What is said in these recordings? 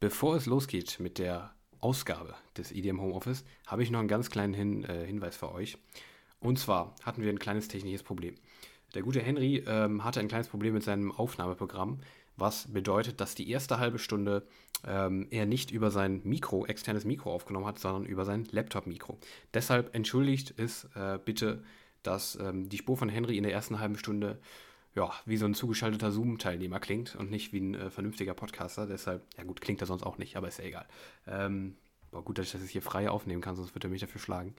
Bevor es losgeht mit der Ausgabe des EDM Homeoffice, habe ich noch einen ganz kleinen Hin äh, Hinweis für euch. Und zwar hatten wir ein kleines technisches Problem. Der gute Henry ähm, hatte ein kleines Problem mit seinem Aufnahmeprogramm, was bedeutet, dass die erste halbe Stunde ähm, er nicht über sein Mikro, externes Mikro aufgenommen hat, sondern über sein Laptop-Mikro. Deshalb entschuldigt es äh, bitte, dass ähm, die Spur von Henry in der ersten halben Stunde ja, wie so ein zugeschalteter Zoom-Teilnehmer klingt und nicht wie ein äh, vernünftiger Podcaster. Deshalb, ja gut, klingt er sonst auch nicht, aber ist ja egal. Ähm, boah, gut, dass ich das hier frei aufnehmen kann, sonst wird er mich dafür schlagen.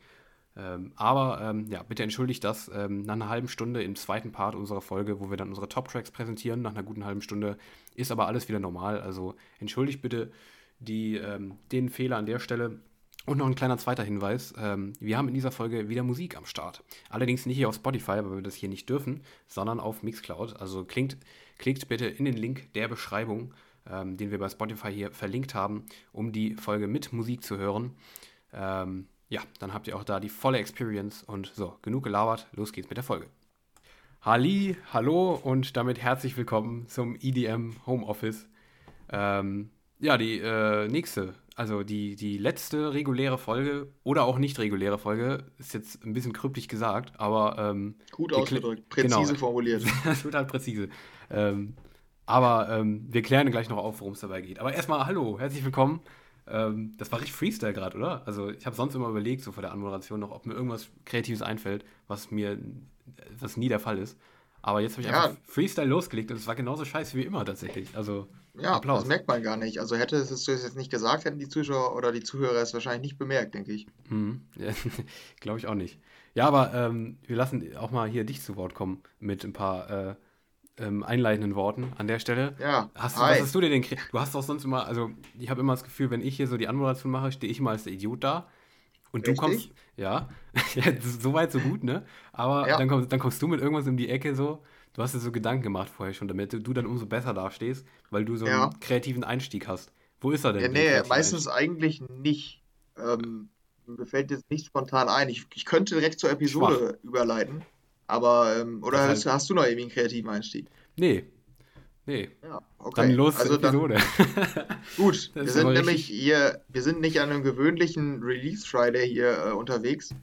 Ähm, aber ähm, ja, bitte entschuldigt das. Ähm, nach einer halben Stunde im zweiten Part unserer Folge, wo wir dann unsere Top-Tracks präsentieren, nach einer guten halben Stunde, ist aber alles wieder normal. Also entschuldigt bitte die, ähm, den Fehler an der Stelle. Und noch ein kleiner zweiter Hinweis. Ähm, wir haben in dieser Folge wieder Musik am Start. Allerdings nicht hier auf Spotify, weil wir das hier nicht dürfen, sondern auf Mixcloud. Also klingt, klickt bitte in den Link der Beschreibung, ähm, den wir bei Spotify hier verlinkt haben, um die Folge mit Musik zu hören. Ähm, ja, dann habt ihr auch da die volle Experience. Und so, genug gelabert, los geht's mit der Folge. Halli, hallo und damit herzlich willkommen zum EDM Homeoffice. Ja, die äh, nächste also die, die letzte reguläre Folge oder auch nicht reguläre Folge, ist jetzt ein bisschen kryptisch gesagt, aber. Ähm, Gut ausgedrückt, präzise genau, formuliert. das wird halt präzise. Ähm, aber ähm, wir klären gleich noch auf, worum es dabei geht. Aber erstmal, hallo, herzlich willkommen. Ähm, das war richtig Freestyle gerade, oder? Also, ich habe sonst immer überlegt, so vor der Anmoderation noch, ob mir irgendwas Kreatives einfällt, was mir, was nie der Fall ist. Aber jetzt habe ich ja. einfach Freestyle losgelegt und es war genauso scheiße wie immer tatsächlich. Also. Ja, Applaus. das merkt man gar nicht. Also hätte es jetzt nicht gesagt, hätten die Zuschauer oder die Zuhörer es wahrscheinlich nicht bemerkt, denke ich. Hm. Ja, Glaube ich auch nicht. Ja, aber ähm, wir lassen auch mal hier dich zu Wort kommen mit ein paar äh, ähm, einleitenden Worten an der Stelle. Ja. Hast du, was hast du dir denn? Du hast doch sonst immer, also ich habe immer das Gefühl, wenn ich hier so die Anmoderation mache, stehe ich immer als der Idiot da. Und Richtig? du kommst, ja, so weit, so gut, ne? Aber ja. dann, kommst, dann kommst du mit irgendwas um die Ecke so du hast dir so Gedanken gemacht vorher schon, damit du dann umso besser dastehst, weil du so ja. einen kreativen Einstieg hast. Wo ist er denn? Ja, nee, meistens Einstieg? eigentlich nicht. Ähm, mir fällt jetzt nicht spontan ein. Ich, ich könnte direkt zur Episode Schwach. überleiten. Aber, ähm, oder hast, hast, du noch irgendwie einen kreativen Einstieg? Nee. Nee. Ja, okay. Dann los also zur Episode. Dann, gut, wir sind nämlich hier, wir sind nicht an einem gewöhnlichen Release Friday hier äh, unterwegs,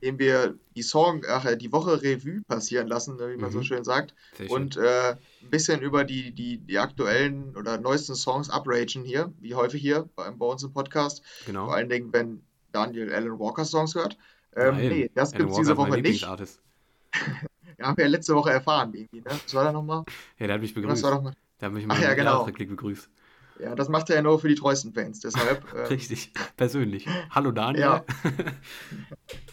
indem wir die Song, ach, äh, die Woche Revue passieren lassen, ne, wie man mhm. so schön sagt, schön. und äh, ein bisschen über die, die, die aktuellen oder neuesten Songs upragen hier, wie häufig hier bei, bei uns im Podcast. Genau. Vor allen Dingen, wenn Daniel Alan Walker Songs hört. Ähm, nee, das gibt es diese Woche nicht. ja, haben wir ja letzte Woche erfahren, irgendwie, ne? Was war da nochmal? Ja, der hat mich begrüßt. war doch mal... Der hat mich mal ja, genau. begrüßt. Ja, das macht er ja nur für die treuesten Fans, deshalb. Ähm... Richtig, persönlich. Hallo Daniel. Ja.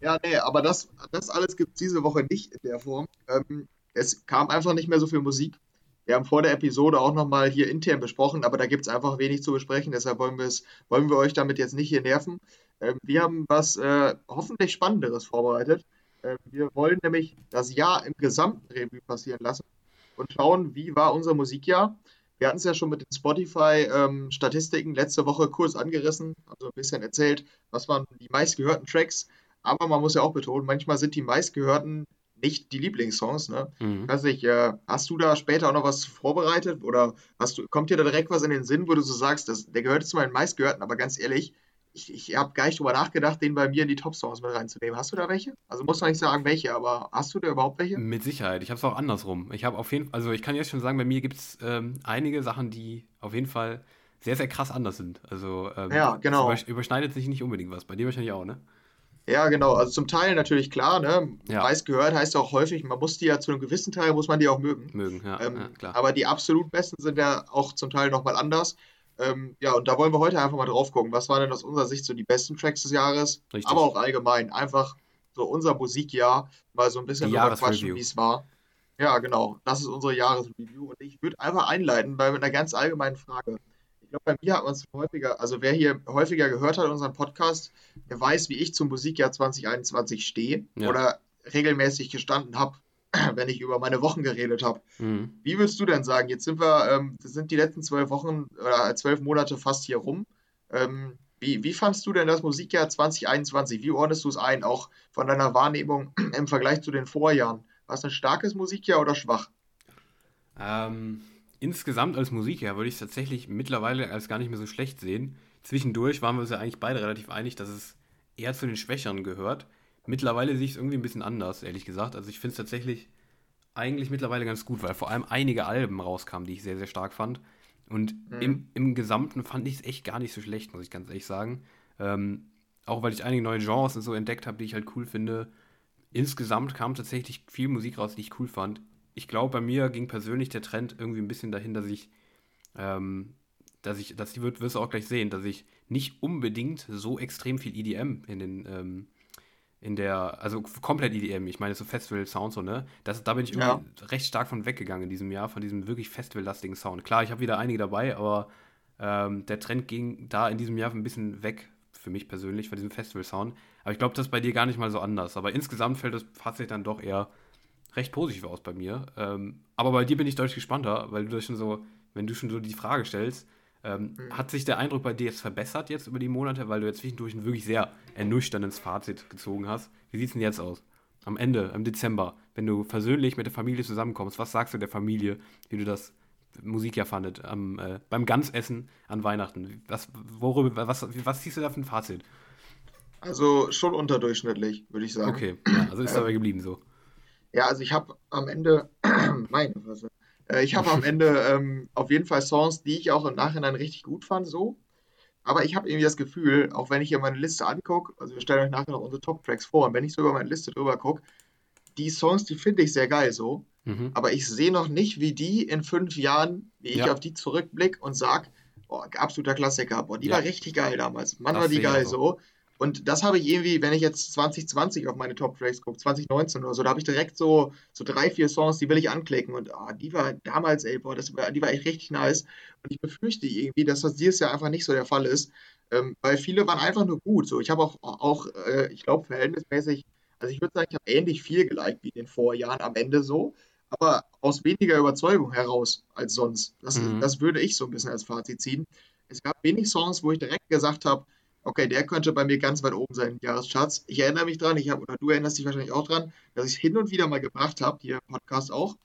Ja, nee, aber das, das alles gibt es diese Woche nicht in der Form. Ähm, es kam einfach nicht mehr so viel Musik. Wir haben vor der Episode auch nochmal hier intern besprochen, aber da gibt es einfach wenig zu besprechen, deshalb wollen, wollen wir euch damit jetzt nicht hier nerven. Ähm, wir haben was äh, hoffentlich Spannenderes vorbereitet. Ähm, wir wollen nämlich das Jahr im gesamten Revue passieren lassen und schauen, wie war unser Musikjahr. Wir hatten es ja schon mit den Spotify-Statistiken ähm, letzte Woche kurz angerissen, also ein bisschen erzählt, was waren die meistgehörten Tracks aber man muss ja auch betonen, manchmal sind die meistgehörten nicht die Lieblingssongs. Ne? Mhm. Weiß nicht, äh, hast du da später auch noch was vorbereitet oder hast du, kommt dir da direkt was in den Sinn, wo du so sagst, das, der gehört zu meinen meistgehörten, aber ganz ehrlich, ich, ich habe gar nicht drüber nachgedacht, den bei mir in die Top-Songs mit reinzunehmen. Hast du da welche? Also muss man nicht sagen, welche, aber hast du da überhaupt welche? Mit Sicherheit. Ich habe es auch andersrum. Ich habe auf jeden also ich kann jetzt schon sagen, bei mir gibt es ähm, einige Sachen, die auf jeden Fall sehr, sehr krass anders sind. Also ähm, ja, genau. überschneidet sich nicht unbedingt was. Bei dir wahrscheinlich auch, ne? Ja, genau. Also zum Teil natürlich klar, ne? Ja. Weiß gehört heißt auch häufig, man muss die ja zu einem gewissen Teil, muss man die auch mögen. Mögen, ja, ähm, ja klar. Aber die absolut besten sind ja auch zum Teil nochmal anders. Ähm, ja, und da wollen wir heute einfach mal drauf gucken. Was waren denn aus unserer Sicht so die besten Tracks des Jahres? Richtig. Aber auch allgemein. Einfach so unser Musikjahr mal so ein bisschen drüber quatschen, wie es war. Ja, genau. Das ist unsere Jahresreview. Und ich würde einfach einleiten bei einer ganz allgemeinen Frage glaube, bei mir hat man es häufiger, also wer hier häufiger gehört hat, unseren Podcast, der weiß, wie ich zum Musikjahr 2021 stehe ja. oder regelmäßig gestanden habe, wenn ich über meine Wochen geredet habe. Mhm. Wie würdest du denn sagen? Jetzt sind wir, ähm, sind die letzten zwölf Wochen oder zwölf Monate fast hier rum. Ähm, wie, wie fandst du denn das Musikjahr 2021? Wie ordnest du es ein, auch von deiner Wahrnehmung im Vergleich zu den Vorjahren? War es ein starkes Musikjahr oder schwach? Ähm, insgesamt als Musiker würde ich es tatsächlich mittlerweile als gar nicht mehr so schlecht sehen. Zwischendurch waren wir uns ja eigentlich beide relativ einig, dass es eher zu den Schwächeren gehört. Mittlerweile sehe ich es irgendwie ein bisschen anders, ehrlich gesagt. Also ich finde es tatsächlich eigentlich mittlerweile ganz gut, weil vor allem einige Alben rauskamen, die ich sehr, sehr stark fand. Und mhm. im, im Gesamten fand ich es echt gar nicht so schlecht, muss ich ganz ehrlich sagen. Ähm, auch weil ich einige neue Genres und so entdeckt habe, die ich halt cool finde. Insgesamt kam tatsächlich viel Musik raus, die ich cool fand. Ich glaube, bei mir ging persönlich der Trend irgendwie ein bisschen dahin, dass ich, ähm, dass ich, das wird, wirst du auch gleich sehen, dass ich nicht unbedingt so extrem viel EDM in den, ähm, in der, also komplett EDM, ich meine so Festival-Sound so, ne? Das, da bin ich ja. recht stark von weggegangen in diesem Jahr, von diesem wirklich festivallastigen Sound. Klar, ich habe wieder einige dabei, aber ähm, der Trend ging da in diesem Jahr ein bisschen weg, für mich persönlich, von diesem Festival-Sound. Aber ich glaube, das ist bei dir gar nicht mal so anders. Aber insgesamt fällt das Fazit dann doch eher recht positiv aus bei mir. Ähm, aber bei dir bin ich deutlich gespannter, weil du das schon so, wenn du schon so die Frage stellst, ähm, mhm. Hat sich der Eindruck bei dir jetzt verbessert jetzt über die Monate, weil du jetzt zwischendurch ein wirklich sehr ernüchterndes Fazit gezogen hast? Wie sieht es denn jetzt aus? Am Ende, im Dezember, wenn du versöhnlich mit der Familie zusammenkommst, was sagst du der Familie, wie du das Musikjahr fandet, am, äh, beim Ganzessen an Weihnachten? Was, worüber, was, was ziehst du da für ein Fazit? Also schon unterdurchschnittlich, würde ich sagen. Okay, ja, also ist dabei geblieben so. Ja, also ich habe am Ende, meine Fresse, äh, ich habe am Ende ähm, auf jeden Fall Songs, die ich auch im Nachhinein richtig gut fand, so. Aber ich habe irgendwie das Gefühl, auch wenn ich hier meine Liste angucke, also wir stellen euch nachher noch unsere Top-Tracks vor, und wenn ich so über meine Liste drüber gucke, die Songs, die finde ich sehr geil so. Mhm. Aber ich sehe noch nicht, wie die in fünf Jahren, wie ich ja. auf die zurückblicke und sage, oh, absoluter Klassiker, boah, die ja. war richtig geil damals. Mann, das war die geil so. Und das habe ich irgendwie, wenn ich jetzt 2020 auf meine Top Tracks gucke, 2019 oder so, da habe ich direkt so, so drei, vier Songs, die will ich anklicken. Und oh, die war damals, ey, boah, das war, die war echt richtig nice. Und ich befürchte irgendwie, dass das dieses Jahr einfach nicht so der Fall ist. Ähm, weil viele waren einfach nur gut. So, ich habe auch, auch äh, ich glaube, verhältnismäßig, also ich würde sagen, ich habe ähnlich viel geliked wie in den Vorjahren am Ende so. Aber aus weniger Überzeugung heraus als sonst. Das, mhm. das würde ich so ein bisschen als Fazit ziehen. Es gab wenig Songs, wo ich direkt gesagt habe, Okay, der könnte bei mir ganz weit oben sein, Jahrescharts. Ich erinnere mich dran, ich habe, oder du erinnerst dich wahrscheinlich auch dran, dass ich es hin und wieder mal gebracht habe, hier im Podcast auch.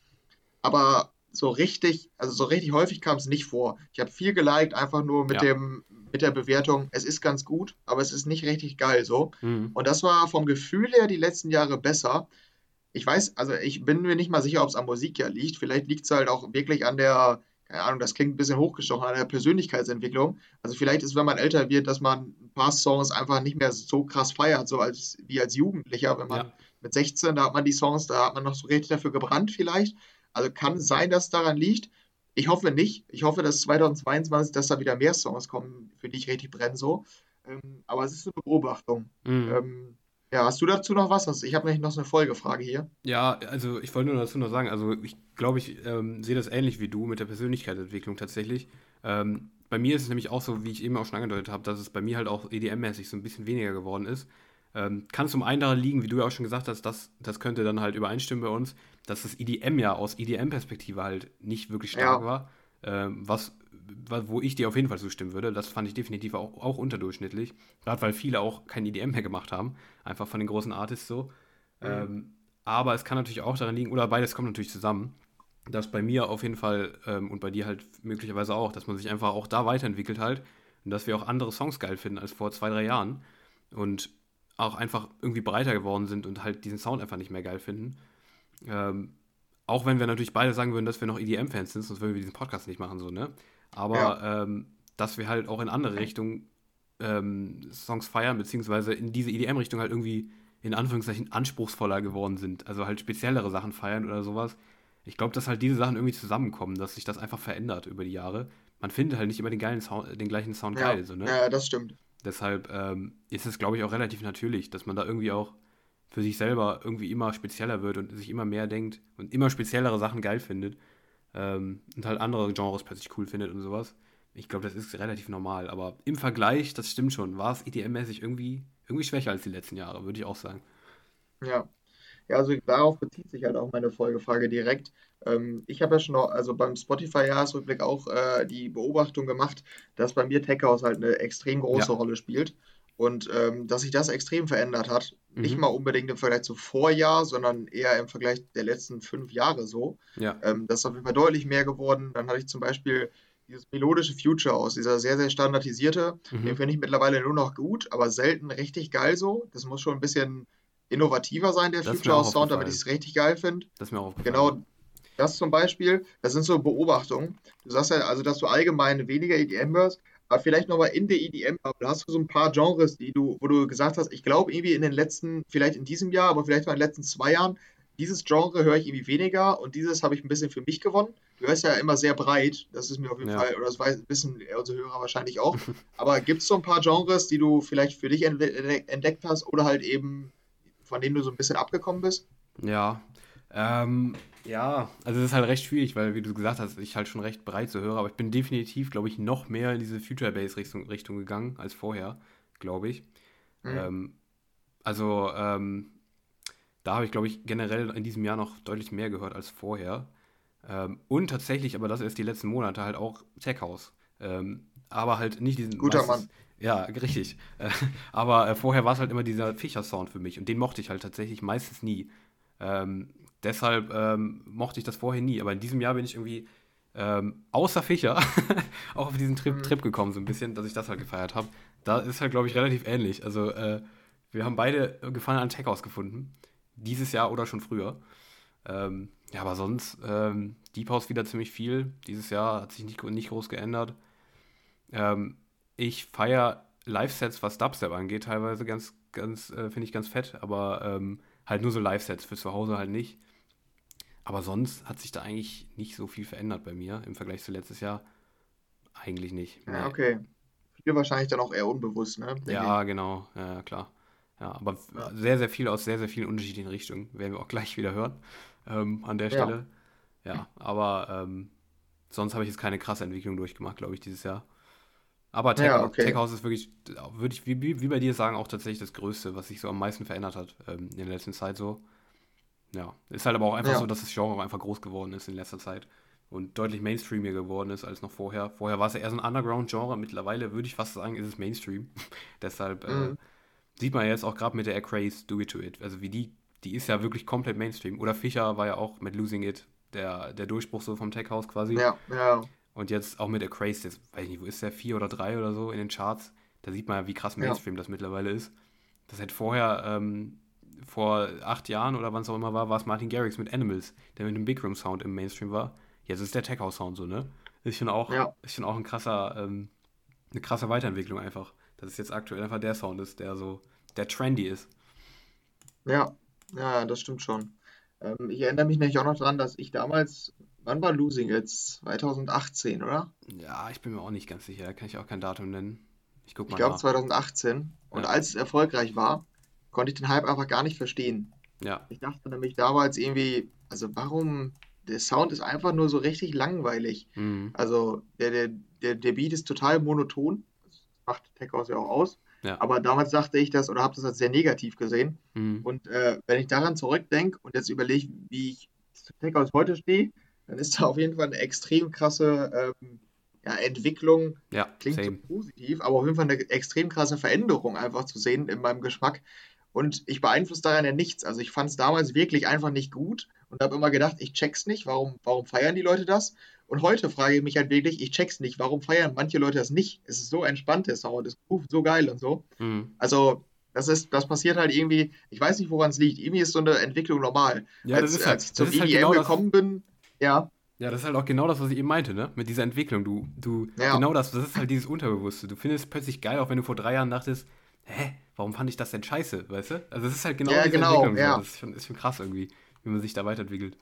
Aber so richtig, also so richtig häufig kam es nicht vor. Ich habe viel geliked, einfach nur mit ja. dem, mit der Bewertung, es ist ganz gut, aber es ist nicht richtig geil so. Mhm. Und das war vom Gefühl her die letzten Jahre besser. Ich weiß, also ich bin mir nicht mal sicher, ob es am Musikjahr liegt. Vielleicht liegt es halt auch wirklich an der keine Ahnung, das klingt ein bisschen hochgestochen an der Persönlichkeitsentwicklung. Also vielleicht ist, wenn man älter wird, dass man ein paar Songs einfach nicht mehr so krass feiert, so als wie als Jugendlicher. Wenn man ja. mit 16, da hat man die Songs, da hat man noch so richtig dafür gebrannt vielleicht. Also kann sein, dass es daran liegt. Ich hoffe nicht. Ich hoffe, dass 2022, dass da wieder mehr Songs kommen, für die ich richtig brenne so. Ähm, aber es ist eine Beobachtung. Mhm. Ähm, ja, hast du dazu noch was? Ich habe nämlich noch eine Folgefrage hier. Ja, also ich wollte nur dazu noch sagen, also ich glaube, ich ähm, sehe das ähnlich wie du mit der Persönlichkeitsentwicklung tatsächlich. Ähm, bei mir ist es nämlich auch so, wie ich eben auch schon angedeutet habe, dass es bei mir halt auch EDM-mäßig so ein bisschen weniger geworden ist. Ähm, kann es zum einen daran liegen, wie du ja auch schon gesagt hast, dass das könnte dann halt übereinstimmen bei uns, dass das EDM ja aus EDM-Perspektive halt nicht wirklich stark ja. war. Ähm, was wo ich dir auf jeden Fall zustimmen würde. Das fand ich definitiv auch, auch unterdurchschnittlich. Gerade weil viele auch kein EDM mehr gemacht haben. Einfach von den großen Artists so. Mhm. Ähm, aber es kann natürlich auch daran liegen, oder beides kommt natürlich zusammen, dass bei mir auf jeden Fall ähm, und bei dir halt möglicherweise auch, dass man sich einfach auch da weiterentwickelt halt und dass wir auch andere Songs geil finden als vor zwei, drei Jahren und auch einfach irgendwie breiter geworden sind und halt diesen Sound einfach nicht mehr geil finden. Ähm, auch wenn wir natürlich beide sagen würden, dass wir noch EDM-Fans sind, sonst würden wir diesen Podcast nicht machen, so, ne? Aber ja. ähm, dass wir halt auch in andere Richtungen ähm, Songs feiern, beziehungsweise in diese EDM-Richtung halt irgendwie in Anführungszeichen anspruchsvoller geworden sind. Also halt speziellere Sachen feiern oder sowas. Ich glaube, dass halt diese Sachen irgendwie zusammenkommen, dass sich das einfach verändert über die Jahre. Man findet halt nicht immer den, geilen Sound, den gleichen Sound ja. geil. So, ne? Ja, das stimmt. Deshalb ähm, ist es, glaube ich, auch relativ natürlich, dass man da irgendwie auch für sich selber irgendwie immer spezieller wird und sich immer mehr denkt und immer speziellere Sachen geil findet ähm, und halt andere Genres plötzlich cool findet und sowas. Ich glaube, das ist relativ normal. Aber im Vergleich, das stimmt schon, war es EDM-mäßig irgendwie, irgendwie schwächer als die letzten Jahre, würde ich auch sagen. Ja. Ja, also darauf bezieht sich halt auch meine Folgefrage direkt. Ähm, ich habe ja schon noch, also beim Spotify-Jahresrückblick auch äh, die Beobachtung gemacht, dass bei mir Tech House halt eine extrem große ja. Rolle spielt. Und ähm, dass sich das extrem verändert hat. Nicht Mhm. mal unbedingt im Vergleich zu Vorjahr, sondern eher im Vergleich der letzten fünf Jahre so. Ja. Ähm, das ist auf jeden Fall deutlich mehr geworden. Dann hatte ich zum Beispiel dieses melodische Future aus, dieser sehr, sehr standardisierte. Den Mhm. finde ich mittlerweile nur noch gut, aber selten richtig geil so. Das muss schon ein bisschen innovativer sein, der Das Future House Sound, damit ich es richtig geil finde. Das ist mir auch. Genau das zum Beispiel, das sind so Beobachtungen. Du sagst ja, also, dass du allgemein weniger EDM hörst, aber vielleicht nochmal in der EDM-Bubble hast du so ein paar Genres, die du, wo du gesagt hast, ich glaube irgendwie in den letzten, vielleicht in diesem Jahr, aber vielleicht mal in den letzten zwei Jahren, dieses Genre höre ich irgendwie weniger und dieses habe ich ein bisschen für mich gewonnen. Du hörst ja immer sehr breit, das ist mir auf jeden Ja. Fall, oder das weiß, wissen unsere Hörer wahrscheinlich auch. Aber gibt es so ein paar Genres, die du vielleicht für dich entde entdeckt hast oder halt eben von denen du so ein bisschen abgekommen bist? Ja, ähm, ja, also es ist halt recht schwierig, weil, wie du gesagt hast, ich halt schon recht breit so höre, aber ich bin definitiv, glaube ich, noch mehr in diese Future Bass Richtung, Richtung gegangen als vorher, glaube ich. Mhm. Ähm, also, ähm, da habe ich, glaube ich, generell in diesem Jahr noch deutlich mehr gehört als vorher. Ähm, und tatsächlich, aber das erst die letzten Monate, halt auch Tech House. Ähm, aber halt nicht diesen. Guter meistens- Mann. Ja, richtig. Aber äh, vorher war es halt immer dieser Fischer-Sound für mich und den mochte ich halt tatsächlich meistens nie. Ähm, deshalb ähm, mochte ich das vorher nie. Aber in diesem Jahr bin ich irgendwie ähm, außer Fischer auch auf diesen Trip, Mhm. Trip gekommen, so ein bisschen, dass ich das halt gefeiert habe. Da ist halt, glaube ich, relativ ähnlich. Also, äh, wir haben beide Gefallen an Tech House gefunden. Dieses Jahr oder schon früher. Ähm, ja, aber sonst, ähm, Deep House wieder ziemlich viel. Dieses Jahr hat sich nicht, nicht groß geändert. Ähm, ich feiere Live-Sets, was Dubstep angeht, teilweise ganz, ganz, äh, finde ich ganz fett, aber ähm, halt nur so Live-Sets, für zu Hause halt nicht. Aber sonst hat sich da eigentlich nicht so viel verändert bei mir im Vergleich zu letztes Jahr. Eigentlich nicht. Ja, okay. Viele wahrscheinlich dann auch eher unbewusst, ne? Denke Ja, genau, ja, ja, klar. Ja, aber Ja. sehr, sehr viel aus sehr, sehr vielen unterschiedlichen Richtungen. Werden wir auch gleich wieder hören ähm, an der Ja. Stelle. Ja, aber ähm, sonst habe ich jetzt keine krasse Entwicklung durchgemacht, glaube ich, dieses Jahr. Aber Tech, Ja, okay. Tech House ist wirklich, würde ich wie, wie wie bei dir sagen, auch tatsächlich das Größte, was sich so am meisten verändert hat ähm, in der letzten Zeit so. Ja, ist halt aber auch einfach Ja. so, dass das Genre auch einfach groß geworden ist in letzter Zeit und deutlich mainstreamiger geworden ist als noch vorher. Vorher war es ja eher so ein Underground-Genre, mittlerweile würde ich fast sagen, ist es Mainstream. Deshalb äh, Mhm. sieht man jetzt auch gerade mit der Craze Do It To It. Also wie die, die ist ja wirklich komplett Mainstream. Oder Fischer war ja auch mit Losing It der, der Durchbruch so vom Tech House quasi. Ja, ja. Und jetzt auch mit der Craze, jetzt weiß ich nicht, wo ist der? Vier oder drei oder so in den Charts. Da sieht man ja, wie krass Ja. Mainstream das mittlerweile ist. Das hätte vorher, ähm, vor acht Jahren oder wann es auch immer war, war es Martin Garrix mit Animals, der mit dem Big Room Sound im Mainstream war. Jetzt ist der Tech House Sound so, ne? Ist schon auch, Ja. ist schon auch ein krasser, ähm, eine krasse Weiterentwicklung einfach. Dass es jetzt aktuell einfach der Sound ist, der so, der trendy ist. Ja, ja, das stimmt schon. Ähm, ich erinnere mich nämlich auch noch dran, dass ich damals, wann war Losing jetzt? 2018, oder? Ja, ich bin mir auch nicht ganz sicher, da kann ich auch kein Datum nennen. Ich guck Ich mal glaube nach. 2018. Und Ja. als es erfolgreich war, konnte ich den Hype einfach gar nicht verstehen. Ja, Ich dachte nämlich damals irgendwie, also warum, der Sound ist einfach nur so richtig langweilig. mhm. Also der, der, der, der Beat ist total monoton. Das macht Tech House ja auch aus. Ja. Aber damals dachte ich das oder habe das als sehr negativ gesehen. Mhm. Und äh, wenn ich daran zurückdenke und jetzt überlege, wie ich zu Tech House heute stehe, dann ist da auf jeden Fall eine extrem krasse ähm, ja, Entwicklung. Ja, Klingt so positiv, aber auf jeden Fall eine extrem krasse Veränderung einfach zu sehen in meinem Geschmack. Und ich beeinflusse daran ja nichts. Also ich fand es damals wirklich einfach nicht gut und habe immer gedacht, ich check's nicht, warum, warum feiern die Leute das? Und heute frage ich mich halt wirklich, ich check's nicht, warum feiern manche Leute das nicht? Es ist so entspannt, der Sound, es ruft so geil und so. Mhm. Also das ist, das passiert halt irgendwie, ich weiß nicht, woran es liegt. Irgendwie ist so eine Entwicklung normal. Ja, das als, ist halt, als ich zum das ist halt EDM genau das, gekommen bin, ja, Ja, das ist halt auch genau das, was ich eben meinte, ne? Mit dieser Entwicklung. Du, du, Ja. genau das, das ist halt dieses Unterbewusste. Du findest es plötzlich geil, auch wenn du vor drei Jahren dachtest, hä, warum fand ich das denn scheiße, weißt du? Also es ist halt genau Ja, diese genau, Entwicklung. so. ja. Das ist schon, ist schon krass irgendwie, wie man sich da weiterentwickelt.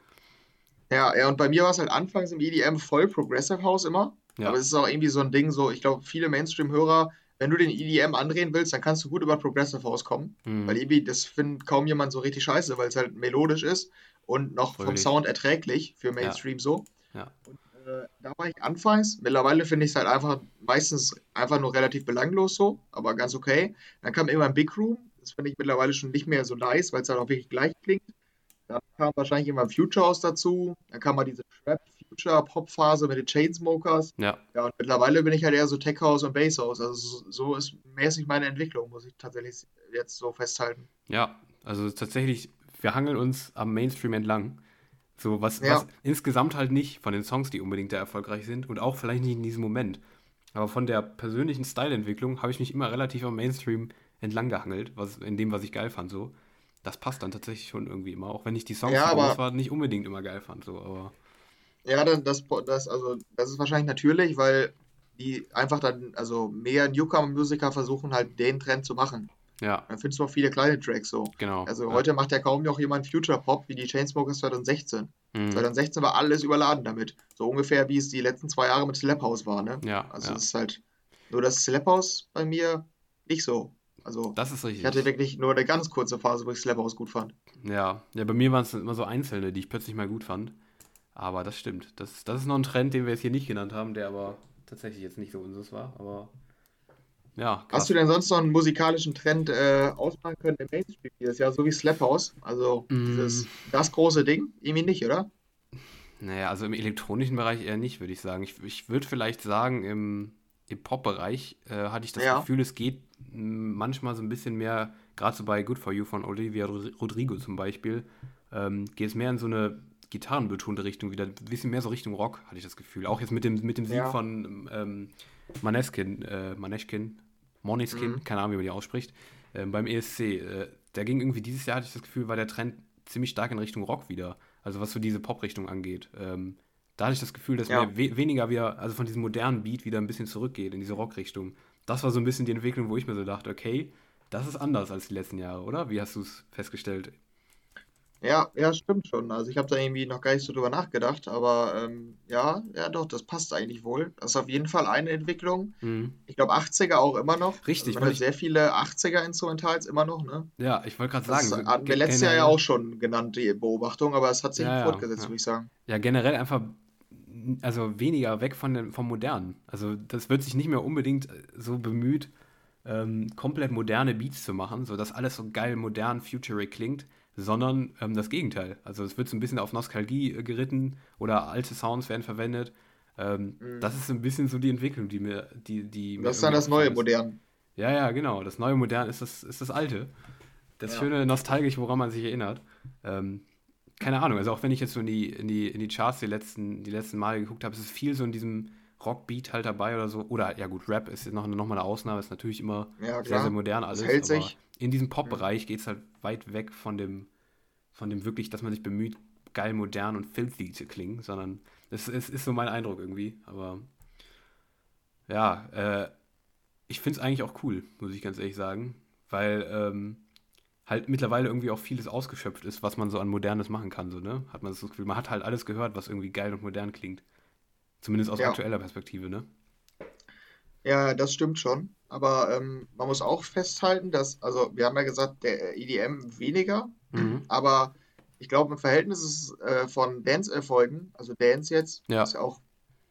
Ja, ja, und bei mir war es halt anfangs im EDM voll Progressive House immer. Ja. Aber es ist auch irgendwie so ein Ding, so, ich glaube, viele Mainstream-Hörer, wenn du den EDM andrehen willst, dann kannst du gut über Progressive House kommen. Mhm. Weil irgendwie, das findet kaum jemand so richtig scheiße, weil es halt melodisch ist und noch vom Fröhlich. Sound erträglich für Mainstream so. Ja. Und äh, da war ich anfangs. Mittlerweile finde ich es halt einfach meistens einfach nur relativ belanglos so, aber ganz okay. Dann kam irgendwann Big Room. Das finde ich mittlerweile schon nicht mehr so nice, weil es halt auch wirklich gleich klingt. Dann kam wahrscheinlich irgendwann Future House dazu. Dann kam mal diese Trap Future-Pop-Phase mit den Chainsmokers. Ja. Ja, und mittlerweile bin ich halt eher so Tech House und Bass House. Also so, so ist mäßig meine Entwicklung, muss ich tatsächlich jetzt so festhalten. Ja, also tatsächlich, wir hangeln uns am Mainstream entlang. So, was, Ja. was insgesamt halt nicht von den Songs, die unbedingt da erfolgreich sind und auch vielleicht nicht in diesem Moment. Aber von der persönlichen Styleentwicklung habe ich mich immer relativ am Mainstream entlang gehangelt, was, in dem, was ich geil fand. So. Das passt dann tatsächlich schon irgendwie immer, auch wenn ich die Songs, Ja, aber- waren, nicht unbedingt immer geil fand. So, aber Ja, dann das, das, also, das ist wahrscheinlich natürlich, weil die einfach dann, also mehr Newcomer-Musiker versuchen halt den Trend zu machen. Ja, Dann findest du auch viele kleine Tracks so. genau. Also ja. heute macht ja kaum noch jemand Future Pop wie die Chainsmokers 2016. Mhm. 2016 war alles überladen damit. So ungefähr wie es die letzten zwei Jahre mit Slap House war, ne? Ja, Also ja. es ist halt nur das Slap House bei mir nicht so. Also Das ist ich richtig. hatte wirklich nur eine ganz kurze Phase, wo ich Slap House gut fand. Ja, ja, bei mir waren es immer so einzelne, die ich plötzlich mal gut fand. Aber das stimmt. Das, das ist noch ein Trend, den wir jetzt hier nicht genannt haben, der aber tatsächlich jetzt nicht so unseres war. Aber ja. Hast du denn sonst noch einen musikalischen Trend äh, ausmachen können im Mainstream dieses Jahr, so wie Slap House? Also Mm. dieses, das große Ding? Irgendwie nicht, oder? Naja, also im elektronischen Bereich eher nicht, würde ich sagen. Ich, ich würde vielleicht sagen, im, im Pop-Bereich äh, hatte ich das Ja. Gefühl, es geht m, manchmal so ein bisschen mehr, gerade so bei Good For You von Olivia Rod- Rodrigo zum Beispiel, ähm, geht es mehr in so eine gitarrenbetonte Richtung wieder, ein bisschen mehr so Richtung Rock, hatte ich das Gefühl. Auch jetzt mit dem, mit dem Sieg Ja. von ähm, Maneskin, äh, Maneskin, Moneskin, Mhm. keine Ahnung, wie man die ausspricht, ähm, beim ESC. Äh, der ging irgendwie dieses Jahr, hatte ich das Gefühl, war der Trend ziemlich stark in Richtung Rock wieder. Also was so diese Pop-Richtung angeht. Ähm, da hatte ich das Gefühl, dass Ja. mehr, we weniger wieder, also von diesem modernen Beat wieder ein bisschen zurückgeht in diese Rock-Richtung. Das war so ein bisschen die Entwicklung, wo ich mir so dachte, okay, das ist anders als die letzten Jahre, oder? Wie hast du es festgestellt? Ja, ja, stimmt schon. Also ich habe da irgendwie noch gar nicht so drüber nachgedacht, aber ähm, ja, ja doch, das passt eigentlich wohl. Das ist auf jeden Fall eine Entwicklung. Mhm. Ich glaube 80er auch immer noch. Richtig, Also man hat ich- sehr viele 80er Instrumentals immer noch, ne? Ja, ich wollte gerade Das sagen, so hatten wir letztes Jahr ja auch schon genannt, die Beobachtung, aber es hat sich Ja, fortgesetzt, ja. würde ich sagen. Ja, generell einfach, also weniger weg von dem, vom Modernen. Also das wird sich nicht mehr unbedingt äh, so bemüht, ähm, komplett moderne Beats zu machen, sodass alles so geil modern, futurig klingt, sondern ähm, das Gegenteil. Also es wird so ein bisschen auf Nostalgie äh, geritten oder alte Sounds werden verwendet. Ähm, Das ist so ein bisschen so die Entwicklung, die mir, die, die Das ist dann das neue ist. Modern. Ja, ja, genau. Das neue Modern ist das, ist das alte. Das Ja. schöne nostalgisch, woran man sich erinnert. Ähm, keine Ahnung, also auch wenn ich jetzt so in die, in die, in die Charts die letzten, die letzten Male geguckt habe, ist es viel so in diesem Rockbeat halt dabei oder so. Oder ja gut, Rap ist jetzt noch, noch mal eine Ausnahme, ist natürlich immer Ja, sehr, sehr modern Das alles. hält aber sich. In diesem Pop-Bereich geht es halt weit weg von dem, von dem wirklich, dass man sich bemüht, geil, modern und filthy zu klingen, sondern es ist, ist so mein Eindruck irgendwie. Aber ja, äh, ich finde es eigentlich auch cool, muss ich ganz ehrlich sagen, weil ähm, halt mittlerweile irgendwie auch vieles ausgeschöpft ist, was man so an Modernes machen kann, so, ne? Hat man das Gefühl, man hat halt alles gehört, was irgendwie geil und modern klingt. Zumindest aus Ja. aktueller Perspektive, ne? Ja, das stimmt schon. Aber ähm, man muss auch festhalten, dass, also wir haben ja gesagt, der EDM weniger, Mhm. aber ich glaube, im Verhältnis ist, äh, von Dance-Erfolgen, also Dance jetzt, Ja. ist ja auch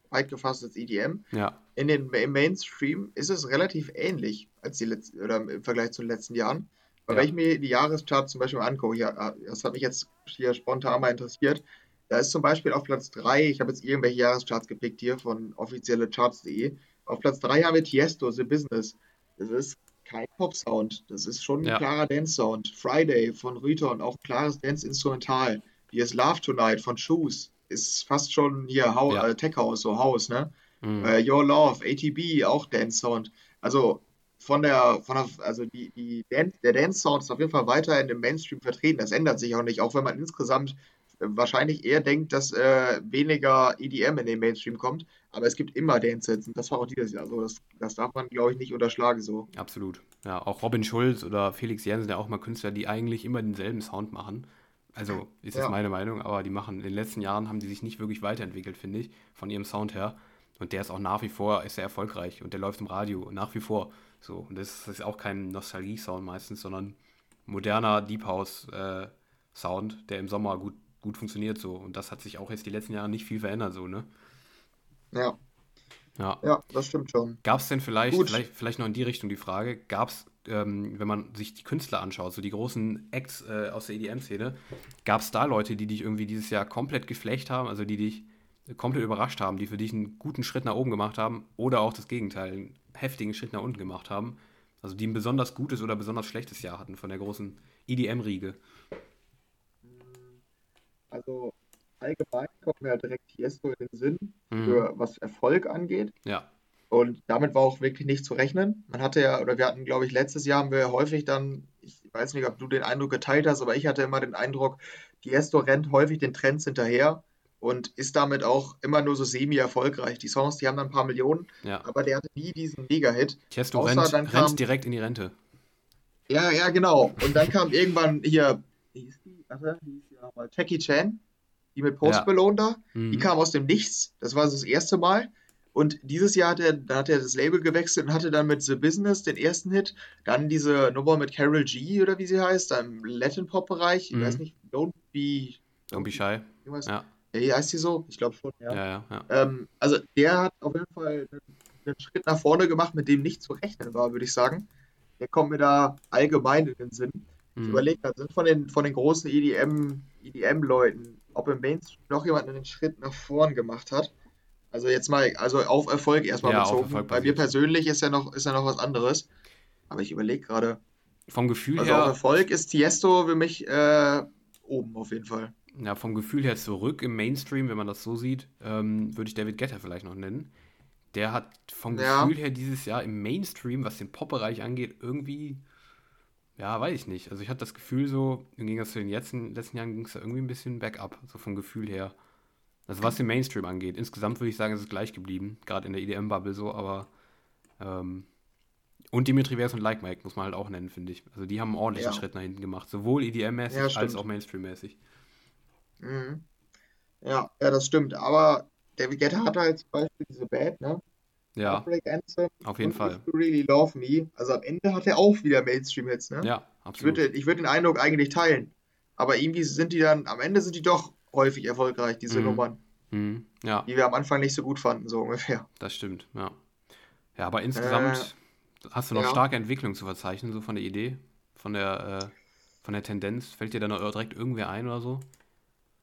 weit gefasst als EDM, Ja, in den, im Mainstream ist es relativ ähnlich als die letzten, oder im Vergleich zu den letzten Jahren. Weil Ja. wenn ich mir die Jahrescharts zum Beispiel mal angucke, ja, das hat mich jetzt hier spontan mal interessiert, da ist zum Beispiel auf Platz 3, ich habe jetzt irgendwelche Jahrescharts gepickt hier von offiziellecharts.de, auf Platz 3 haben wir Tiesto, The Business. Das ist kein Pop-Sound, das ist schon ein Ja. klarer Dance-Sound. Friday von Rüter und auch klares Dance-Instrumental. Hier ist Love Tonight von Shoes, ist fast schon hier Ja. äh, Tech House, so House, ne? mhm. Äh, Your Love, ATB, auch Dance Sound. Also von der, von der, also die, die Dance, der Dance Sound ist auf jeden Fall weiter in dem Mainstream vertreten. Das ändert sich auch nicht, auch wenn man insgesamt äh, wahrscheinlich eher denkt, dass äh, weniger EDM in den Mainstream kommt. Aber es gibt immer Dance-Sets und das war auch dieses Jahr so. Das, das darf man, glaube ich, nicht unterschlagen so. Absolut. Ja, auch Robin Schulz oder Felix Jensen, ja auch mal Künstler, die eigentlich immer denselben Sound machen. Also ist jetzt Ja. meine Meinung, aber die machen in den letzten Jahren haben die sich nicht wirklich weiterentwickelt, finde ich, von ihrem Sound her. Und der ist auch nach wie vor ist sehr erfolgreich und der läuft im Radio nach wie vor. So und das ist auch kein Nostalgie-Sound meistens, sondern moderner Deep House äh, Sound, der im Sommer gut gut funktioniert so. Und das hat sich auch jetzt die letzten Jahre nicht viel verändert so ne. Ja, Ja. ja, das stimmt schon. Gab es denn vielleicht, Gut. vielleicht, vielleicht noch in die Richtung die Frage, gab es, ähm, wenn man sich die Künstler anschaut, so die großen Acts äh, aus der EDM-Szene, gab es da Leute, die dich irgendwie dieses Jahr komplett geflecht haben, also die dich, komplett überrascht haben, die für dich einen guten Schritt nach oben gemacht haben oder auch das Gegenteil, einen heftigen Schritt nach unten gemacht haben. Also die ein besonders gutes oder besonders schlechtes Jahr hatten von der großen EDM-Riege. Also allgemein kommt mir ja direkt Tiesto in den Sinn, mhm. für was Erfolg angeht. Ja. Und damit war auch wirklich nicht zu rechnen. Man hatte ja, oder wir hatten, glaube ich, letztes Jahr haben wir häufig dann, ich weiß nicht, ob du den Eindruck geteilt hast, aber ich hatte immer den Eindruck, Tiesto rennt häufig den Trends hinterher und ist damit auch immer nur so semi-erfolgreich. Die Songs, die haben dann ein paar Millionen, ja. aber der hatte nie diesen Mega-Hit. Tiesto rennt, kam, rennt direkt in die Rente. Ja, ja, genau. Und dann kam irgendwann hier, wie hieß die? Warte, wie hieß die nochmal? Jackie Chan, die mit Post ja. Malone da. Mhm. Die kam aus dem Nichts. Das war so das erste Mal. Und dieses Jahr hat er, da hat er das Label gewechselt und hatte dann mit The Business den ersten Hit. Dann diese Nummer mit Carol G oder wie sie heißt, im Latin-Pop-Bereich. Ich mhm. weiß nicht, Don't Be. Don't Be Shy. Ja. ja. Heißt die so? Ich glaube schon, ja. ja, ja, ja. Ähm, also der hat auf jeden Fall einen, einen Schritt nach vorne gemacht, mit dem nicht zu rechnen war, würde ich sagen. Der kommt mir da allgemein in den Sinn. Mhm. Ich überlege, sind von den, von den großen EDM, EDM-Leuten, ob im Mainstream noch jemand einen Schritt nach vorn gemacht hat. Also jetzt mal, also auf Erfolg erstmal ja, bezogen. Erfolg Bei mir persönlich ist ja noch, ist ja noch was anderes. Aber ich überlege gerade. Vom Gefühl also her. Auf Erfolg ist Tiesto für mich äh, oben auf jeden Fall. Ja, vom Gefühl her zurück im Mainstream, wenn man das so sieht, ähm, würde ich David Guetta vielleicht noch nennen. Der hat vom ja. Gefühl her dieses Jahr im Mainstream, was den Pop-Bereich angeht, irgendwie, ja, weiß ich nicht. Also ich hatte das Gefühl so, im Gegensatz zu den letzten, letzten Jahren ging es da irgendwie ein bisschen bergab, so vom Gefühl her. Also was den Mainstream angeht. Insgesamt würde ich sagen, ist es gleich geblieben, gerade in der EDM-Bubble so, aber ähm, und Dimitri Vers und Like Mike muss man halt auch nennen, finde ich. Also die haben einen ordentlichen ja. Schritt nach hinten gemacht, sowohl EDM-mäßig ja, als auch Mainstream-mäßig. Mhm. Ja, ja, das stimmt. Aber David Guetta hat halt zum Beispiel diese Band, ne? Ja. Anthem, auf jeden Fall. You really Love Me. Also am Ende hat er auch wieder Mainstream-Hits, ne? Ja, absolut. Ich würde, ich würde den Eindruck eigentlich teilen. Aber irgendwie sind die dann, am Ende sind die doch häufig erfolgreich, diese mhm. Nummern. Mhm. Ja. Die wir am Anfang nicht so gut fanden, so ungefähr. Das stimmt, ja. Ja, aber insgesamt äh, hast du noch ja. starke Entwicklung zu verzeichnen, so von der Idee, von der, äh, von der Tendenz. Fällt dir da noch direkt irgendwer ein oder so?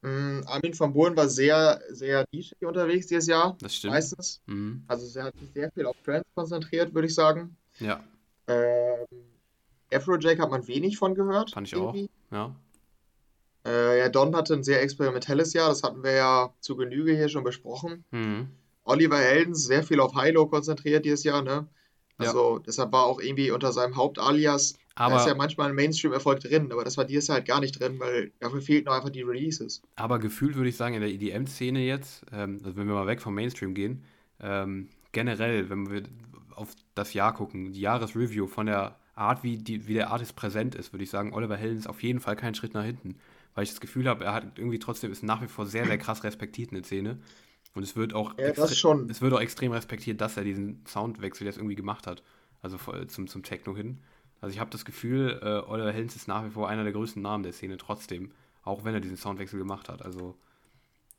Mm, Armin van Buuren war sehr, sehr nischig unterwegs dieses Jahr. Das stimmt. Meistens. Mhm. Also er hat sich sehr viel auf Trends konzentriert, würde ich sagen. Ja. Ähm, Afrojack hat man wenig von gehört. Fand ich irgendwie. auch. Ja. Äh, ja, Don hatte ein sehr experimentelles Jahr, das hatten wir ja zu Genüge hier schon besprochen. Mhm. Oliver Heldens sehr viel auf Hilo konzentriert dieses Jahr, ne? Also ja. deshalb war auch irgendwie unter seinem Hauptalias, aber, da ist ja manchmal ein Mainstream-Erfolg drin, aber das war dieses Jahr halt gar nicht drin, weil dafür fehlten noch einfach die Releases. Aber gefühlt würde ich sagen, in der EDM-Szene jetzt, ähm, also wenn wir mal weg vom Mainstream gehen, ähm, generell, wenn wir auf das Jahr gucken, die Jahresreview von der Art, wie, die, wie der Artist präsent ist, würde ich sagen, Oliver Heldens auf jeden Fall keinen Schritt nach hinten weil ich das Gefühl habe, er hat irgendwie trotzdem ist nach wie vor sehr, sehr krass respektiert in der Szene. Und es wird auch, ja, es wird auch extrem respektiert, dass er diesen Soundwechsel jetzt irgendwie gemacht hat. Also zum, zum Techno hin. Also ich habe das Gefühl, äh, Oliver Helms ist nach wie vor einer der größten Namen der Szene trotzdem, auch wenn er diesen Soundwechsel gemacht hat. Also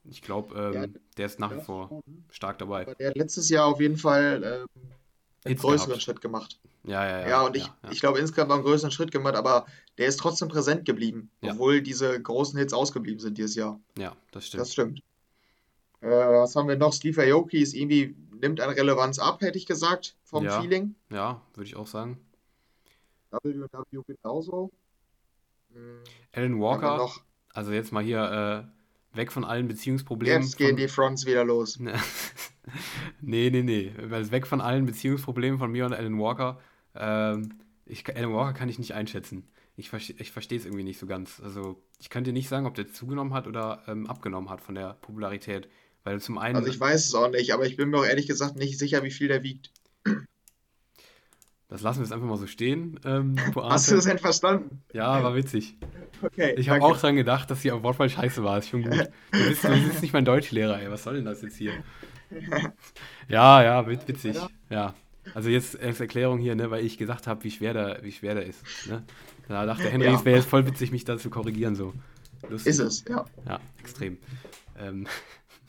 ich glaube, ähm, ja, der ist nach wie vor schon. stark dabei. Aber der hat letztes Jahr auf jeden Fall ähm, einen größeren gehabt. Schritt gemacht. Ja, ja, ja. Ja, und ich, ja, ich glaube, insgesamt einen größeren Schritt gemacht, aber der ist trotzdem präsent geblieben, ja. obwohl diese großen Hits ausgeblieben sind dieses Jahr. Ja, das stimmt. Das stimmt. Äh, was haben wir noch? Steve Aoki ist irgendwie, nimmt an Relevanz ab, hätte ich gesagt, vom Feeling. Ja, würde ich auch sagen. WW genauso. Hm. Alan Walker, also jetzt mal hier äh, weg von allen Beziehungsproblemen. Jetzt gehen von... die Fronts wieder los. nee, nee, nee. Weg von allen Beziehungsproblemen von mir und Alan Walker. Ähm, ich, Alan Walker kann ich nicht einschätzen. Ich, ich verstehe es irgendwie nicht so ganz. Also, ich könnte nicht sagen, ob der zugenommen hat oder ähm, abgenommen hat von der Popularität. Weil zum einen. Also, ich weiß es auch nicht, aber ich bin mir auch ehrlich gesagt nicht sicher, wie viel der wiegt. Das lassen wir jetzt einfach mal so stehen. Ähm, Hast du das denn verstanden? Ja, war witzig. Okay. Ich habe auch dran gedacht, dass die am Wortwahl scheiße war. Ist schon gut. Du bist, du bist nicht mein Deutschlehrer, ey. Was soll denn das jetzt hier? ja, ja, witzig. Ja. Also jetzt als Erklärung hier, ne, weil ich gesagt habe, wie schwer der, wie schwer der ist. Ne? Da dachte Henry, ja. es wäre jetzt voll witzig, mich da zu korrigieren. So. Lustig. Ist es, ja. Ja, extrem. Ähm,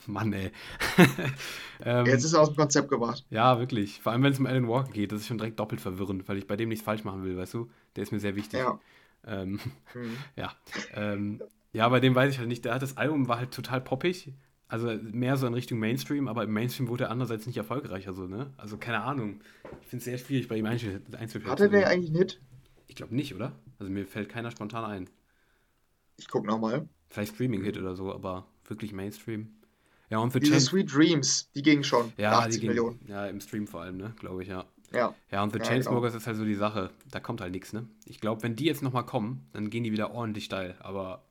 Mann, ey. ähm, jetzt ist er aus dem Konzept gebracht. Ja, wirklich. Vor allem, wenn es um Alan Walker geht, das ist schon direkt doppelt verwirrend, weil ich bei dem nichts falsch machen will, weißt du? Der ist mir sehr wichtig. Ja. Ähm, mhm. Ja. Ähm, ja, bei dem weiß ich halt nicht. Der hat das Album war halt total poppig, Also mehr so in Richtung Mainstream, aber im Mainstream wurde er andererseits nicht erfolgreich. Also, ne? Also keine Ahnung. Ich finde es sehr schwierig bei ihm einzuschätzen. Hatte der eigentlich einen Hit? Ich glaube nicht, oder? Also mir fällt keiner spontan ein. Ich guck nochmal. Vielleicht Streaming-Hit oder so, aber wirklich Mainstream. Ja, und für Diese Chain Sweet Dreams, die gingen schon. ja, für die 80 ging, Millionen. ja, im Stream vor allem, ne? Glaube ich, ja. Ja. Ja, und The Ja, Chainsmokers ist halt so die Sache. Da kommt halt nichts, ne? Ich glaube, wenn die jetzt nochmal kommen, dann gehen die wieder ordentlich steil. Aber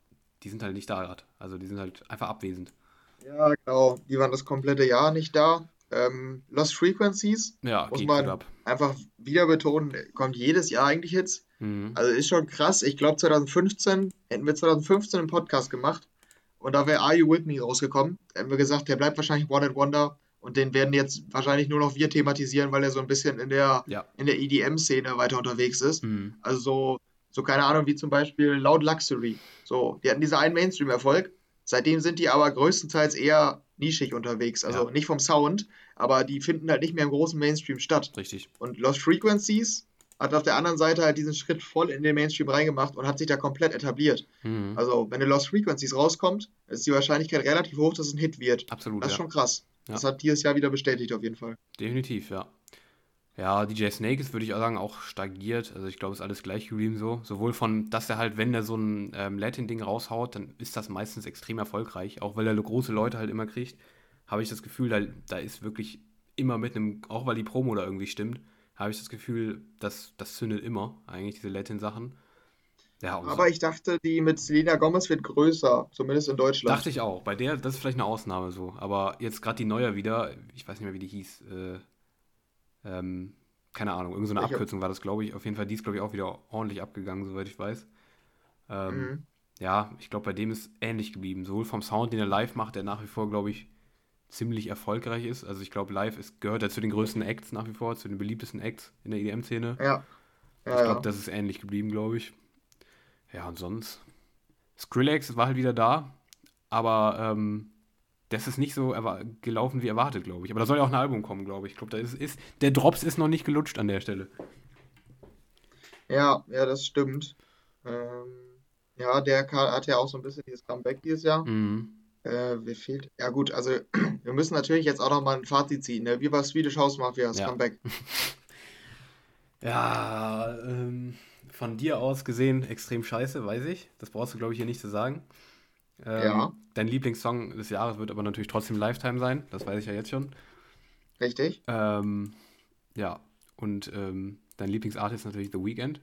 die sind halt nicht da gerade. Also die sind halt einfach abwesend. Ja, genau. Die waren das komplette Jahr nicht da. Ähm, Lost Frequencies, Ja, muss man einfach wieder betonen, kommt jedes Jahr eigentlich Hits. Mhm. Also ist schon krass. Ich glaube 2015, hätten wir 2015 einen Podcast gemacht und da wäre Are You With Me rausgekommen. Da hätten wir gesagt, der bleibt wahrscheinlich One and Wonder und den werden jetzt wahrscheinlich nur noch wir thematisieren, weil er so ein bisschen in der, Ja. in der EDM-Szene weiter unterwegs ist. Mhm. Also so, so keine Ahnung, wie zum Beispiel Loud Luxury. So, die hatten diesen einen Mainstream-Erfolg. Seitdem sind die aber größtenteils eher nischig unterwegs. Also Ja. nicht vom Sound, aber die finden halt nicht mehr im großen Mainstream statt. Richtig. Und Lost Frequencies hat auf der anderen Seite halt diesen Schritt voll in den Mainstream reingemacht und hat sich da komplett etabliert. Mhm. Also, wenn eine Lost Frequencies rauskommt, ist die Wahrscheinlichkeit relativ hoch, dass es ein Hit wird. Absolut, Das ist ja. schon krass. Ja. Das hat dieses Jahr wieder bestätigt, auf jeden Fall. Definitiv, ja. Ja, DJ Snake ist, würde ich auch sagen, auch stagniert. Also ich glaube, ist alles gleich geblieben so. Sowohl von, dass er halt, wenn er so ein ähm, Latin-Ding raushaut, dann ist das meistens extrem erfolgreich. Auch weil er große Leute halt immer kriegt, habe ich das Gefühl, da, da ist wirklich immer mit einem, auch weil die Promo da irgendwie stimmt, habe ich das Gefühl, dass das zündet immer, eigentlich diese Latin-Sachen. Ja, und so- Aber ich dachte, die mit Selena Gomez wird größer, zumindest in Deutschland. Dachte ich auch. Bei der, das ist vielleicht eine Ausnahme so. Aber jetzt gerade die neue wieder, ich weiß nicht mehr, wie die hieß. Äh, ähm, keine Ahnung, irgendeine so? Abkürzung war das, glaube ich. Auf jeden Fall, die ist, glaube ich, auch wieder ordentlich abgegangen, soweit ich weiß. Ähm, Mhm. Ja, ich glaube, bei dem ist ähnlich geblieben. Sowohl vom Sound, den er live macht, der nach wie vor, glaube ich, ziemlich erfolgreich ist. Also ich glaube, live ist, gehört er zu den größten Acts nach wie vor, zu den beliebtesten Acts in der EDM-Szene. Ja. Ja, Ich ja. glaube, das ist ähnlich geblieben, glaube ich. Ja, und sonst. Skrillex war halt wieder da, aber ähm, das ist nicht so gelaufen wie erwartet, glaube ich. Aber da soll ja auch ein Album kommen, glaube ich. Ich glaube, da ist, ist, der Drops ist noch nicht gelutscht an der Stelle. Ja, ja, das stimmt. Ähm, ja, der hat ja auch so ein bisschen dieses Comeback dieses Jahr. Mhm. Äh, wer fehlt? Ja, gut, also wir müssen natürlich jetzt auch nochmal ein Fazit ziehen. Ne? Wie war Swedish House Mafia, das Ja. Comeback? Ja, ähm, von dir aus gesehen extrem scheiße, weiß ich. Das brauchst du, glaube ich, hier nicht zu sagen. Ähm, Ja. Dein Lieblingssong des Jahres wird aber natürlich trotzdem Lifetime sein. Das weiß ich ja jetzt schon. Richtig? Ähm, ja, und ähm, dein Lieblingsartist ist natürlich The Weeknd.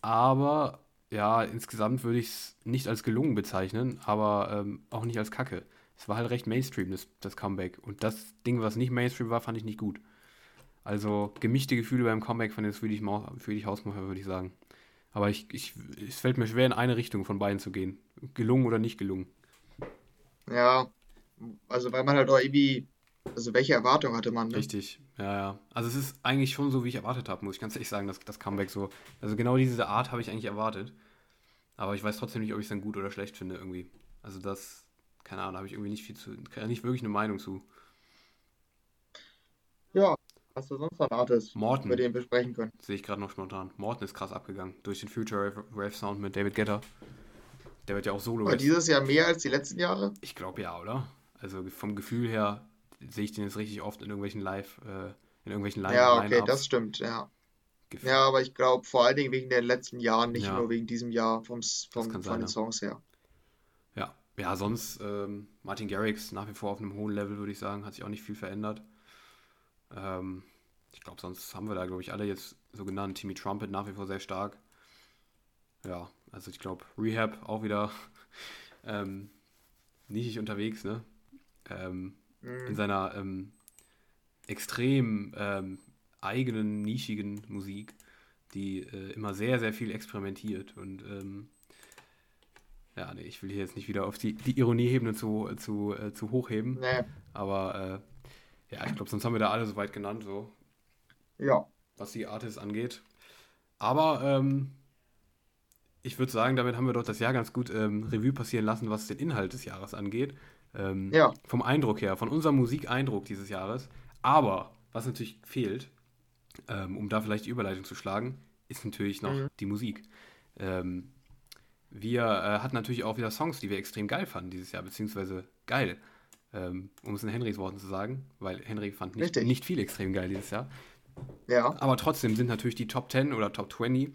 Aber ja, insgesamt würde ich es nicht als gelungen bezeichnen, aber ähm, auch nicht als Kacke. Es war halt recht Mainstream, das, das Comeback. Und das Ding, was nicht Mainstream war, fand ich nicht gut. Also gemischte Gefühle beim Comeback von den Swedish, Mau- Swedish Mafia, würde ich sagen. Aber ich, ich, es fällt mir schwer, in eine Richtung von beiden zu gehen. Gelungen oder nicht gelungen. Ja, also weil man halt auch irgendwie, also welche Erwartung hatte man, ne? Richtig, ja, ja. Also es ist eigentlich schon so, wie ich erwartet habe, muss ich ganz ehrlich sagen, das, das Comeback so. Also genau diese Art habe ich eigentlich erwartet. Aber ich weiß trotzdem nicht, ob ich es dann gut oder schlecht finde irgendwie. Also das, keine Ahnung, da habe ich irgendwie nicht viel zu, nicht wirklich eine Meinung zu. Ja, hast du sonst noch einen Artist, Morten. über den wir sprechen können? Sehe ich gerade noch spontan. Morton ist krass abgegangen durch den Future Rave, Sound mit David Guetta. Der wird ja auch solo War jetzt. dieses Jahr mehr als die letzten Jahre? Ich glaube ja, oder? Also vom Gefühl her sehe ich den jetzt richtig oft in irgendwelchen Live, äh, in irgendwelchen Line Ja, okay, das stimmt, ja. Gef- Ja, aber ich glaube vor allen Dingen wegen den letzten Jahren, nicht Ja. nur wegen diesem Jahr vom, vom, von sein, den. Songs her. Ja, ja, sonst ähm, Martin Garrix nach wie vor auf einem hohen Level, würde ich sagen, hat sich auch nicht viel verändert. Ähm, ich glaube, sonst haben wir da, glaube ich, alle jetzt so genannt. Timmy Trumpet nach wie vor sehr stark. Ja, also ich glaube, Rehab auch wieder ähm, nischig unterwegs, ne? Ähm, in Mhm. seiner ähm, extrem ähm, eigenen, nischigen Musik, die äh, immer sehr, sehr viel experimentiert. Und ähm, ja, nee, ich will hier jetzt nicht wieder auf die, die Ironieebene zu, zu, äh, zu hochheben, Nee, aber äh, ja, ich glaube, sonst haben wir da alle soweit genannt, so, ja. was die Artists angeht. Aber ähm, ich würde sagen, damit haben wir doch das Jahr ganz gut ähm, Revue passieren lassen, was den Inhalt des Jahres angeht. Ähm, Ja. Vom Eindruck her, von unserem Musikeindruck dieses Jahres. Aber was natürlich fehlt, ähm, um da vielleicht die Überleitung zu schlagen, ist natürlich noch Mhm. die Musik. Ähm, wir äh, hatten natürlich auch wieder Songs, die wir extrem geil fanden dieses Jahr, beziehungsweise geil. ähm, um es in Henrys Worten zu sagen, weil Henry fand nicht, nicht viel extrem geil dieses Jahr. Ja. Aber trotzdem sind natürlich die Top 10 oder Top 20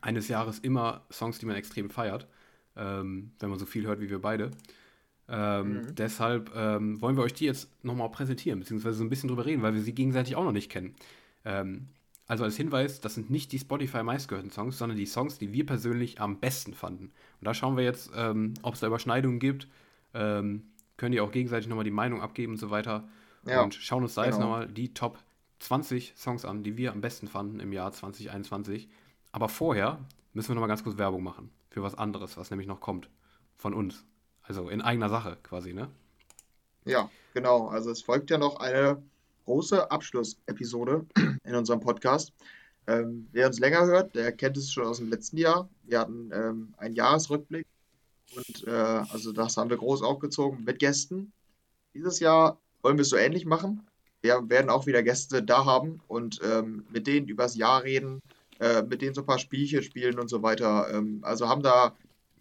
eines Jahres immer Songs, die man extrem feiert, ähm, wenn man so viel hört wie wir beide. Ähm, mhm. Deshalb ähm, wollen wir euch die jetzt nochmal präsentieren, beziehungsweise so ein bisschen drüber reden, weil wir sie gegenseitig auch noch nicht kennen. Ähm, also als Hinweis, das sind nicht die Spotify meistgehörten Songs, sondern die Songs, die wir persönlich am besten fanden. Und da schauen wir jetzt, ähm, ob es da Überschneidungen gibt. Ähm, können die auch gegenseitig nochmal die Meinung abgeben und so weiter. Ja, und schauen uns da genau. jetzt nochmal die Top 20 Songs an, die wir am besten fanden im Jahr 2021. Aber vorher müssen wir nochmal ganz kurz Werbung machen für was anderes, was nämlich noch kommt von uns. Also in eigener Sache quasi, ne? Ja, genau. Also es folgt ja noch eine große Abschlussepisode in unserem Podcast. Ähm, wer uns länger hört, der kennt es schon aus dem letzten Jahr. Wir hatten ähm, einen Jahresrückblick und äh, also das haben wir groß aufgezogen mit Gästen. Dieses Jahr wollen wir es so ähnlich machen. Wir werden auch wieder Gäste da haben und ähm, mit denen übers Jahr reden, äh, mit denen so ein paar Spielchen spielen und so weiter. Ähm, also haben da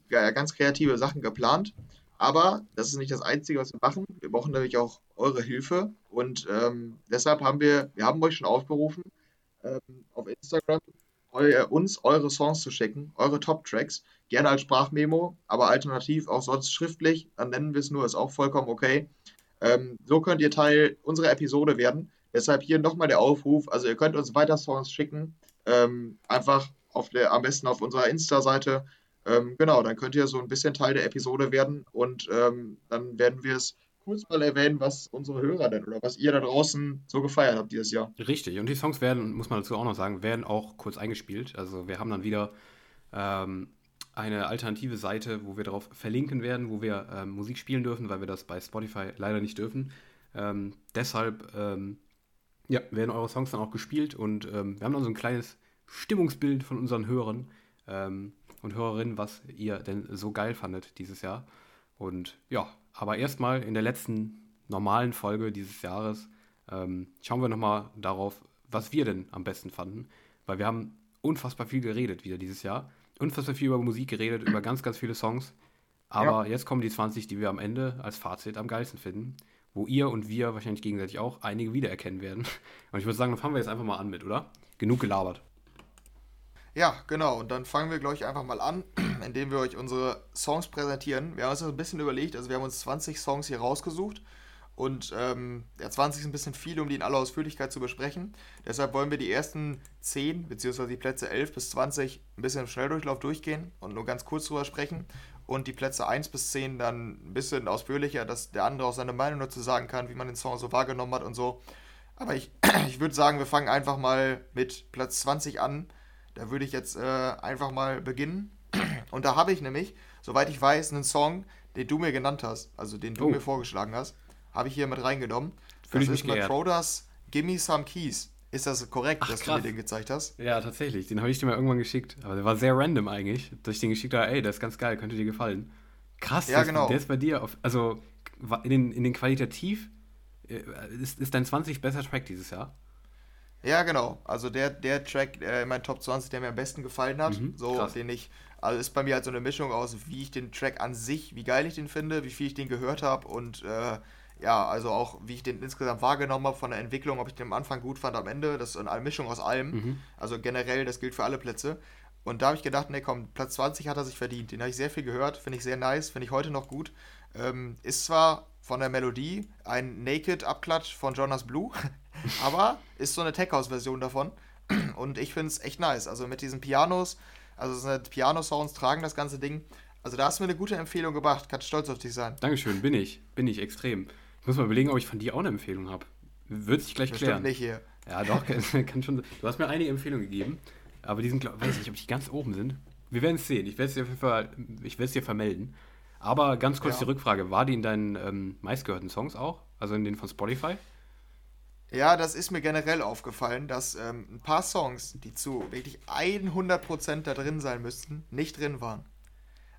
ja, ganz kreative Sachen geplant. Aber das ist nicht das Einzige, was wir machen. Wir brauchen nämlich auch eure Hilfe. Und ähm, deshalb haben wir, wir haben euch schon aufgerufen, ähm, auf Instagram eu, uns eure Songs zu schicken, eure Top-Tracks. Gerne als Sprachmemo, aber alternativ auch sonst schriftlich. Dann nennen wir es nur, ist auch vollkommen okay. Ähm, so könnt ihr Teil unserer Episode werden. Deshalb hier nochmal der Aufruf. Also ihr könnt uns weiter Songs schicken. Ähm, einfach auf der, am besten auf unserer Insta-Seite ähm, genau, dann könnt ihr so ein bisschen Teil der Episode werden und ähm, dann werden wir es kurz mal erwähnen, was unsere Hörer denn oder was ihr da draußen so gefeiert habt dieses Jahr. Richtig, und die Songs werden, muss man dazu auch noch sagen, werden auch kurz eingespielt. Also wir haben dann wieder ähm, eine alternative Seite, wo wir darauf verlinken werden, wo wir ähm, Musik spielen dürfen, weil wir das bei Spotify leider nicht dürfen. Ähm, deshalb ähm, ja, werden eure Songs dann auch gespielt und wir haben dann so ein kleines Stimmungsbild von unseren Hörern. Ähm, und Hörerinnen, was ihr denn so geil fandet dieses Jahr. Und ja, aber erstmal in der letzten normalen Folge dieses Jahres ähm, schauen wir nochmal darauf, was wir denn am besten fanden. Weil wir haben unfassbar viel geredet wieder dieses Jahr. Unfassbar viel über Musik geredet, über ganz, ganz viele Songs. Aber ja. jetzt kommen die 20, die wir am Ende als Fazit am geilsten finden. Wo ihr und wir wahrscheinlich gegenseitig auch einige wiedererkennen werden. Und ich würde sagen, dann fangen wir jetzt einfach mal an mit, oder? Genug gelabert. Ja, genau. Und dann fangen wir, glaube ich, einfach mal an, indem wir euch unsere Songs präsentieren. Wir haben uns ein bisschen überlegt, also wir haben uns 20 Songs hier rausgesucht. Und ähm, ja, 20 ist ein bisschen viel, um die in aller Ausführlichkeit zu besprechen. Deshalb wollen wir die ersten 10 beziehungsweise die Plätze 11 bis 20 ein bisschen im Schnelldurchlauf durchgehen und nur ganz kurz drüber sprechen. Und die Plätze 1 bis 10 dann ein bisschen ausführlicher, dass der andere auch seine Meinung dazu sagen kann, wie man den Song so wahrgenommen hat und so. Aber ich, ich würde sagen, wir fangen einfach mal mit Platz 20 an. Da würde ich jetzt äh, einfach mal beginnen. Und da habe ich nämlich, soweit ich weiß, einen Song, den du mir genannt hast, also den du oh. mir vorgeschlagen hast, habe ich hier mit reingenommen. Fühl das ist Matrodas Gimme Some Keys. Ist das korrekt, Ach, dass krass. du mir den gezeigt hast? Ja, tatsächlich. Den habe ich dir mal irgendwann geschickt. Aber der war sehr random eigentlich, dass ich den geschickt habe. Ey, der ist ganz geil, könnte dir gefallen. Krass, ja, genau. der ist bei dir auf. Also in den, in den Qualitativ äh, ist, ist dein 20 besser Track dieses Jahr? Ja, genau. Also der, der Track äh, in meinen Top 20, der mir am besten gefallen hat. Mhm, so, krass. den ich. Also ist bei mir halt so eine Mischung aus, wie ich den Track an sich, wie geil ich den finde, wie viel ich den gehört habe und äh, ja, also auch wie ich den insgesamt wahrgenommen habe von der Entwicklung, ob ich den am Anfang gut fand, am Ende. Das ist eine Mischung aus allem. Mhm. Also generell, das gilt für alle Plätze. Und da habe ich gedacht, nee, komm, Platz 20 hat er sich verdient. Den habe ich sehr viel gehört, finde ich sehr nice, finde ich heute noch gut. Ähm, ist zwar von der Melodie ein Naked-Abklatsch von Jonas Blue, aber ist so eine Tech-House-Version davon. Und ich finde es echt nice. Also mit diesen Pianos, also Piano-Sounds tragen das ganze Ding. Also da hast du mir eine gute Empfehlung gebracht. Kannst stolz auf dich sein. Dankeschön, bin ich. Bin ich extrem. Ich muss mal überlegen, ob ich von dir auch eine Empfehlung habe. Wird sich gleich Bestimmt klären. nicht hier. Ja, doch, kann, schon. Du hast mir einige Empfehlungen gegeben, aber die sind, glaub, weiß nicht, ob die ganz oben sind. Wir werden es sehen. Ich werde es dir ich dir vermelden. Aber ganz kurz ja. die Rückfrage: War die in deinen ähm, meistgehörten Songs auch? Also in denen von Spotify? Ja, das ist mir generell aufgefallen, dass ähm, ein paar Songs, die zu wirklich 100% da drin sein müssten, nicht drin waren.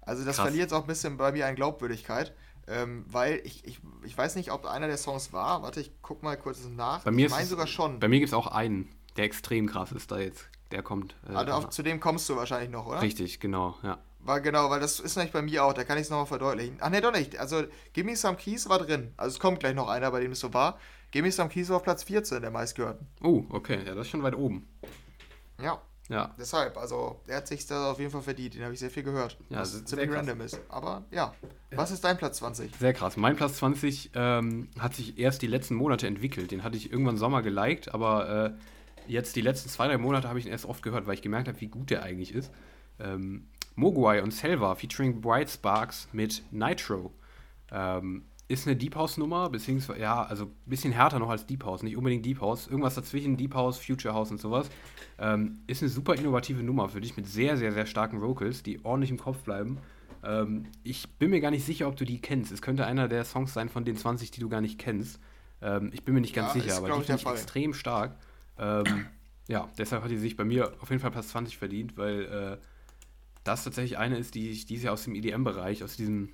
Also das Krass. verliert jetzt auch ein bisschen bei mir an Glaubwürdigkeit, ähm, weil ich, ich, ich weiß nicht, ob einer der Songs war. Warte, ich guck mal kurz nach. Bei mir ich meine sogar schon. Bei mir gibt es auch einen, der extrem krass ist da jetzt. Der kommt. Äh, also auf, zu dem kommst du wahrscheinlich noch, oder? Richtig, genau, ja. war genau, weil das ist nämlich bei mir auch, da kann ich es nochmal verdeutlichen. Ach ne, doch nicht. Also, Gimme Some Keys war drin. Also, es kommt gleich noch einer, bei dem es so war. Gimme Some Keys war auf Platz 14 der meistgehörten. Oh, okay, ja, das ist schon weit oben. Ja. Ja. Deshalb, also, er hat sich das auf jeden Fall verdient. Den habe ich sehr viel gehört. Ja, was sehr ziemlich krass. random ist. Aber ja. Was ist dein Platz 20? Sehr krass. Mein Platz 20 ähm, hat sich erst die letzten Monate entwickelt. Den hatte ich irgendwann Sommer geliked, aber äh, jetzt die letzten zwei, drei Monate habe ich ihn erst oft gehört, weil ich gemerkt habe, wie gut der eigentlich ist. Ähm, Mogwai und Selva featuring Bright Sparks mit Nitro. Ähm, ist eine Deep House Nummer, beziehungsweise, ja, also ein bisschen härter noch als Deep House, nicht unbedingt Deep House, irgendwas dazwischen, Deep House, Future House und sowas. Ähm, ist eine super innovative Nummer für dich mit sehr, sehr, sehr starken Vocals, die ordentlich im Kopf bleiben. Ähm, ich bin mir gar nicht sicher, ob du die kennst. Es könnte einer der Songs sein von den 20, die du gar nicht kennst. Ähm, ich bin mir nicht ganz Ja, sicher, aber die finde ich extrem stark. Ähm, ja, deshalb hat die sich bei mir auf jeden Fall Platz 20 verdient, weil äh, das tatsächlich eine ist, die ich dieses Jahr aus dem EDM-Bereich, aus diesem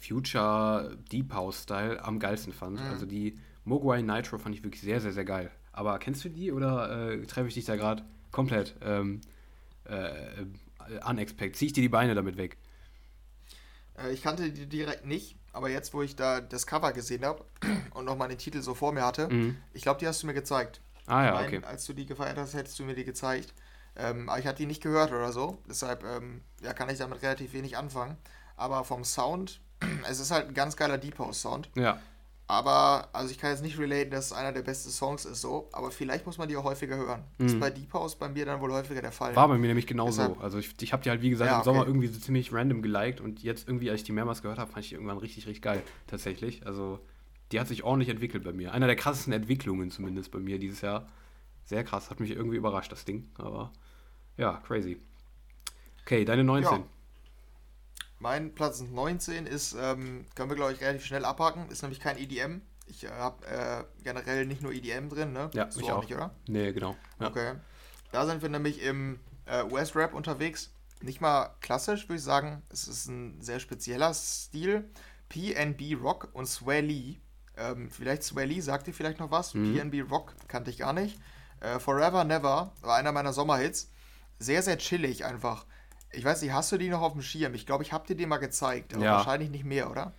Future Deep House-Style am geilsten fand. Mhm. Also die Mogwai Nitro fand ich wirklich sehr, sehr, sehr geil. Aber kennst du die oder äh, treffe ich dich da gerade komplett ähm, äh, unexpected? Zieh ich dir die Beine damit weg? Äh, ich kannte die direkt nicht, aber jetzt, wo ich da das Cover gesehen habe und nochmal den Titel so vor mir hatte, Mhm. ich glaube, die hast du mir gezeigt. Ah ja, Ich mein, okay. Als du die gefeiert hast, hättest du mir die gezeigt. Ähm, aber ich hatte die nicht gehört oder so. Deshalb ähm, ja, kann ich damit relativ wenig anfangen. Aber vom Sound, es ist halt ein ganz geiler Deep House Sound. Ja, Aber, also ich kann jetzt nicht relaten, dass es einer der besten Songs ist so. Aber vielleicht muss man die auch häufiger hören. Ist bei Deep House bei mir dann wohl häufiger der Fall. Mhm. war bei mir nämlich genauso. Deshalb- Also ich, ich habe die halt, wie gesagt, Ja, im Sommer okay. irgendwie so ziemlich random geliked und jetzt irgendwie, als ich die mehrmals gehört habe, fand ich die irgendwann richtig, richtig geil. Tatsächlich. Also die hat sich ordentlich entwickelt bei mir. Einer der krassesten Entwicklungen zumindest bei mir dieses Jahr. Sehr krass, hat mich irgendwie überrascht, das Ding. Aber ja, crazy. Okay, deine 19. Ja. Mein Platz 19 ist, ähm, können wir glaube ich relativ schnell abhaken, ist nämlich kein EDM. Ich äh, habe äh, generell nicht nur EDM drin, ne? Ja, du ich auch. nicht, oder? Nee, genau. Ja. Okay. Da sind wir nämlich im äh, US-Rap unterwegs. Nicht mal klassisch, würde ich sagen. Es ist ein sehr spezieller Stil. PNB Rock und Sway Lee. Ähm, vielleicht Sway Lee sagt dir vielleicht noch was. Mhm. PNB Rock kannte ich gar nicht. Äh, Forever Never war einer meiner Sommerhits. Sehr, sehr chillig einfach. Ich weiß nicht, hast du die noch auf dem Schirm? Ich glaube, ich habe dir die mal gezeigt, aber Ja. wahrscheinlich nicht mehr, oder?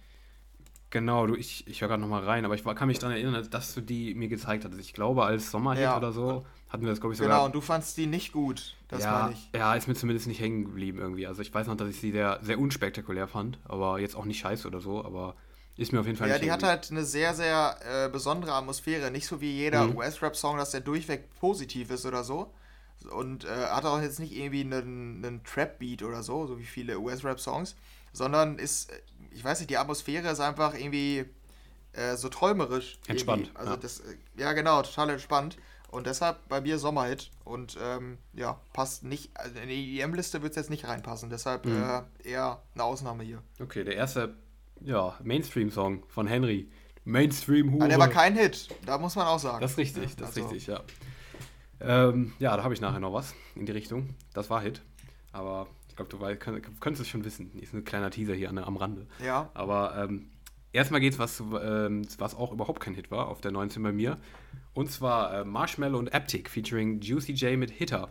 Genau, du, ich, ich höre gerade nochmal rein, aber ich kann mich daran erinnern, dass du die mir gezeigt hattest. Ich glaube, als Sommerhit Ja. oder so hatten wir das, glaube ich, Genau, sogar. und du fandst die nicht gut. Das ja, meine ich. ja, ist mir zumindest nicht hängen geblieben irgendwie. Also ich weiß noch, dass ich sie sehr, sehr unspektakulär fand, aber jetzt auch nicht scheiße oder so, aber ist mir auf jeden Fall Ja, die hat halt eine sehr, sehr äh, besondere Atmosphäre. Nicht so wie jeder Mhm. US-Rap-Song, dass der durchweg positiv ist oder so. Und äh, hat auch jetzt nicht irgendwie einen, einen Trap-Beat oder so, so wie viele US-Rap-Songs, sondern ist, äh, ich weiß nicht, die Atmosphäre ist einfach irgendwie äh, so träumerisch. Entspannt, irgendwie. Also ja. das, äh, ja genau, total entspannt. Und deshalb bei mir Sommerhit. Und ähm, ja, passt nicht, also in die EM-Liste wird es jetzt nicht reinpassen. Deshalb Mhm. äh, eher eine Ausnahme hier. Okay, der erste, ja, Mainstream-Song von Henry. Mainstream Hure. Aber der war kein Hit, da muss man auch sagen. Das ist richtig, Ja, das ist also- richtig, ja. Ähm, ja, da habe ich nachher noch was in die Richtung. Das war Hit. Aber ich glaube, du weißt, könnt, könntest es schon wissen. Ist ein kleiner Teaser hier an, am Rande. Ja, Aber ähm, erstmal geht's was, ähm, was auch überhaupt kein Hit war auf der 19 bei mir. Und zwar äh, Marshmallow und Aptic featuring Juicy J mit Hitter.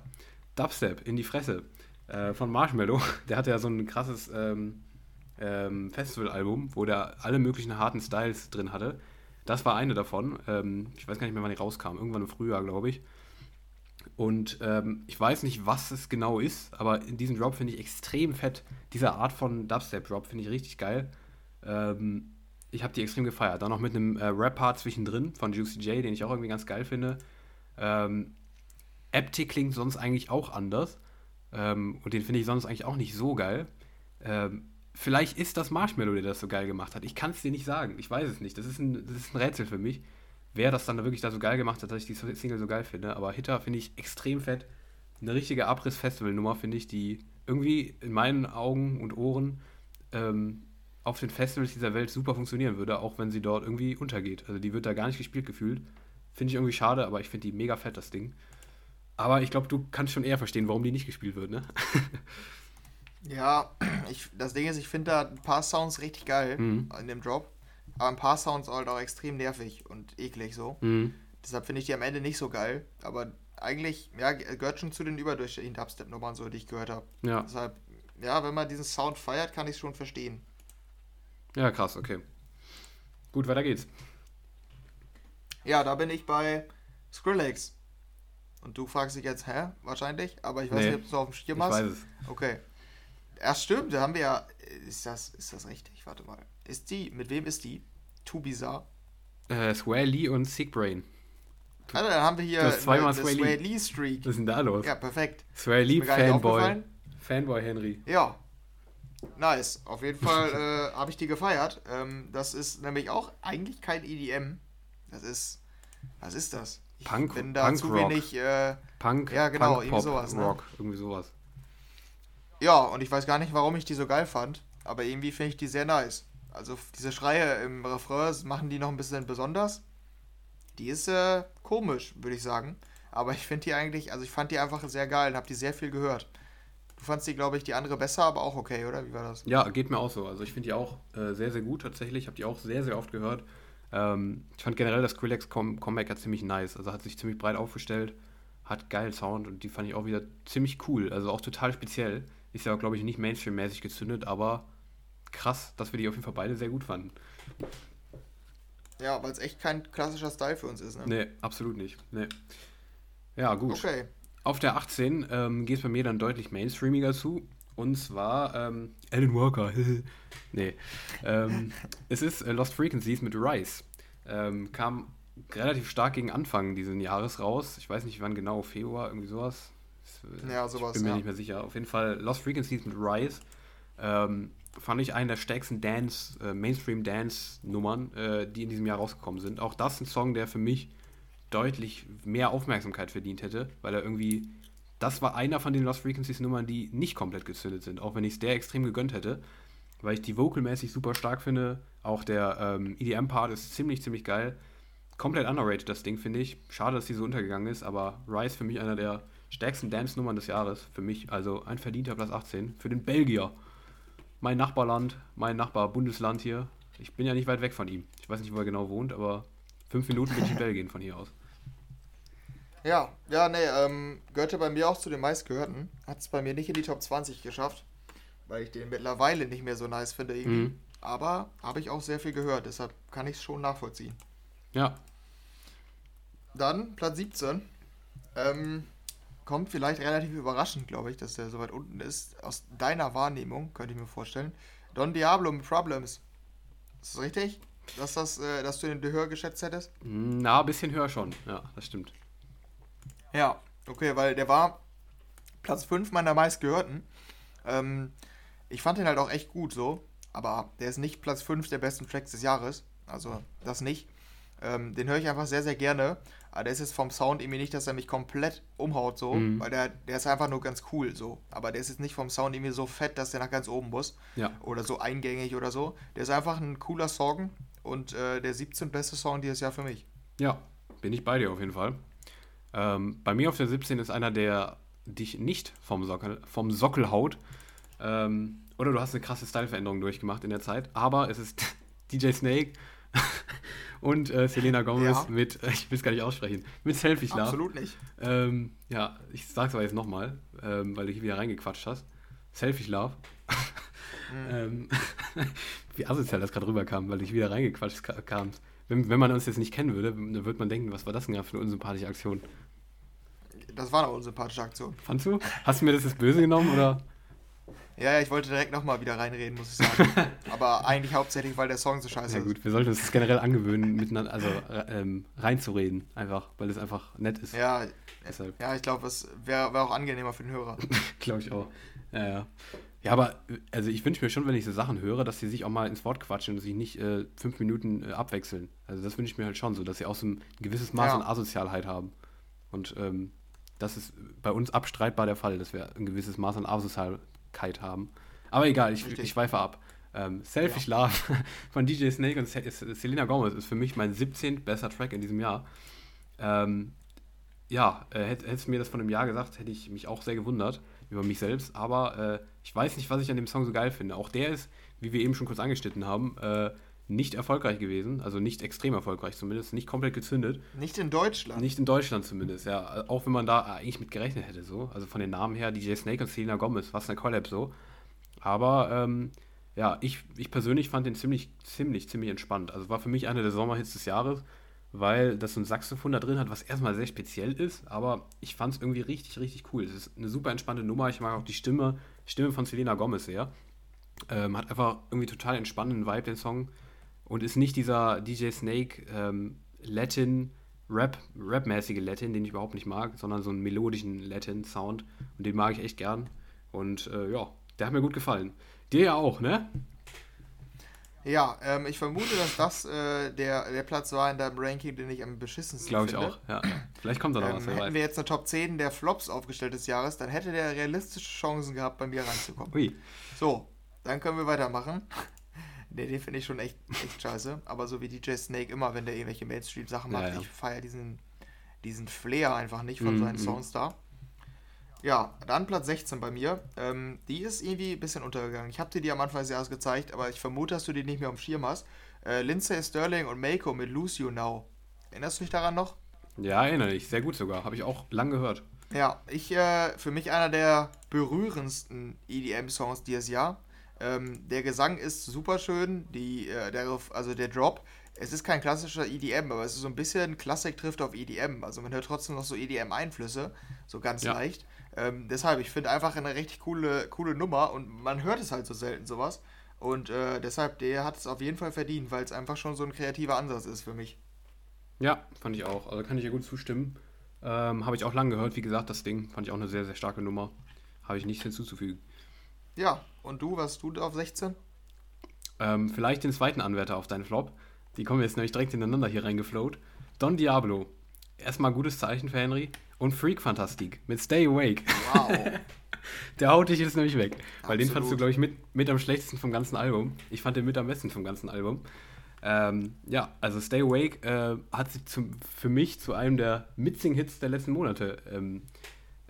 Dubstep in die Fresse äh, von Marshmallow. Der hatte ja so ein krasses ähm, ähm, Festivalalbum, wo der alle möglichen harten Styles drin hatte. Das war eine davon. Ähm, ich weiß gar nicht mehr, wann die rauskam. Irgendwann im Frühjahr, glaube ich. Und ähm, ich weiß nicht, was es genau ist, aber in diesem Drop finde ich extrem fett. Diese Art von Dubstep-Drop finde ich richtig geil. Ähm, ich habe die extrem gefeiert. Dann noch mit einem äh, Rap-Part zwischendrin von Juicy J, den ich auch irgendwie ganz geil finde. Ähm, Aptic klingt sonst eigentlich auch anders. Ähm, und den finde ich sonst eigentlich auch nicht so geil. Ähm, vielleicht ist das Marshmallow, der das so geil gemacht hat. Ich kann es dir nicht sagen. Ich weiß es nicht. Das ist, ein, das ist ein Rätsel für mich, wer das dann da wirklich da so geil gemacht hat, dass ich die Single so geil finde. Aber Hitter finde ich extrem fett. Eine richtige Abriss-Festival-Nummer, finde ich, die irgendwie in meinen Augen und Ohren ähm, auf den Festivals dieser Welt super funktionieren würde, auch wenn sie dort irgendwie untergeht. Also die wird da gar nicht gespielt gefühlt. Finde ich irgendwie schade, aber ich finde die mega fett, das Ding. Aber ich glaube, du kannst schon eher verstehen, warum die nicht gespielt wird, ne? ja, ich, das Ding ist, ich finde da ein paar Sounds richtig geil Mhm. in dem Drop, aber ein paar Sounds halt auch extrem nervig und eklig so. Mhm. Deshalb finde ich die am Ende nicht so geil, aber eigentlich, ja, gehört schon zu den überdurchschnittlichen Dubstep-Nummern so, die ich gehört habe. Ja. Deshalb, ja, wenn man diesen Sound feiert, kann ich es schon verstehen. Ja, krass, okay. Gut, weiter geht's. Ja, da bin ich bei Skrillex. Und du fragst dich jetzt, hä? Wahrscheinlich, aber ich weiß nee, nicht, ob du es auf dem Schirm hast. Ich weiß es. Okay. Ja, stimmt, da haben wir ja. Ist das, ist das richtig? Warte mal. Ist die, mit wem ist die? Too Bizarre? Äh, Sway Lee und Sickbrain. Also, dann haben wir hier zweimal eine, Sway, Lee. Lee Streak. Was ist denn da los? Ja, perfekt. Sway Lee Fanboy. Fanboy Henry. Ja. Nice. Auf jeden Fall äh, habe ich die gefeiert. Ähm, das ist nämlich auch eigentlich kein EDM. Das ist. Was ist das? Ich Punk, bin da Punk zu Rock. wenig. Äh, Punk, ja, genau, Punk, irgendwie sowas. Ne? Rock, irgendwie sowas. Ja, und ich weiß gar nicht, warum ich die so geil fand, aber irgendwie finde ich die sehr nice. Also diese Schreie im Refrain machen die noch ein bisschen besonders. Die ist äh, komisch, würde ich sagen. Aber ich finde die eigentlich, also ich fand die einfach sehr geil und habe die sehr viel gehört. Du fandst die, glaube ich, die andere besser, aber auch okay, oder? Wie war das? Ja, geht mir auch so. Also ich finde die auch äh, sehr, sehr gut tatsächlich. Ich habe die auch sehr, sehr oft gehört. Ähm, ich fand generell das Skrillex Comeback hat ziemlich nice. Also hat sich ziemlich breit aufgestellt, hat geil Sound und die fand ich auch wieder ziemlich cool. Also auch total speziell. Ist ja, glaube ich, nicht Mainstream-mäßig gezündet, aber krass, dass wir die auf jeden Fall beide sehr gut fanden. Ja, weil es echt kein klassischer Style für uns ist, ne? Nee, absolut nicht. Nee. Ja, gut. Okay. Auf der 18 ähm, geht es bei mir dann deutlich mainstreamiger zu. Und zwar ähm, Alan Walker. nee. Ähm, es ist äh, Lost Frequencies mit Rise. Ähm, kam relativ stark gegen Anfang dieses Jahres raus. Ich weiß nicht wann genau, Februar, irgendwie sowas. Ja, sowas. Ich bin mir ja. nicht mehr sicher. Auf jeden Fall Lost Frequencies mit Rise. Ähm, fand ich einen der stärksten Dance, äh, Mainstream-Dance-Nummern, äh, die in diesem Jahr rausgekommen sind. Auch das ein Song, der für mich deutlich mehr Aufmerksamkeit verdient hätte, weil er irgendwie, das war einer von den Lost Frequencies-Nummern, die nicht komplett gezündet sind, auch wenn ich es der extrem gegönnt hätte, weil ich die vocalmäßig super stark finde. Auch der ähm, EDM-Part ist ziemlich, ziemlich geil. Komplett underrated, das Ding, finde ich. Schade, dass die so untergegangen ist, aber Rise für mich einer der stärksten Dance-Nummern des Jahres. Für mich also ein verdienter Platz 18. Für den Belgier. Mein Nachbarland, mein Nachbarbundesland hier. Ich bin ja nicht weit weg von ihm. Ich weiß nicht, wo er genau wohnt, aber fünf Minuten bin ich in Belgien von hier aus. Ja, ja, nee, ähm, gehörte bei mir auch zu den meistgehörten. Hat es bei mir nicht in die Top 20 geschafft, weil ich den mittlerweile nicht mehr so nice finde irgendwie. Mhm. Aber habe ich auch sehr viel gehört, deshalb kann ich es schon nachvollziehen. Ja. Dann Platz 17. Ähm, kommt vielleicht relativ überraschend, glaube ich, dass der so weit unten ist. Aus deiner Wahrnehmung, könnte ich mir vorstellen. Don Diablo mit Problems. Ist das richtig? Dass, das, äh, dass du den höher geschätzt hättest? Na, ein bisschen höher schon. Ja, das stimmt. Ja, okay, weil der war Platz 5 meiner meistgehörten. Ähm, ich fand den halt auch echt gut so, aber der ist nicht Platz 5 der besten Tracks des Jahres. Also das nicht. Ähm, den höre ich einfach sehr, sehr gerne. Aber der ist jetzt vom Sound irgendwie nicht, dass er mich komplett umhaut, so. Mhm. Weil der, der ist einfach nur ganz cool, so. Aber der ist jetzt nicht vom Sound irgendwie so fett, dass der nach ganz oben muss. Ja. Oder so eingängig oder so. Der ist einfach ein cooler Song und äh, der 17. beste Song dieses Jahr für mich. Ja, bin ich bei dir auf jeden Fall. Ähm, bei mir auf der 17 ist einer, der dich nicht vom Sockel, vom Sockel haut. Ähm, oder du hast eine krasse Styleveränderung durchgemacht in der Zeit. Aber es ist DJ Snake und äh, Selena Gomez ja. mit, äh, ich will es gar nicht aussprechen, mit Selfie Love. Absolut nicht. Ähm, ja, ich sag's aber jetzt nochmal, ähm, weil du hier wieder reingequatscht hast. Selfie Love. mhm. ähm, wie asozial das gerade rüberkam, weil du hier wieder reingequatscht kamst. Wenn, wenn man uns jetzt nicht kennen würde, dann würde man denken, was war das denn für eine unsympathische Aktion? Das war eine unsympathische Aktion. Fandst du? Hast du mir das jetzt böse genommen oder? Ja, ja, ich wollte direkt nochmal wieder reinreden, muss ich sagen. Aber eigentlich hauptsächlich, weil der Song so scheiße ist. Ja gut, wir sollten uns das generell angewöhnen, miteinander, also ähm, reinzureden, einfach, weil es einfach nett ist. Ja, Deshalb. ja ich glaube, es wäre wär auch angenehmer für den Hörer. glaube ich auch. Ja, ja. Ja, aber also ich wünsche mir schon, wenn ich so Sachen höre, dass sie sich auch mal ins Wort quatschen und sich nicht äh, fünf Minuten äh, abwechseln. Also das wünsche ich mir halt schon so, dass sie auch so ein gewisses Maß ja. an Asozialheit haben. Und ähm, das ist bei uns abstreitbar der Fall, dass wir ein gewisses Maß an Asozialkeit haben. Aber egal, ich, ich schweife ab. Ähm, Selfish ja. Love von DJ Snake und Selena Gomez ist für mich mein 17. bester Track in diesem Jahr. Ähm, ja, äh, hättest du mir das von einem Jahr gesagt, hätte ich mich auch sehr gewundert über mich selbst. Aber äh, ich weiß nicht, was ich an dem Song so geil finde. Auch der ist, wie wir eben schon kurz angeschnitten haben, äh, nicht erfolgreich gewesen, also nicht extrem erfolgreich zumindest, nicht komplett gezündet. Nicht in Deutschland. Nicht in Deutschland zumindest, ja. Auch wenn man da eigentlich mit gerechnet hätte, so. Also von den Namen her, DJ Snake und Selena Gomez, was eine Collab so. Aber ähm, ja, ich, ich persönlich fand den ziemlich, ziemlich, ziemlich entspannt. Also war für mich einer der Sommerhits des Jahres, weil das so ein Saxophon da drin hat, was erstmal sehr speziell ist, aber ich fand es irgendwie richtig, richtig cool. Es ist eine super entspannte Nummer. Ich mag auch die Stimme, Stimme von Selena Gomez sehr. Ähm, hat einfach irgendwie total entspannenden Vibe, den Song. Und ist nicht dieser DJ Snake ähm, Latin, Rap, Rap-mäßige Latin, den ich überhaupt nicht mag, sondern so einen melodischen Latin-Sound. Und den mag ich echt gern. Und äh, ja, der hat mir gut gefallen. Dir ja auch, ne? Ja, ähm, ich vermute, dass das äh, der, der Platz war in deinem Ranking, den ich am beschissensten Glaube ich finde. auch, ja. Vielleicht kommt da noch ähm, was. Hätten wir jetzt eine Top 10 der Flops aufgestellt des Jahres, dann hätte der realistische Chancen gehabt, bei mir reinzukommen. Ui. So, dann können wir weitermachen. Ne, den finde ich schon echt, echt scheiße. Aber so wie DJ Snake immer, wenn der irgendwelche Mainstream-Sachen macht, ja, ich feiere diesen, diesen Flair einfach nicht von mm, seinen mm. Songs da. Ja, dann Platz 16 bei mir. Ähm, die ist irgendwie ein bisschen untergegangen. Ich habe dir die am Anfang des Jahres gezeigt, aber ich vermute, dass du die nicht mehr am Schirm hast. Äh, Lindsay Sterling und Mako mit Lose You Now. Erinnerst du dich daran noch? Ja, erinnere ich. Sehr gut sogar. Habe ich auch lang gehört. Ja, ich, äh, für mich einer der berührendsten EDM-Songs dieses Jahr. Ähm, der Gesang ist super schön, die, äh, der, also der Drop. Es ist kein klassischer EDM, aber es ist so ein bisschen Klassik trifft auf EDM. Also man hört trotzdem noch so EDM-Einflüsse, so ganz ja. leicht. Ähm, deshalb, ich finde einfach eine richtig coole, coole Nummer und man hört es halt so selten sowas. Und äh, deshalb, der hat es auf jeden Fall verdient, weil es einfach schon so ein kreativer Ansatz ist für mich. Ja, fand ich auch. Also kann ich ja gut zustimmen. Ähm, Habe ich auch lange gehört, wie gesagt, das Ding fand ich auch eine sehr, sehr starke Nummer. Habe ich nichts hinzuzufügen. Ja, und du, was tut auf 16? Ähm, vielleicht den zweiten Anwärter auf deinen Flop. Die kommen jetzt nämlich direkt hintereinander hier reingefloat. Don Diablo. Erstmal gutes Zeichen für Henry. Und Freak Fantastik mit Stay Awake. Wow. Der haut dich jetzt nämlich weg. Weil Absolut. den fandst du, glaube ich, mit, mit am schlechtesten vom ganzen Album. Ich fand den mit am besten vom ganzen Album. Ähm, ja, also Stay Awake äh, hat sich zum, für mich zu einem der Mitsing-Hits der letzten Monate ähm,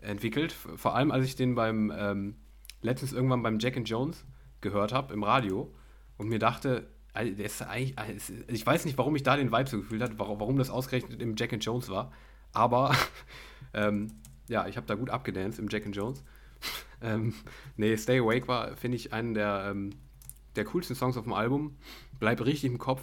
entwickelt. Vor allem, als ich den beim ähm, letztens irgendwann beim Jack and Jones gehört habe im Radio und mir dachte, ich weiß nicht, warum ich da den Vibe so gefühlt habe, warum das ausgerechnet im Jack and Jones war, aber ähm, ja, ich habe da gut abgedanced im Jack and Jones. ähm, nee, Stay Awake war, finde ich, einen der, ähm, der coolsten Songs auf dem Album. Bleibt richtig im Kopf.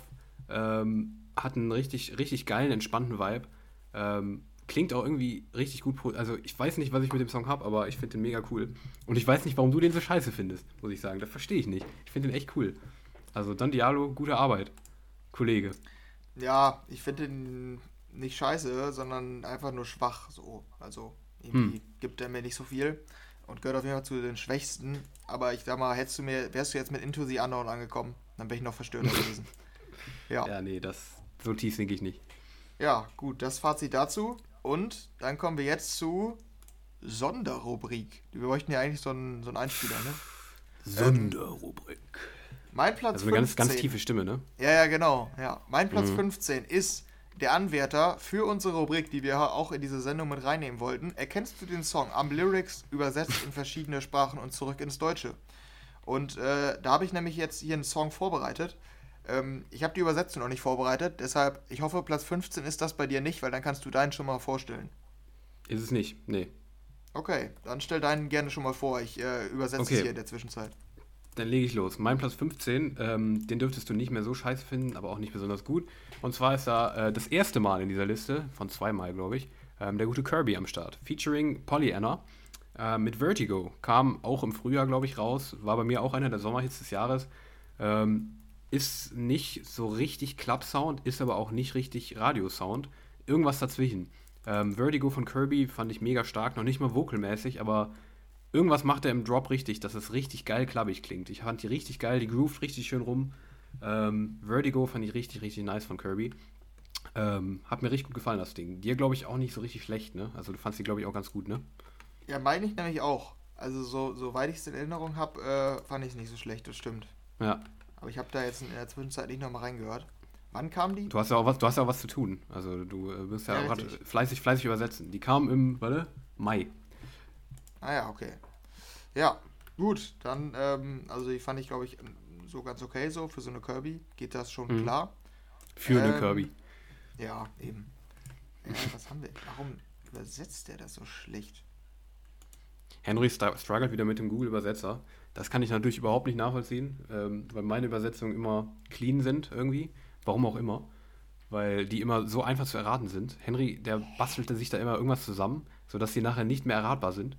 Ähm, hat einen richtig, richtig geilen, entspannten Vibe. Ähm, klingt auch irgendwie richtig gut. Also ich weiß nicht, was ich mit dem Song habe, aber ich finde den mega cool. Und ich weiß nicht, warum du den so scheiße findest, muss ich sagen. Das verstehe ich nicht. Ich finde den echt cool. Also Don Diallo, gute Arbeit, Kollege. Ja, ich finde den nicht scheiße, sondern einfach nur schwach. So. Also irgendwie hm. gibt er mir nicht so viel und gehört auf jeden Fall zu den Schwächsten. Aber ich sag mal, hättest du mir, wärst du jetzt mit Into the Unknown angekommen, dann wäre ich noch verstörter gewesen. Ja. Ja, nee, das so tief sinke ich nicht. Ja, gut, das Fazit dazu. Und dann kommen wir jetzt zu Sonderrubrik. Wir bräuchten ja eigentlich so einen, so einen Einspieler, ne? Sonderrubrik. Ähm, mein Platz also eine 15. ganz, ganz tiefe Stimme, ne? Ja, ja, genau. Ja. Mein Platz mhm. 15 ist der Anwärter für unsere Rubrik, die wir auch in diese Sendung mit reinnehmen wollten. Erkennst du den Song am Lyrics übersetzt in verschiedene Sprachen und zurück ins Deutsche? Und äh, da habe ich nämlich jetzt hier einen Song vorbereitet. Ähm, ich habe die Übersetzung noch nicht vorbereitet, deshalb, ich hoffe, Platz 15 ist das bei dir nicht, weil dann kannst du deinen schon mal vorstellen. Ist es nicht, nee. Okay, dann stell deinen gerne schon mal vor. Ich äh, übersetze okay. es hier in der Zwischenzeit. Dann lege ich los. Mein Platz 15, ähm, den dürftest du nicht mehr so scheiße finden, aber auch nicht besonders gut. Und zwar ist da äh, das erste Mal in dieser Liste, von zweimal glaube ich, ähm, der gute Kirby am Start. Featuring Pollyanna äh, mit Vertigo. Kam auch im Frühjahr, glaube ich, raus. War bei mir auch einer der Sommerhits des Jahres. Ähm, ist nicht so richtig Club-Sound, ist aber auch nicht richtig Radio-Sound. Irgendwas dazwischen. Ähm, Vertigo von Kirby fand ich mega stark, noch nicht mal vocalmäßig, aber irgendwas macht er im Drop richtig, dass es richtig geil klappig klingt. Ich fand die richtig geil, die groovt richtig schön rum. Ähm, Vertigo fand ich richtig, richtig nice von Kirby. Ähm, hat mir richtig gut gefallen, das Ding. Dir, glaube ich, auch nicht so richtig schlecht, ne? Also du fandst die, glaube ich, auch ganz gut, ne? Ja, meine ich nämlich auch. Also so, soweit ich es in Erinnerung habe, äh, fand ich es nicht so schlecht, das stimmt. Ja. Aber ich habe da jetzt in der Zwischenzeit nicht nochmal reingehört. Wann kam die? Du hast ja auch was, du hast ja auch was zu tun. Also du äh, wirst ja, ja auch fleißig, fleißig übersetzen. Die kam im, warte, Mai. Ah ja, okay. Ja, gut. Dann, ähm, also die fand ich, glaube ich, so ganz okay so. Für so eine Kirby geht das schon mhm. klar. Für ähm, eine Kirby. Ja, eben. Ja, was haben wir? Warum übersetzt der das so schlecht? Henry struggelt wieder mit dem Google-Übersetzer. Das kann ich natürlich überhaupt nicht nachvollziehen, ähm, weil meine Übersetzungen immer clean sind irgendwie. Warum auch immer. Weil die immer so einfach zu erraten sind. Henry, der bastelte sich da immer irgendwas zusammen, sodass die nachher nicht mehr erratbar sind.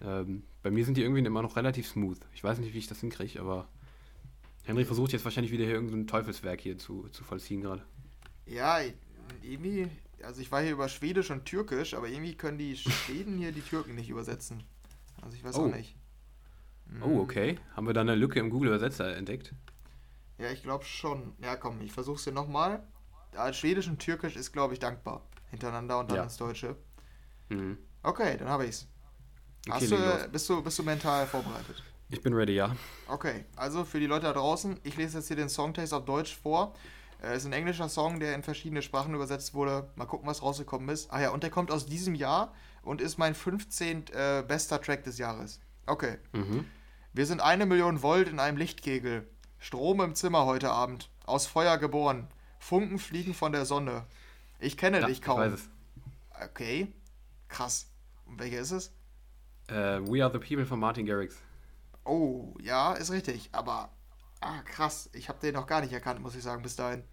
Ähm, bei mir sind die irgendwie immer noch relativ smooth. Ich weiß nicht, wie ich das hinkriege, aber Henry versucht jetzt wahrscheinlich wieder hier irgendein Teufelswerk hier zu, zu vollziehen gerade. Ja, irgendwie, also ich war hier über Schwedisch und Türkisch, aber irgendwie können die Schweden hier die Türken nicht übersetzen. Also ich weiß oh. auch nicht. Oh, hm. okay. Haben wir da eine Lücke im Google-Übersetzer entdeckt? Ja, ich glaube schon. Ja, komm, ich versuch's hier nochmal. Schwedisch und Türkisch ist, glaube ich, dankbar. Hintereinander und dann ja. ins Deutsche. Mhm. Okay, dann habe ich's. Okay, du, bist, du, bist du mental vorbereitet? Ich bin ready, ja. Okay, also für die Leute da draußen, ich lese jetzt hier den Songtext auf Deutsch vor. Es äh, ist ein englischer Song, der in verschiedene Sprachen übersetzt wurde. Mal gucken, was rausgekommen ist. Ah ja, und der kommt aus diesem Jahr und ist mein 15. Äh, bester Track des Jahres. Okay. Mhm. Wir sind eine Million Volt in einem Lichtkegel. Strom im Zimmer heute Abend. Aus Feuer geboren. Funken fliegen von der Sonne. Ich kenne ja, dich kaum. Ich weiß es. Okay. Krass. Und welcher ist es? Uh, We Are the People von Martin Garrix. Oh, ja, ist richtig. Aber, ah, krass. Ich habe den noch gar nicht erkannt, muss ich sagen, bis dahin.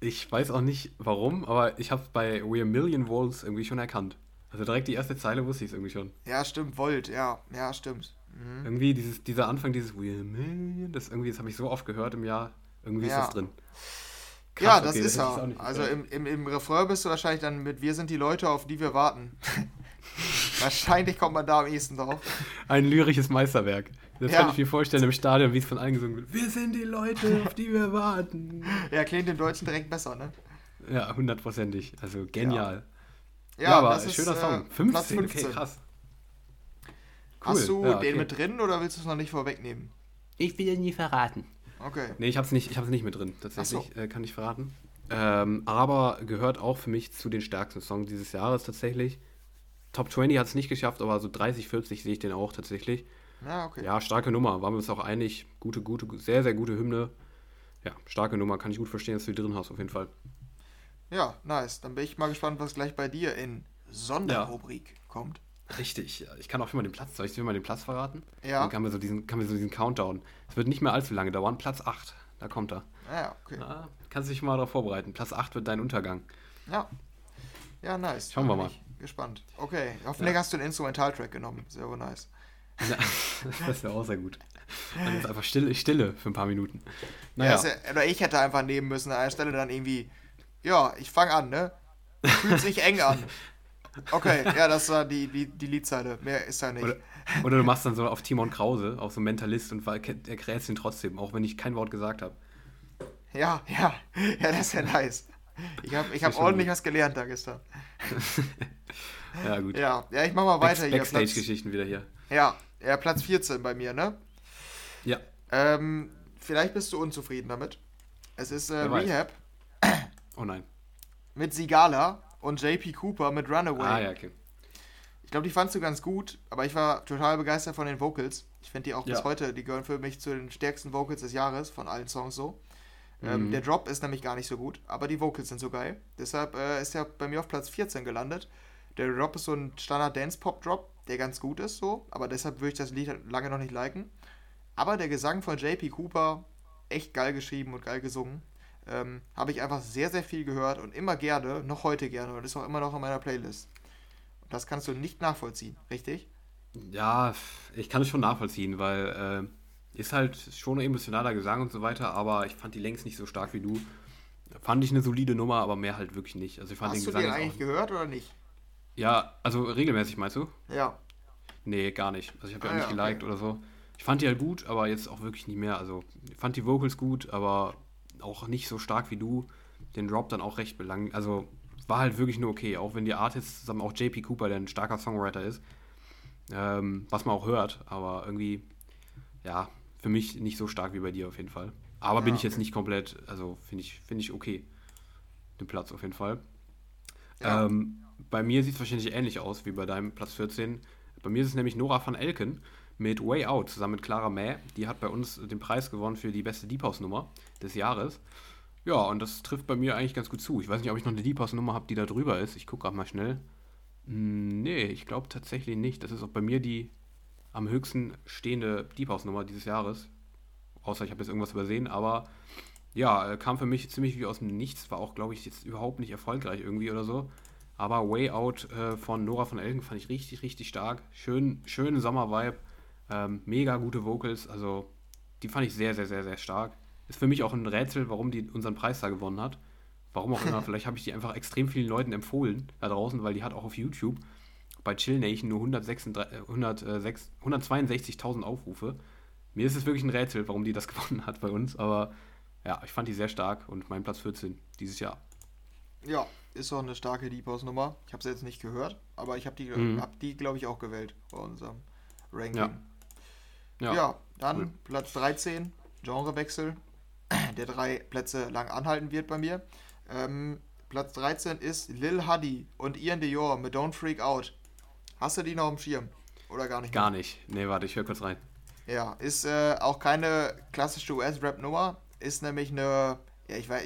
Ich weiß auch nicht warum, aber ich habe bei We Are Million Volts irgendwie schon erkannt. Also direkt die erste Zeile wusste ich es irgendwie schon. Ja, stimmt, Volt, ja, ja, stimmt. Mhm. Irgendwie dieses, dieser Anfang, dieses We Are Million, das irgendwie, das habe ich so oft gehört im Jahr. Irgendwie ja. ist das drin. Krass, ja, das okay, ist er. Also im, im, im Refrain bist du wahrscheinlich dann mit Wir sind die Leute, auf die wir warten. wahrscheinlich kommt man da am ehesten drauf. Ein lyrisches Meisterwerk. Das ja. kann ich mir vorstellen im Stadion, wie es von allen gesungen wird. Wir sind die Leute, auf die wir warten. Ja, klingt im Deutschen direkt besser, ne? Ja, hundertprozentig. Also genial. Ja, ja aber das schöner ist, Song. 15, äh, 15, okay, krass. Cool. Hast du ja, okay. den mit drin oder willst du es noch nicht vorwegnehmen? Ich will den nie verraten. Okay. Nee, ich habe es nicht, nicht mit drin, tatsächlich, so. äh, kann ich verraten. Ähm, aber gehört auch für mich zu den stärksten Songs dieses Jahres tatsächlich. Top 20 hat es nicht geschafft, aber so 30, 40 sehe ich den auch tatsächlich. Ja, okay. Ja, starke Nummer. Waren wir uns auch einig. Gute, gute, sehr, sehr gute Hymne. Ja, starke Nummer. Kann ich gut verstehen, dass du die drin hast, auf jeden Fall. Ja, nice. Dann bin ich mal gespannt, was gleich bei dir in Sonderrubrik ja. kommt. Richtig. Ich kann auch mal den Platz. Soll ich dir mal den Platz verraten? Ja. Dann kann wir so diesen, kann wir so diesen Countdown. Es wird nicht mehr allzu lange dauern. Platz 8. Da kommt er. Ja, okay. Na, kannst du dich mal darauf vorbereiten. Platz 8 wird dein Untergang. Ja. Ja, nice. Schauen wir mal. Gespannt. Okay. Hoffentlich ja. hast du einen Instrumentaltrack genommen. Sehr nice. Ja, das wäre auch sehr gut. Dann ist einfach Stille, Stille für ein paar Minuten. Naja. Ja, oder ich hätte einfach nehmen müssen, an der Stelle dann irgendwie, ja, ich fange an, ne? Fühlt sich eng an. Okay, ja, das war die, die, die Liedzeile. Mehr ist da nicht. Oder, oder, du machst dann so auf Timon Krause, auch so Mentalist und erklärst ihn trotzdem, auch wenn ich kein Wort gesagt habe. Ja, ja, ja, das ist ja nice. Ich habe ich hab ordentlich gut. was gelernt da gestern. ja, gut. Ja, ja ich mach mal weiter Back, hier. Backstage-Geschichten wieder hier. Ja, ja, Platz 14 bei mir, ne? Ja. Ähm, vielleicht bist du unzufrieden damit. Es ist äh, Rehab. Oh nein. Mit Sigala und JP Cooper mit Runaway. Ah, ja, okay. Ich glaube, die fandst du ganz gut, aber ich war total begeistert von den Vocals. Ich finde die auch ja. bis heute, die gehören für mich zu den stärksten Vocals des Jahres, von allen Songs so. Ähm, mhm. Ähm, der Drop ist nämlich gar nicht so gut, aber die Vocals sind so geil. Deshalb äh, ist er bei mir auf Platz 14 gelandet. Der Drop ist so ein Standard Dance-Pop-Drop, der ganz gut ist so, aber deshalb würde ich das Lied lange noch nicht liken. Aber der Gesang von JP Cooper, echt geil geschrieben und geil gesungen. Ähm, Habe ich einfach sehr, sehr viel gehört und immer gerne, noch heute gerne und ist auch immer noch in meiner Playlist. Und das kannst du nicht nachvollziehen, richtig? Ja, ich kann es schon nachvollziehen, weil äh, ist halt schon ein emotionaler Gesang und so weiter, aber ich fand die längst nicht so stark wie du. Fand ich eine solide Nummer, aber mehr halt wirklich nicht. Also ich fand Hast den Gesang du den eigentlich gehört oder nicht? Ja, also regelmäßig meinst du? Ja. Nee, gar nicht. Also ich habe ja ah, nicht ja, geliked okay. oder so. Ich fand die halt gut, aber jetzt auch wirklich nicht mehr. Also ich fand die Vocals gut, aber auch nicht so stark wie du. Den Drop dann auch recht belang. Also war halt wirklich nur okay, auch wenn die Artists zusammen auch JP Cooper, der ein starker Songwriter ist, ähm, was man auch hört, aber irgendwie, ja, für mich nicht so stark wie bei dir auf jeden Fall. Aber ja, bin ich jetzt nicht komplett, also finde ich, finde ich okay, den Platz auf jeden Fall. Ja. Ähm, bei mir sieht es wahrscheinlich ähnlich aus wie bei deinem Platz 14. Bei mir ist es nämlich Nora van Elken mit Way Out zusammen mit Clara May. Die hat bei uns den Preis gewonnen für die beste Deep House Nummer des Jahres. Ja, und das trifft bei mir eigentlich ganz gut zu. Ich weiß nicht, ob ich noch eine Deep House Nummer habe, die da drüber ist. Ich gucke gerade mal schnell. Hm, nee, ich glaube tatsächlich nicht. Das ist auch bei mir die am höchsten stehende Deep House Nummer dieses Jahres. Außer ich habe jetzt irgendwas übersehen, aber ja, kam für mich ziemlich wie aus dem Nichts. War auch, glaube ich, jetzt überhaupt nicht erfolgreich irgendwie oder so. Aber Way Out äh, von Nora von Elken fand ich richtig, richtig stark. Schön, schönen Sommer-Vibe. Ähm, mega gute Vocals. Also, die fand ich sehr, sehr, sehr, sehr stark. Ist für mich auch ein Rätsel, warum die unseren Preis da gewonnen hat. Warum auch immer. Vielleicht habe ich die einfach extrem vielen Leuten empfohlen da draußen, weil die hat auch auf YouTube bei Chill Nation nur 162.000 Aufrufe. Mir ist es wirklich ein Rätsel, warum die das gewonnen hat bei uns, aber ja, ich fand die sehr stark und mein Platz 14 dieses Jahr. Ja, ist auch eine starke Deep House Nummer. Ich habe sie jetzt nicht gehört, aber ich habe die, mhm. hab die glaube ich, auch gewählt bei unserem Ranking. Ja, ja, ja dann cool. Platz 13, Genrewechsel, der drei Plätze lang anhalten wird bei mir. Ähm, Platz 13 ist Lil Huddy und Ian Dior mit Don't Freak Out. Hast du die noch im Schirm? Oder gar nicht? Gar mehr? nicht. Nee, warte, ich höre kurz rein. Ja, ist äh, auch keine klassische US-Rap-Nummer. Ist nämlich eine, ja, ich weiß,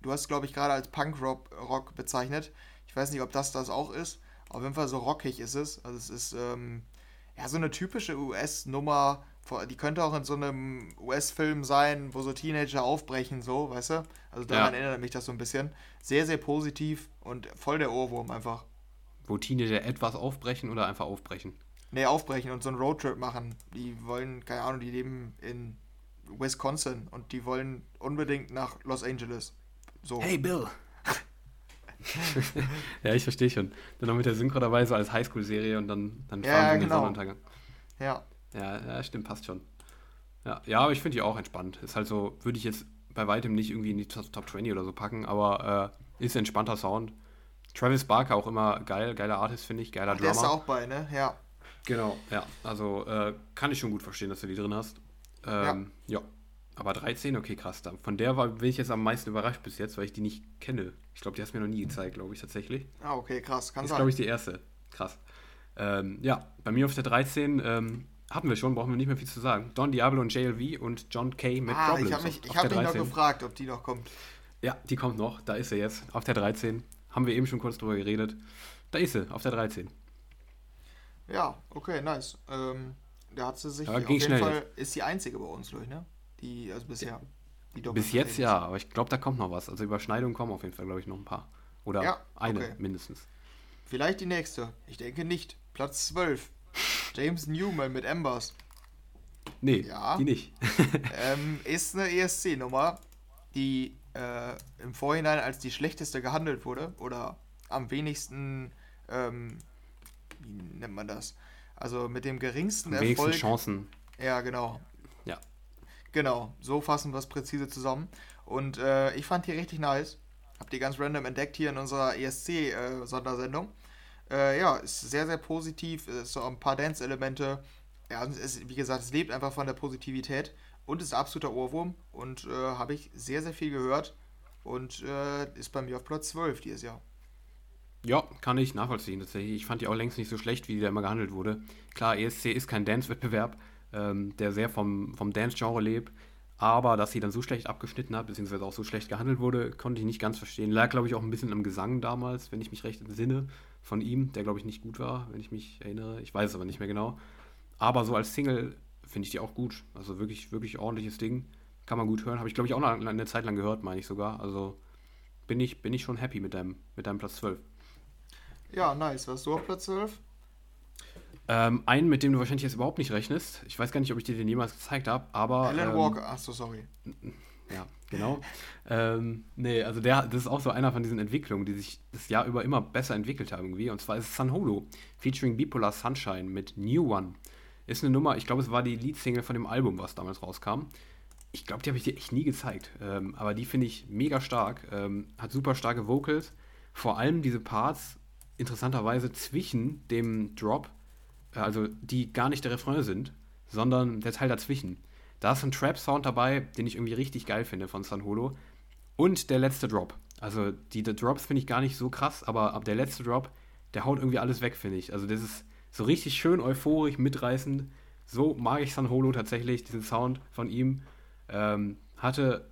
du hast es, glaube ich, gerade als Punk-Rock bezeichnet. Ich weiß nicht, ob das das auch ist. Auf jeden Fall so rockig ist es. Also es ist, ähm, ja, so eine typische US-Nummer. Die könnte auch in so einem US-Film sein, wo so Teenager aufbrechen, so, weißt du? Also daran ja. erinnert mich das so ein bisschen. Sehr, sehr positiv und voll der Ohrwurm einfach. Wo Teenager etwas aufbrechen oder einfach aufbrechen? Nee, aufbrechen und so einen Roadtrip machen. Die wollen, keine Ahnung, die leben in Wisconsin und die wollen unbedingt nach Los Angeles. So. Hey Bill! Ja, ich verstehe schon. Dann noch mit der Synchro dabei, so als Highschool-Serie und dann, dann fahren ja, sie in genau. den Sonnenuntergang. Ja. ja. Ja, stimmt, passt schon. Ja, ja aber ich finde die auch entspannt. Ist halt so, würde ich jetzt bei weitem nicht irgendwie in die Top 20 oder so packen, aber äh, ist entspannter Sound. Travis Barker auch immer geil, geiler Artist, finde ich, geiler Drummer. Der ist auch bei, ne? Ja. Genau, ja. Also äh, kann ich schon gut verstehen, dass du die drin hast. Ähm, ja. ja. Aber 13, okay, krass. Von der war, bin ich jetzt am meisten überrascht bis jetzt, weil ich die nicht kenne. Ich glaube, die hast du mir noch nie gezeigt, glaube ich, tatsächlich. Ah, okay, krass. Kann ist, glaube ich, die erste. Krass. Ähm, ja, bei mir auf der 13 ähm, hatten wir schon, brauchen wir nicht mehr viel zu sagen. Don Diablo und JLV und John Kay mit ah, Problems. Ich habe mich, hab mich noch gefragt, ob die noch kommt. Ja, die kommt noch. Da ist sie jetzt. Auf der 13. Haben wir eben schon kurz drüber geredet. Da ist sie, auf der 13. Ja, okay, nice. Ähm, da hat sie sich aber auf jeden schnell. Fall, ist die einzige bei uns, glaube ich, ne? Die, also bisher. Die Bis jetzt ja, aber ich glaube, da kommt noch was. Also Überschneidungen kommen auf jeden Fall, glaube ich, noch ein paar. Oder ja, eine okay. mindestens. Vielleicht die nächste. Ich denke nicht. Platz 12. James Newman mit Embers. Nee, ja. die nicht. ähm, ist eine ESC-Nummer, die äh, im Vorhinein als die schlechteste gehandelt wurde. Oder am wenigsten, ähm, wie nennt man das? Also mit dem geringsten am Erfolg. Chancen. Ja, genau. Genau, so fassen wir es präzise zusammen. Und äh, ich fand die richtig nice. Hab die ganz random entdeckt hier in unserer ESC-Sondersendung. Äh, äh, ja, ist sehr, sehr positiv. Ist so ein paar Dance-Elemente. Ja, es, wie gesagt, es lebt einfach von der Positivität und ist absoluter Ohrwurm. Und äh, habe ich sehr, sehr viel gehört. Und äh, ist bei mir auf Platz 12 dieses Jahr. Ja, kann ich nachvollziehen tatsächlich. Ich fand die auch längst nicht so schlecht, wie die da immer gehandelt wurde. Klar, ESC ist kein Dance-Wettbewerb, ähm, der sehr vom, vom Dance-Genre lebt. Aber dass sie dann so schlecht abgeschnitten hat, beziehungsweise auch so schlecht gehandelt wurde, konnte ich nicht ganz verstehen. Lag, glaube ich, auch ein bisschen am Gesang damals, wenn ich mich recht entsinne, von ihm, der, glaube ich, nicht gut war, wenn ich mich erinnere. Ich weiß es aber nicht mehr genau. Aber so als Single finde ich die auch gut. Also wirklich, wirklich ordentliches Ding. Kann man gut hören. Habe ich, glaube ich, auch eine, eine Zeit lang gehört, meine ich sogar. Also bin ich, bin ich schon happy mit deinem, mit deinem Platz 12. Ja, nice. Was du auf Platz 12? Ähm, einen, mit dem du wahrscheinlich jetzt überhaupt nicht rechnest. Ich weiß gar nicht, ob ich dir den jemals gezeigt habe, aber. Alan ähm, Walker, achso, sorry. Ja, genau. ähm, nee, also der, das ist auch so einer von diesen Entwicklungen, die sich das Jahr über immer besser entwickelt haben irgendwie. Und zwar ist es San Holo, featuring Bipolar Sunshine mit New One. Ist eine Nummer, ich glaube, es war die Leadsingle von dem Album, was damals rauskam. Ich glaube, die habe ich dir echt nie gezeigt. Ähm, aber die finde ich mega stark. Ähm, hat super starke Vocals. Vor allem diese Parts, interessanterweise zwischen dem Drop also die gar nicht der Refrain sind, sondern der Teil dazwischen. Da ist ein Trap-Sound dabei, den ich irgendwie richtig geil finde von San Holo. Und der letzte Drop. Also die, die Drops finde ich gar nicht so krass, aber ab der letzte Drop, der haut irgendwie alles weg, finde ich. Also das ist so richtig schön euphorisch, mitreißend. So mag ich San Holo tatsächlich, diesen Sound von ihm. Ähm, hatte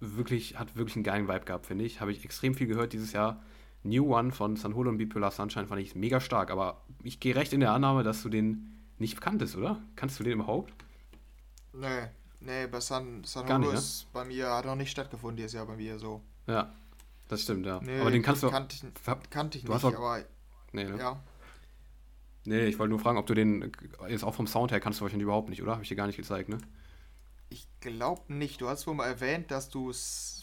wirklich, hat wirklich einen geilen Vibe gehabt, finde ich. Habe ich extrem viel gehört dieses Jahr. New One von San Holo und Bipolar Sunshine fand ich mega stark, aber ich gehe recht in der Annahme, dass du den nicht kanntest, oder? Kannst du den überhaupt? Nee, nee, bei San, San Gar nicht, ne? ist bei mir, hat noch nicht stattgefunden dieses Jahr bei mir so. Ja, das stimmt, ja. Nee, aber den kannst du. Kannte ich, kannte ich nicht, auch, aber. Nee, ne? Ja. Nee, ich wollte nur fragen, ob du den jetzt auch vom Sound her kannst du wahrscheinlich überhaupt nicht, oder? Habe ich dir gar nicht gezeigt, ne? Ich glaube nicht. Du hast wohl mal erwähnt, dass du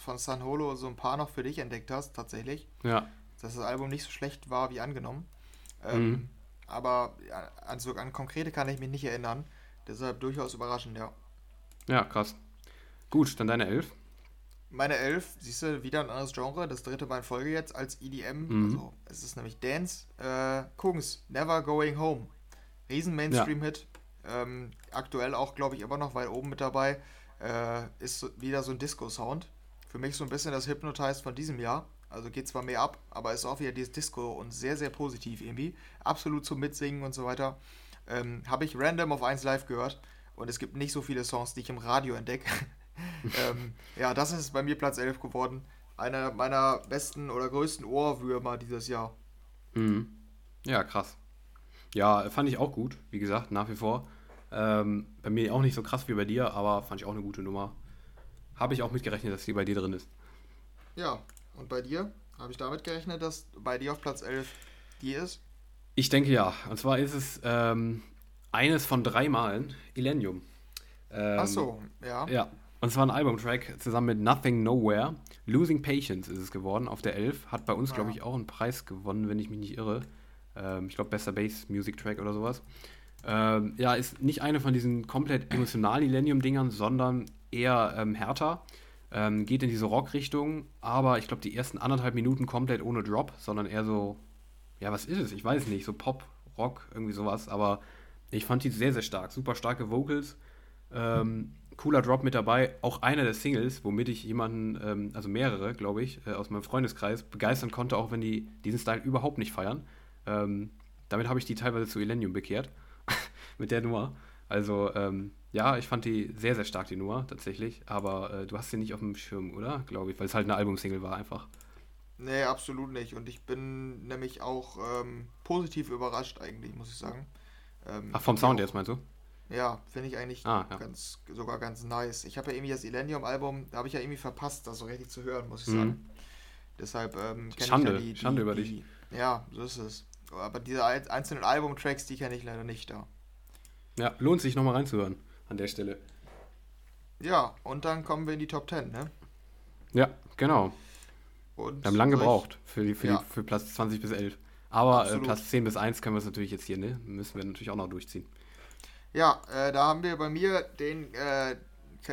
von San Holo so ein paar noch für dich entdeckt hast, tatsächlich. Ja. Dass das Album nicht so schlecht war wie angenommen. Ähm, mhm. Aber ja, also an konkrete kann ich mich nicht erinnern. Deshalb durchaus überraschend, ja. Ja, krass. Gut, dann deine Elf. Meine Elf, siehst du, wieder ein anderes Genre, das dritte Mal in Folge jetzt als EDM. Mhm. Also, es ist nämlich Dance. Äh, Kungs, Never Going Home. Riesen Mainstream-Hit. Ja. Ähm, aktuell auch, glaube ich, immer noch weit oben mit dabei. Äh, ist wieder so ein Disco-Sound. Für mich so ein bisschen das Hypnotize von diesem Jahr. Also geht zwar mehr ab, aber ist auch wieder dieses Disco und sehr, sehr positiv irgendwie. Absolut zum Mitsingen und so weiter. Ähm, Habe ich random auf 1 Live gehört und es gibt nicht so viele Songs, die ich im Radio entdecke. ähm, ja, das ist bei mir Platz 11 geworden. Einer meiner besten oder größten Ohrwürmer dieses Jahr. Mhm. Ja, krass. Ja, fand ich auch gut, wie gesagt, nach wie vor. Ähm, bei mir auch nicht so krass wie bei dir, aber fand ich auch eine gute Nummer. Habe ich auch mitgerechnet, dass die bei dir drin ist. Ja, und bei dir? Habe ich damit gerechnet, dass bei dir auf Platz 11 die ist? Ich denke ja. Und zwar ist es ähm, eines von drei Malen Illenium. Ähm, Ach so, ja. Ja. Und zwar ein Albumtrack zusammen mit Nothing Nowhere. Losing Patience ist es geworden auf der 11. Hat bei uns, ja. glaube ich, auch einen Preis gewonnen, wenn ich mich nicht irre. Ähm, ich glaube, Bester Bass Music Track oder sowas. Ähm, ja, ist nicht eine von diesen komplett emotionalen Illenium-Dingern, sondern eher ähm, härter. Ähm, geht in diese Rock-Richtung, aber ich glaube, die ersten anderthalb Minuten komplett ohne Drop, sondern eher so, ja, was ist es? Ich weiß nicht, so Pop, Rock, irgendwie sowas, aber ich fand die sehr, sehr stark. Super starke Vocals, ähm, cooler Drop mit dabei. Auch einer der Singles, womit ich jemanden, ähm, also mehrere, glaube ich, äh, aus meinem Freundeskreis begeistern konnte, auch wenn die diesen Style überhaupt nicht feiern. Ähm, damit habe ich die teilweise zu Elenium bekehrt, mit der Nummer. Also, ähm, ja, ich fand die sehr, sehr stark, die Nummer, tatsächlich. Aber äh, du hast sie nicht auf dem Schirm, oder? Glaube ich, weil es halt eine Albumsingle war einfach. Nee, absolut nicht. Und ich bin nämlich auch ähm, positiv überrascht, eigentlich, muss ich sagen. Ähm, Ach, vom Sound auch, jetzt meinst du? Ja, finde ich eigentlich ah, ja. ganz, sogar ganz nice. Ich habe ja irgendwie das Illenium-Album, da habe ich ja irgendwie verpasst, das so richtig zu hören, muss ich mhm. sagen. Deshalb ähm, kenne ich ja die, die, Schande über die, dich. Ja, so ist es. Aber diese einzelnen Album-Tracks, die kenne ich leider nicht da. Ja, lohnt sich nochmal reinzuhören an der Stelle. Ja, und dann kommen wir in die Top 10, ne? Ja, genau. Und wir haben lange gebraucht für, die, für, ja. die, für Platz 20 bis 11. Aber äh, Platz 10 bis 1 können wir es natürlich jetzt hier, ne? Müssen wir natürlich auch noch durchziehen. Ja, äh, da haben wir bei mir den, äh,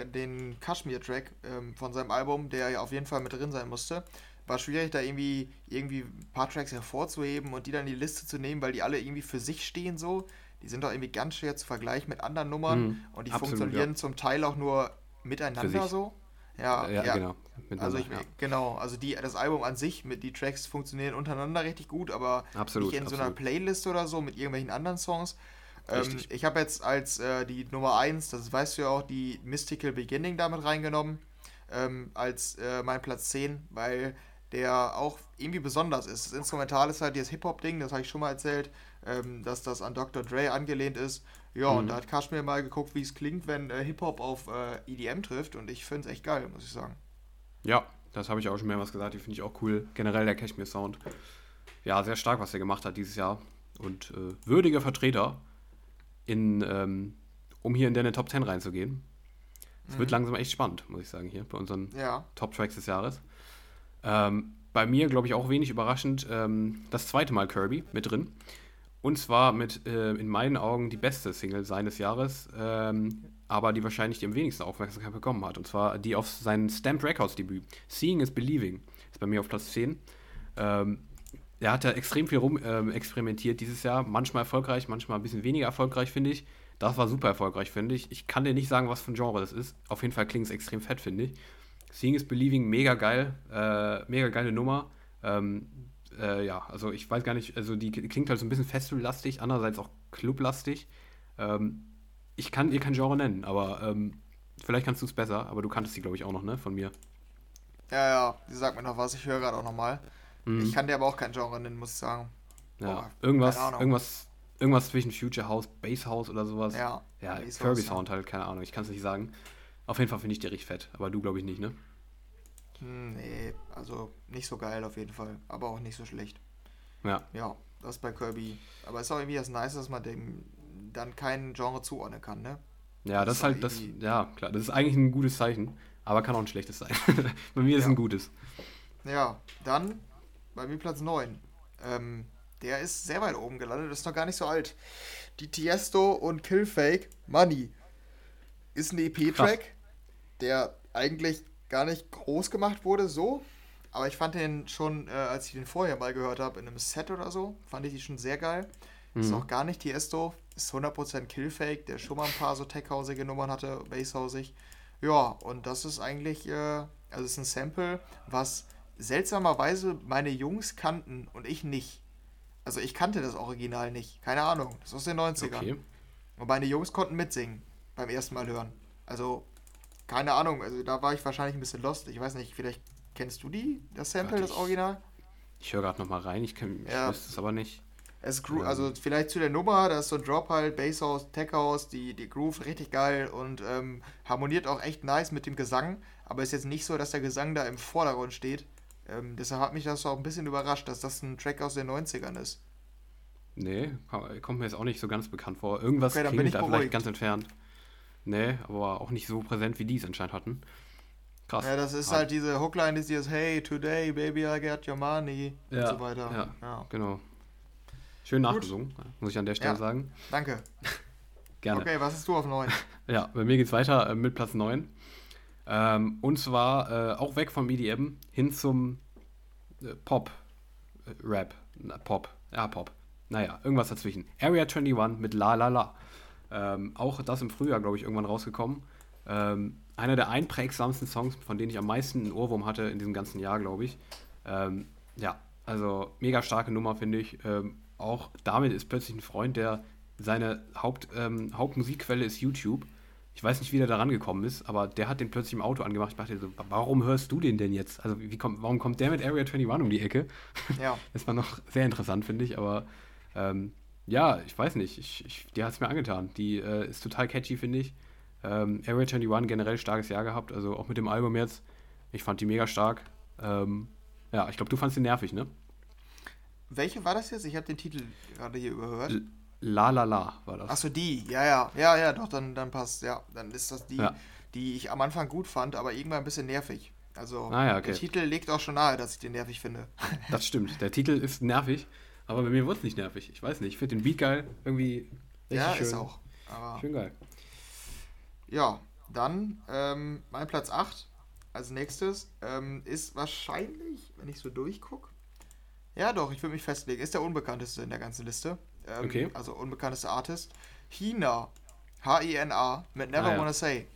den Kashmir-Track ähm, von seinem Album, der ja auf jeden Fall mit drin sein musste. War schwierig, da irgendwie, irgendwie ein paar Tracks hervorzuheben und die dann in die Liste zu nehmen, weil die alle irgendwie für sich stehen so die sind doch irgendwie ganz schwer zu vergleichen mit anderen Nummern mhm, und die absolut, funktionieren ja. zum Teil auch nur miteinander so. Ja, ja, ja. genau. Also ich, ja. genau, also die, das Album an sich, mit die Tracks funktionieren untereinander richtig gut, aber absolut, nicht in absolut. so einer Playlist oder so mit irgendwelchen anderen Songs. Ähm, ich habe jetzt als äh, die Nummer 1, das weißt du ja auch, die Mystical Beginning damit reingenommen, ähm, als äh, mein Platz 10, weil der auch irgendwie besonders ist. Das Instrumental ist halt dieses Hip-Hop-Ding, das habe ich schon mal erzählt ähm, dass das an Dr. Dre angelehnt ist. Ja, mhm. und da hat Kashmir mal geguckt, wie es klingt, wenn äh, Hip-Hop auf äh, EDM trifft und ich finde es echt geil, muss ich sagen. Ja, das habe ich auch schon mehrmals gesagt, die finde ich auch cool. Generell der Kashmir-Sound. Ja, sehr stark, was er gemacht hat dieses Jahr. Und äh, würdiger Vertreter, in, ähm, um hier in deine Top 10 reinzugehen. Es mhm. wird langsam echt spannend, muss ich sagen, hier bei unseren ja. Top-Tracks des Jahres. Ähm, bei mir, glaube ich, auch wenig überraschend, ähm, das zweite Mal Kirby mit drin. Und zwar mit äh, in meinen Augen die beste Single seines Jahres, ähm, aber die wahrscheinlich die am wenigsten Aufmerksamkeit bekommen hat. Und zwar die auf sein Stamped Records Debüt. Seeing is Believing ist bei mir auf Platz 10. Ähm, er hat ja extrem viel rum ähm, experimentiert dieses Jahr. Manchmal erfolgreich, manchmal ein bisschen weniger erfolgreich, finde ich. Das war super erfolgreich, finde ich. Ich kann dir nicht sagen, was für ein Genre das ist. Auf jeden Fall klingt es extrem fett, finde ich. Seeing is Believing, mega geil. Äh, mega geile Nummer. Ähm, äh, ja, also ich weiß gar nicht, also die klingt halt so ein bisschen festivallastig, andererseits auch clublastig. Ähm, ich kann ihr kein Genre nennen, aber ähm, vielleicht kannst du es besser, aber du kanntest sie, glaube ich, auch noch, ne, von mir. Ja, ja, die sagt mir noch was, ich höre gerade auch nochmal. Mhm. Ich kann dir aber auch kein Genre nennen, muss ich sagen. Ja, Boah, irgendwas, irgendwas, irgendwas zwischen Future House, Bass House oder sowas. Ja. Ja, Kirby House, ja. Sound halt, keine Ahnung, ich kann es nicht sagen. Auf jeden Fall finde ich die richtig fett, aber du glaube ich nicht, ne? Hm, nee, also nicht so geil auf jeden Fall, aber auch nicht so schlecht. Ja. Ja, das bei Kirby. Aber es ist auch irgendwie das Nice, dass man dem dann kein Genre zuordnen kann, ne? Ja, Das das, ist halt, das, ja, klar, das ist eigentlich ein gutes Zeichen, aber kann auch ein schlechtes sein. Bei mir ist es Ja. ein gutes. Ja, dann bei mir Platz 9. Ähm, der ist sehr weit oben gelandet, ist noch gar nicht so alt. Die Tiesto und Killfake Money ist ein EP-Track, der eigentlich gar nicht groß gemacht wurde, so. Aber ich fand den schon, äh, als ich den vorher mal gehört habe, in einem Set oder so, fand ich die schon sehr geil. Ist Mhm. auch gar nicht Tiesto, ist 100% Killfake, der schon mal ein paar so tech-hausige Nummern hatte, basshausig. Ja, und das ist eigentlich, äh, also es ist ein Sample, was seltsamerweise meine Jungs kannten und ich nicht. Also ich kannte das Original nicht. Keine Ahnung. Das ist aus den 90ern. Okay. Und meine Jungs konnten mitsingen beim ersten Mal hören. Also, keine Ahnung. Also da war ich wahrscheinlich ein bisschen lost. Ich weiß nicht, vielleicht kennst du die, das Sample, Warte, das ich- Original? Ich höre gerade nochmal rein, ich, kenn, ich Ja. wüsste es aber nicht. Es gro- Ähm. also vielleicht zu der Nummer, da ist so ein Drop halt, Basshouse, Tech House, die, die Groove richtig geil und ähm, harmoniert auch echt nice mit dem Gesang, aber ist jetzt nicht so, dass der Gesang da im Vordergrund steht. Ähm, deshalb hat mich das auch ein bisschen überrascht, dass das ein Track aus den 90ern ist. Nee, ko- kommt mir jetzt auch nicht so ganz bekannt vor. Irgendwas Okay, klingelt ich da vielleicht ganz entfernt. Nee, aber auch nicht so präsent, wie die es anscheinend hatten. Krass. Ja, das ist Ah, halt diese Hookline, ist dieses Hey, today, baby, I get your money Ja, und so weiter. ja. ja. Genau. Schön Gut. nachgesungen, muss ich an der Stelle Ja. sagen. Danke. Gerne. Okay, was hast du auf 9? Ja, bei mir geht's weiter äh, mit Platz 9. Ähm, und zwar äh, auch weg vom EDM hin zum äh, Pop, äh, Rap, Na, Pop, ja Pop. Naja, irgendwas dazwischen. Area 21 mit La La La. Ähm, auch das im Frühjahr, glaube ich, irgendwann rausgekommen. Ähm, einer der einprägsamsten Songs, von denen ich am meisten einen Ohrwurm hatte in diesem ganzen Jahr, glaube ich. Ähm, ja, also mega starke Nummer, finde ich. Ähm, auch damit ist plötzlich ein Freund, der seine Haupt, ähm, Hauptmusikquelle ist YouTube. Ich weiß nicht, wie der da rangekommen ist, aber der hat den plötzlich im Auto angemacht. Ich dachte so, warum hörst du den denn jetzt? Also, wie kommt, warum kommt der mit Area 21 um die Ecke? Ja. Das war noch sehr interessant, finde ich, aber ähm, ja, ich weiß nicht. Ich, ich, die hat es mir angetan. Die äh, ist total catchy, finde ich. Ähm, Area 21 generell starkes Jahr gehabt, also auch mit dem Album jetzt. Ich fand die mega stark. Ähm, ja, ich glaube, du fandst die nervig, ne? Welche war das jetzt? Ich habe den Titel gerade hier überhört. L- La La La war das. Achso, die, ja, ja, ja, ja, doch, dann, dann passt, ja. Dann ist das die, Ja. die ich am Anfang gut fand, aber irgendwann ein bisschen nervig. Also, Ah ja, okay. der Titel legt auch schon nahe, dass ich den nervig finde. Das stimmt. Der Titel ist nervig, aber bei mir wurde es nicht nervig. Ich weiß nicht. Ich finde den Beat geil. Irgendwie richtig ja, schön. ist auch. Schön geil. ja, dann ähm, mein Platz 8 als nächstes ähm, ist wahrscheinlich, wenn ich so durchgucke, ja doch, ich würde mich festlegen, ist der unbekannteste in der ganzen Liste. Ähm, Okay. Also unbekannteste Artist. Hina, H-I-N-A, mit Never Ah, ja. Wanna Say.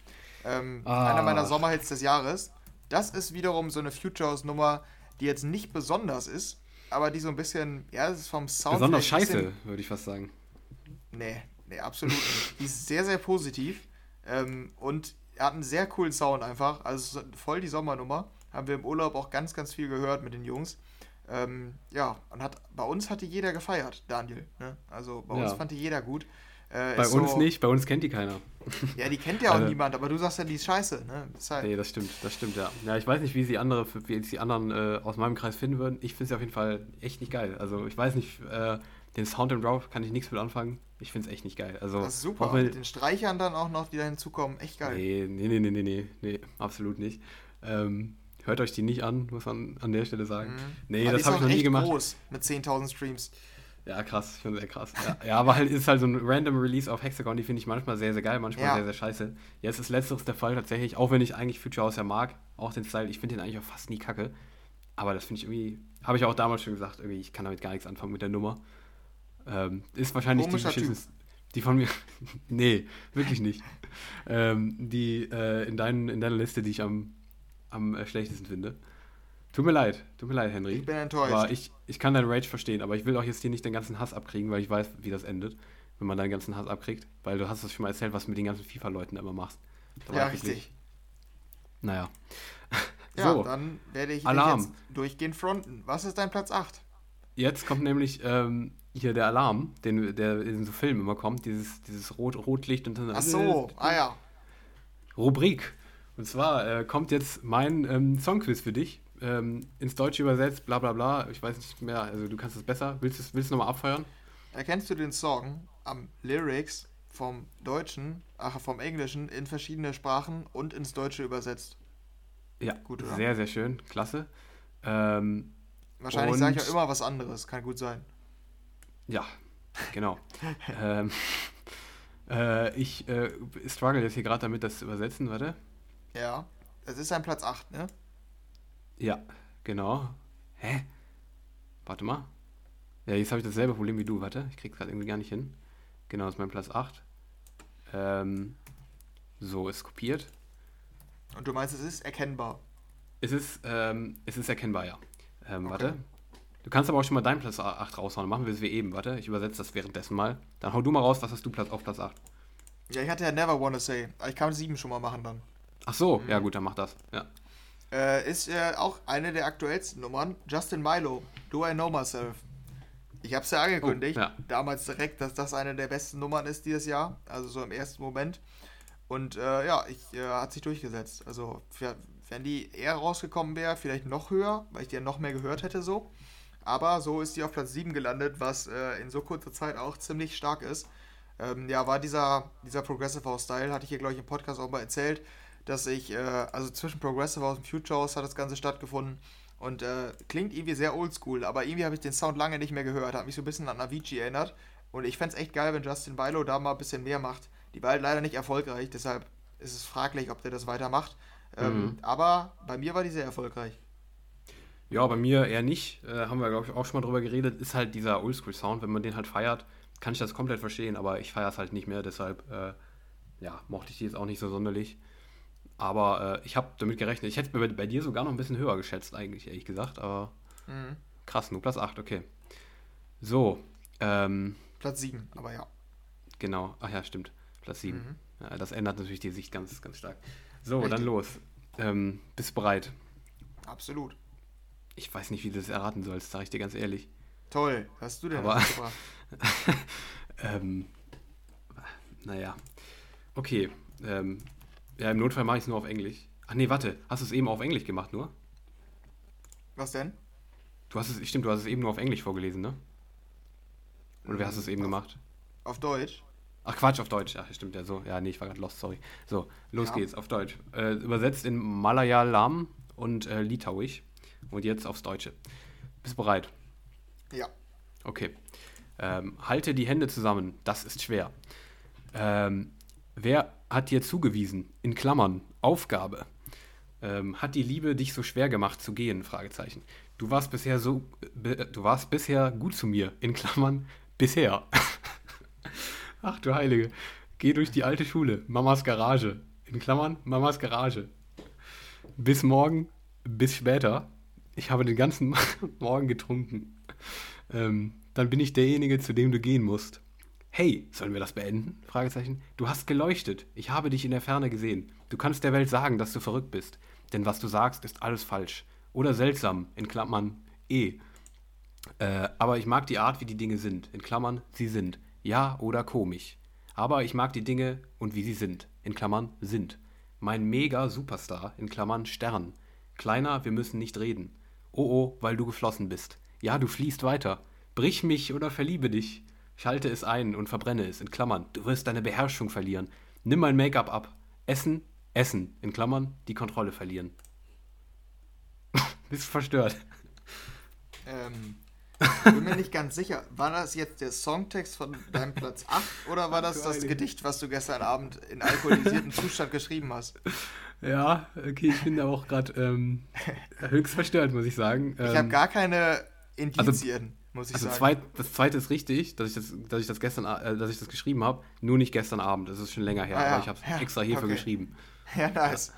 Ähm, Ah. Einer meiner Sommerhits des Jahres. Das ist wiederum so eine Futures-Nummer, die jetzt nicht besonders ist, aber die so ein bisschen, ja, es ist vom Sound. Besonders scheiße, würde ich fast sagen. Nee, nee, absolut nicht. Die ist sehr, sehr positiv ähm, und hat einen sehr coolen Sound einfach. Also voll die Sommernummer. Haben wir im Urlaub auch ganz, ganz viel gehört mit den Jungs. Ähm, ja, und hat bei uns hat die jeder gefeiert, Daniel. Ne? Also bei uns Ja. fand die jeder gut. Äh, Bei ist uns so, nicht, bei uns kennt die keiner. Ja, die kennt ja auch Also- niemand, aber du sagst ja, die ist scheiße. Ne? Das halt, Nee, das stimmt, das stimmt, ja. Ja, ich weiß nicht, wie sie andere, wie die anderen äh, aus meinem Kreis finden würden. Ich finde sie auf jeden Fall echt nicht geil. Also ich weiß nicht, äh, den Sound im Drauf kann ich nichts mit anfangen. Ich finde es echt nicht geil. Also, das ist super. Mit den Streichern dann auch noch, die da hinzukommen. Echt geil. Nee, nee, nee, nee, nee, nee, nee, absolut nicht. Ähm, hört euch die nicht an, muss man an der Stelle sagen. Mhm. Nee, Aber das habe ich noch nie gemacht. groß mit 10.000 Streams. Ja, krass, schon sehr krass. Ja, ja aber halt ist halt so ein random Release auf Hexagon, die finde ich manchmal sehr, sehr geil, manchmal Ja. sehr, sehr scheiße. Jetzt ist letzteres der Fall tatsächlich, auch wenn ich eigentlich Future House ja mag, auch den Style, ich finde den eigentlich auch fast nie kacke. Aber das finde ich irgendwie, habe ich auch damals schon gesagt, irgendwie, ich kann damit gar nichts anfangen mit der Nummer. Ähm, ist wahrscheinlich die Komischer Typ. beschissenste- die von mir. nee, wirklich nicht. ähm, die äh, in, dein, in deiner Liste, die ich am, am äh, schlechtesten finde. Tut mir leid, tut mir leid, Henry. Ich bin enttäuscht. Aber ich, ich kann deinen Rage verstehen, aber ich will auch jetzt hier nicht den ganzen Hass abkriegen, weil ich weiß, wie das endet, wenn man deinen ganzen Hass abkriegt. Weil du hast das schon mal erzählt, was du mit den ganzen FIFA-Leuten immer machst. Da ja, ich wirklich- richtig. Naja. Ja, so, dann werde ich Alarm. jetzt durchgehend fronten. Was ist dein Platz 8? jetzt kommt nämlich ähm, hier der Alarm, den, der in so Filmen immer kommt, dieses, dieses Rot, Rotlicht und dann. Ach so, ah ja. Rubrik. Und zwar äh, kommt jetzt mein ähm, Songquiz für dich. Ähm, ins Deutsche übersetzt, bla bla bla. Ich weiß nicht mehr, also du kannst es besser. Willst du es willst nochmal abfeuern? Erkennst du den Song am Lyrics vom Deutschen, ach, vom Englischen in verschiedene Sprachen und ins Deutsche übersetzt? Ja, gut, oder? Sehr, sehr schön. Klasse. Ähm, Wahrscheinlich sage ich ja immer was anderes, kann gut sein. Ja, genau. ähm, äh, ich äh, struggle jetzt hier gerade damit, das zu übersetzen, warte. Ja, es ist ein Platz 8, ne? Ja, genau. Hä? Warte mal. Ja, jetzt habe ich dasselbe Problem wie du. Warte, ich krieg's gerade irgendwie gar nicht hin. Genau, das ist mein Platz 8. Ähm, so, ist kopiert. Und du meinst, es ist erkennbar? Es ist, ähm, es ist erkennbar, ja. Ähm, okay. Warte. Du kannst aber auch schon mal deinen Platz 8 raushauen. Machen wir es wie eben. Warte, ich übersetze das währenddessen mal. Dann hau du mal raus, was hast du Platz, auf Platz 8? Ja, ich hatte ja Never Wanna Say. Ich kann 7 schon mal machen dann. Ach so, mhm. ja gut, dann mach das. Ja. Äh, ist äh, auch eine der aktuellsten Nummern. Justin Milo, Do I Know Myself. Ich habe es ja angekündigt, oh, ja. damals direkt, dass das eine der besten Nummern ist dieses Jahr. Also so im ersten Moment. Und äh, ja, ich, äh, hat sich durchgesetzt. Also wenn die eher rausgekommen wäre, vielleicht noch höher, weil ich die ja noch mehr gehört hätte so. Aber so ist die auf Platz 7 gelandet, was äh, in so kurzer Zeit auch ziemlich stark ist. Ähm, ja, war dieser, dieser Progressive House Style, hatte ich hier, glaube ich, im Podcast auch mal erzählt, dass ich, äh, also zwischen Progressive House und Future House hat das Ganze stattgefunden. Und äh, klingt irgendwie sehr oldschool, aber irgendwie habe ich den Sound lange nicht mehr gehört. Hat mich so ein bisschen an Avicii erinnert. Und ich fände es echt geil, wenn Justin Bilo da mal ein bisschen mehr macht. Die war halt leider nicht erfolgreich, deshalb ist es fraglich, ob der das weitermacht. Ähm, mhm. Aber bei mir war die sehr erfolgreich. Ja, bei mir eher nicht. Äh, haben wir, glaube ich, auch schon mal drüber geredet. Ist halt dieser Oldschool-Sound, wenn man den halt feiert, kann ich das komplett verstehen, aber ich feiere es halt nicht mehr. Deshalb, äh, ja, mochte ich die jetzt auch nicht so sonderlich. Aber äh, ich habe damit gerechnet. Ich hätte bei, bei, dir sogar noch ein bisschen höher geschätzt, eigentlich, ehrlich gesagt. Aber mhm. krass, nur Platz 8, okay. So. Ähm, Platz 7, aber ja. Genau, ach ja, stimmt. Platz 7. Mhm. Ja, das ändert natürlich die Sicht ganz, ganz stark. So, Richtig. dann los. Ähm, bist bereit? Absolut. Ich weiß nicht, wie du das erraten sollst, sage ich dir ganz ehrlich. Toll, hast du denn Aber, ähm, naja. Okay. Ähm, ja, im Notfall mache ich es nur auf Englisch. Ach nee, warte. Hast du es eben auf Englisch gemacht nur? Was denn? Du hast es, stimmt, du hast es eben nur auf Englisch vorgelesen, ne? Oder wie hast du es eben auf, gemacht? Auf Deutsch. Ach Quatsch, auf Deutsch. Ach, stimmt ja so. Ja, nee, ich war gerade lost, sorry. So, los ja. geht's, auf Deutsch. Äh, übersetzt in Malayalam und äh, Litauisch. Und jetzt aufs Deutsche. Bist du bereit? Ja. Okay. Ähm, halte die Hände zusammen, das ist schwer. Ähm, wer hat dir zugewiesen? In Klammern, Aufgabe. Ähm, hat die Liebe dich so schwer gemacht zu gehen? Fragezeichen. Du warst bisher so, be, du warst bisher gut zu mir. In Klammern, bisher. Ach du Heilige. Geh durch die alte Schule. Mamas Garage. In Klammern, Mamas Garage. Bis morgen, bis später ich habe den ganzen Morgen getrunken. Ähm, dann bin ich derjenige, zu dem du gehen musst. Hey, sollen wir das beenden? Fragezeichen. Du hast geleuchtet. Ich habe dich in der Ferne gesehen. Du kannst der Welt sagen, dass du verrückt bist. Denn was du sagst, ist alles falsch. Oder seltsam, in Klammern eh. Äh, aber ich mag die Art, wie die Dinge sind. In Klammern, sie sind. Ja oder komisch. Aber ich mag die Dinge und wie sie sind. In Klammern, sind. Mein Mega-Superstar, in Klammern, Stern. Kleiner, wir müssen nicht reden. Oh oh, weil du geflossen bist. Ja, du fließt weiter. Brich mich oder verliebe dich. Schalte es ein und verbrenne es, in Klammern. Du wirst deine Beherrschung verlieren. Nimm mein Make-up ab. Essen, essen, in Klammern, die Kontrolle verlieren. Bist verstört. Ähm, ich bin mir nicht ganz sicher. War das jetzt der Songtext von deinem Platz 8 oder war das das Gedicht, was du gestern Abend in alkoholisiertem Zustand geschrieben hast? Ja, okay, ich bin da auch gerade ähm, höchst verstört, muss ich sagen. ich habe ähm, gar keine Indizien, also, muss ich also sagen. Zweit, das zweite ist richtig, dass ich das, dass ich das gestern, äh, dass ich das geschrieben habe, nur nicht gestern Abend. Das ist schon länger her, ah, ja. aber ich habe ja, extra hierfür okay. geschrieben. Ja, nice.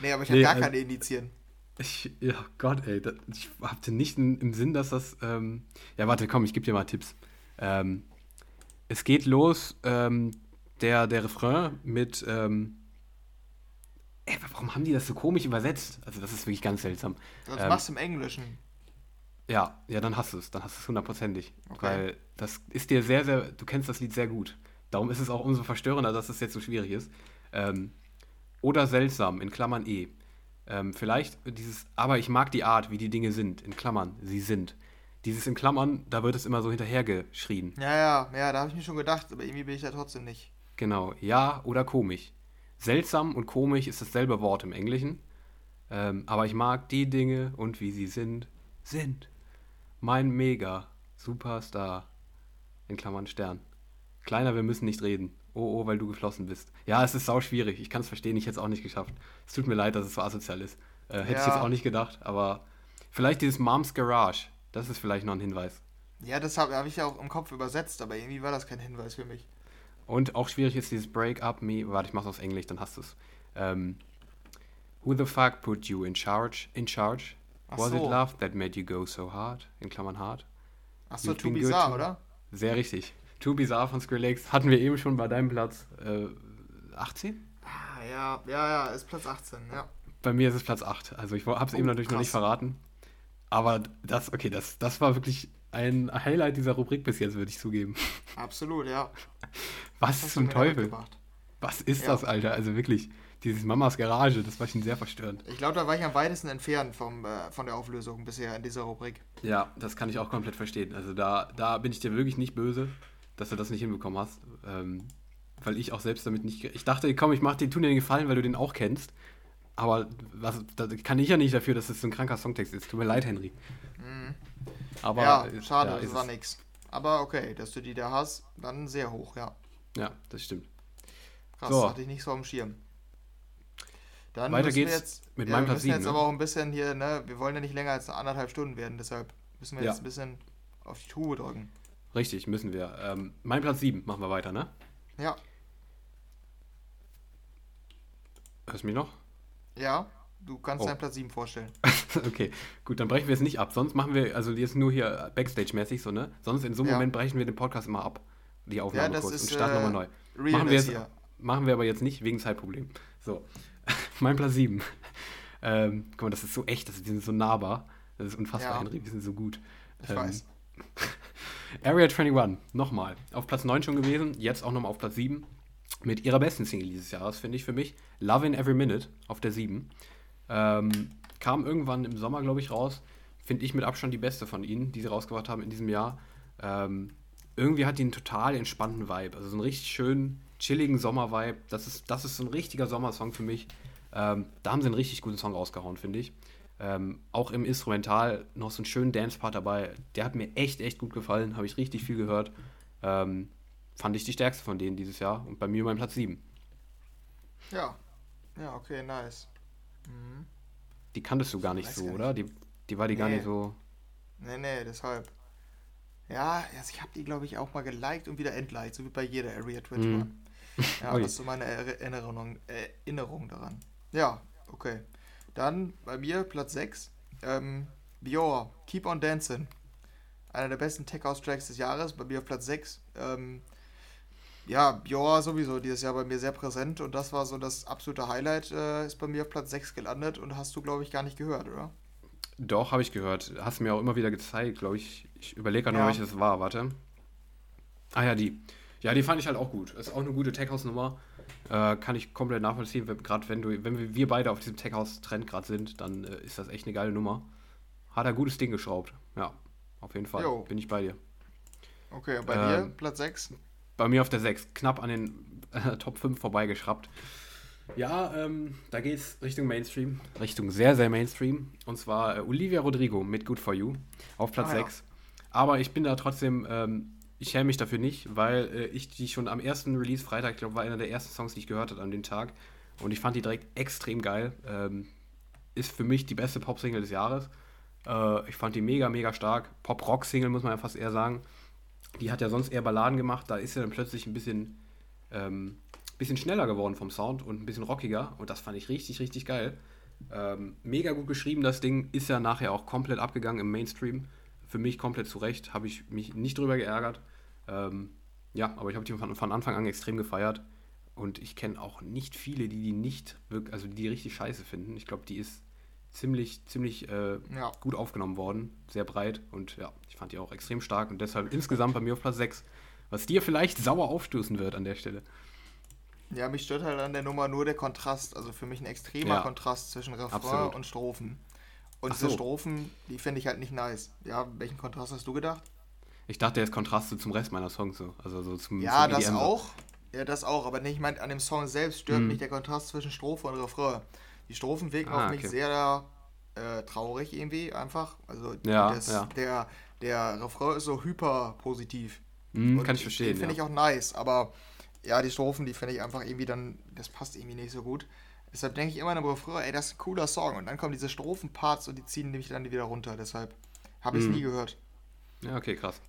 Nee, aber ich habe nee, gar also, keine Indizien. Ich, ja, Gott, ey, das, ich hatte nicht im Sinn, dass das. Ähm, ja, warte, komm, ich gebe dir mal Tipps. Ähm, es geht los, ähm, der, der Refrain mit. Ähm, Ey, warum haben die das so komisch übersetzt? Also, das ist wirklich ganz seltsam. Das ähm, machst du im Englischen. Ja, ja, dann hast du es. Dann hast du es hundertprozentig. Okay. Weil das ist dir sehr, sehr, du kennst das Lied sehr gut. Darum ist es auch umso verstörender, dass es jetzt so schwierig ist. Ähm, oder seltsam, in Klammern E. Ähm, vielleicht dieses, aber ich mag die Art, wie die Dinge sind, in Klammern, sie sind. Dieses in Klammern, da wird es immer so hinterhergeschrien. Ja, ja, ja, da habe ich mir schon gedacht, aber irgendwie bin ich da trotzdem nicht. Genau, ja oder komisch. Seltsam und komisch ist dasselbe Wort im Englischen. Ähm, aber ich mag die Dinge und wie sie sind, sind. Mein Mega Superstar. In Klammern Stern. Kleiner, wir müssen nicht reden. Oh, oh, weil du geflossen bist. Ja, es ist sau schwierig. Ich kann es verstehen, ich hätte es auch nicht geschafft. Es tut mir leid, dass es so asozial ist. Äh, hätte ja. ich jetzt auch nicht gedacht, aber vielleicht dieses Moms Garage. Das ist vielleicht noch ein Hinweis. Ja, das habe hab ich ja auch im Kopf übersetzt, aber irgendwie war das kein Hinweis für mich. Und auch schwierig ist dieses Break Up Me. Warte, ich mach's auf Englisch, dann hast du es. Ähm, Who the fuck put you in charge? In charge? Ach Was so. it love that made you go so hard? In Klammern hard. Achso, Too Bizarre, oder? Sehr richtig. Too Bizarre von Skrillex hatten wir eben schon bei deinem Platz äh, 18? Ah, ja, ja, ja, ist Platz 18, ja. Bei mir ist es Platz 8. Also ich habe es oh, eben natürlich krass. noch nicht verraten. Aber das, okay, das, das war wirklich ein Highlight dieser Rubrik bis jetzt, würde ich zugeben. Absolut, ja. Was, Was zum Teufel? Was ist ja. das, Alter? Also wirklich, dieses Mamas Garage, das war schon sehr verstörend. Ich glaube, da war ich am weitesten entfernt vom, äh, von der Auflösung bisher in dieser Rubrik. Ja, das kann ich auch komplett verstehen. Also da, da bin ich dir wirklich nicht böse, dass du das nicht hinbekommen hast. Ähm, weil ich auch selbst damit nicht. Ich dachte, komm, ich mach dir, tun dir den Gefallen, weil du den auch kennst. Aber was, da kann ich ja nicht dafür, dass es so ein kranker Songtext ist. Tut mir leid, Henry. Mhm. Aber, ja, schade, ja, das war nix. Aber okay, dass du die da hast, dann sehr hoch, ja. Ja, das stimmt. Krass, so. hatte ich nicht so am Schirm. Dann Weiter geht's jetzt, mit ja, meinem Platz 7. Wir müssen jetzt ne? aber auch ein bisschen hier, ne, wir wollen ja nicht länger als anderthalb Stunden werden, deshalb müssen wir ja. jetzt ein bisschen auf die Tube drücken. Richtig, müssen wir. Ähm, mein Platz 7, machen wir weiter, ne? Ja. Hörst du mich noch? Ja, du kannst oh. deinen Platz 7 vorstellen. okay, gut, dann brechen wir es nicht ab. Sonst machen wir, also jetzt nur hier Backstage-mäßig so, ne? Sonst in so einem ja. Moment brechen wir den Podcast immer ab, die Aufnahme ja, kurz, ist, und starten äh, nochmal neu. Machen wir, jetzt, machen wir aber jetzt nicht, wegen Zeitproblem. So, mein Platz 7. ähm, guck mal, das ist so echt, das, die sind so nahbar. Das ist unfassbar, ja. Henry, die sind so gut. Ich ähm, weiß. Area 21, nochmal. Auf Platz 9 schon gewesen, jetzt auch nochmal auf Platz 7. Mit ihrer besten Single dieses Jahres, finde ich für mich. Love in Every Minute auf der 7. Ähm, kam irgendwann im Sommer, glaube ich, raus. Finde ich mit Abstand die beste von ihnen, die sie rausgebracht haben in diesem Jahr. Ähm, irgendwie hat die einen total entspannten Vibe. Also so einen richtig schönen, chilligen Sommer-Vibe. Das ist, das ist so ein richtiger Sommersong für mich. Ähm, da haben sie einen richtig guten Song rausgehauen, finde ich. Ähm, auch im Instrumental noch so einen schönen Dance-Part dabei. Der hat mir echt, echt gut gefallen. Habe ich richtig viel gehört. Ähm, fand ich die stärkste von denen dieses Jahr. Und bei mir mein Platz 7. Ja. Ja, okay, nice. Mhm. Die kanntest du gar nicht so, oder? Die, die war die nee. gar nicht so. Nee, nee, deshalb. Ja, also ich habe die, glaube ich, auch mal geliked und wieder entliked, so wie bei jeder Area 21. Mhm. Ja, das ist so meine Erinnerung, Erinnerung daran. Ja, okay. Dann bei mir Platz 6. Ähm, Bior, Keep on Dancing. Einer der besten Tech-House-Tracks des Jahres, bei mir auf Platz 6. Ähm, ja, Bior sowieso dieses Jahr bei mir sehr präsent und das war so das absolute Highlight, äh, ist bei mir auf Platz 6 gelandet und hast du, glaube ich, gar nicht gehört, oder? Doch, habe ich gehört. Hast mir auch immer wieder gezeigt, glaube ich. Ich überlege gerade ja. noch, welches war, warte. Ah ja, die. Ja, die fand ich halt auch gut. Ist auch eine gute Tech-House-Nummer. Äh, kann ich komplett nachvollziehen. Gerade wenn du, wenn wir beide auf diesem Tech-House-Trend gerade sind, dann äh, ist das echt eine geile Nummer. Hat er gutes Ding geschraubt. Ja, auf jeden Fall. Jo. Bin ich bei dir. Okay, bei äh, dir Platz 6? Bei mir auf der 6. Knapp an den äh, Top 5 vorbeigeschraubt. Ja, ähm, da es Richtung Mainstream. Richtung sehr, sehr Mainstream. Und zwar äh, Olivia Rodrigo mit Good For You auf Platz ah, 6. Ja. Aber ich bin da trotzdem, ähm, ich schäme mich dafür nicht, weil äh, ich die schon am ersten Release-Freitag, ich glaube, war einer der ersten Songs, die ich gehört habe an dem Tag. Und ich fand die direkt extrem geil. Ähm, ist für mich die beste Pop-Single des Jahres. Äh, ich fand die mega, mega stark. Pop-Rock-Single, muss man ja fast eher sagen. Die hat ja sonst eher Balladen gemacht. Da ist sie dann plötzlich ein bisschen ähm, bisschen schneller geworden vom Sound und ein bisschen rockiger und das fand ich richtig, richtig geil. Ähm, mega gut geschrieben, das Ding ist ja nachher auch komplett abgegangen im Mainstream. Für mich komplett zurecht, habe ich mich nicht drüber geärgert. Ähm, ja, aber ich habe die von, von, Anfang an extrem gefeiert und ich kenne auch nicht viele, die die nicht wirklich, also die die richtig scheiße finden. Ich glaube, die ist ziemlich, ziemlich äh, ja. gut aufgenommen worden. Sehr breit und ja, ich fand die auch extrem stark und deshalb insgesamt bei mir auf Platz 6. Was dir vielleicht sauer aufstoßen wird an der Stelle. Ja, mich stört halt an der Nummer nur der Kontrast. Also für mich ein extremer ja. Kontrast zwischen Refrain Absolut. und Strophen. Und Ach diese so. Strophen, die finde ich halt nicht nice. Ja, welchen Kontrast hast du gedacht? Ich dachte, ist Kontrast zum Rest meiner Songs so. Also so zum Ja, zum das auch. Ja, das auch. Aber nicht, ich meine, an dem Song selbst stört hm. mich der Kontrast zwischen Strophe und Refrain. Die Strophen wirken ah, auf mich okay. sehr äh, traurig irgendwie einfach. Also ja, das, ja. Der, der Refrain ist so hyper positiv. Hm, kann ich verstehen. Den finde ja. ich auch nice, aber ja, die Strophen, die finde ich einfach irgendwie dann, das passt irgendwie nicht so gut. Deshalb denke ich immer im Refrain, ey, das ist ein cooler Song. Und dann kommen diese Strophenparts und die ziehen nämlich dann wieder runter. Deshalb habe ich es hm. nie gehört. Ja, okay, krass.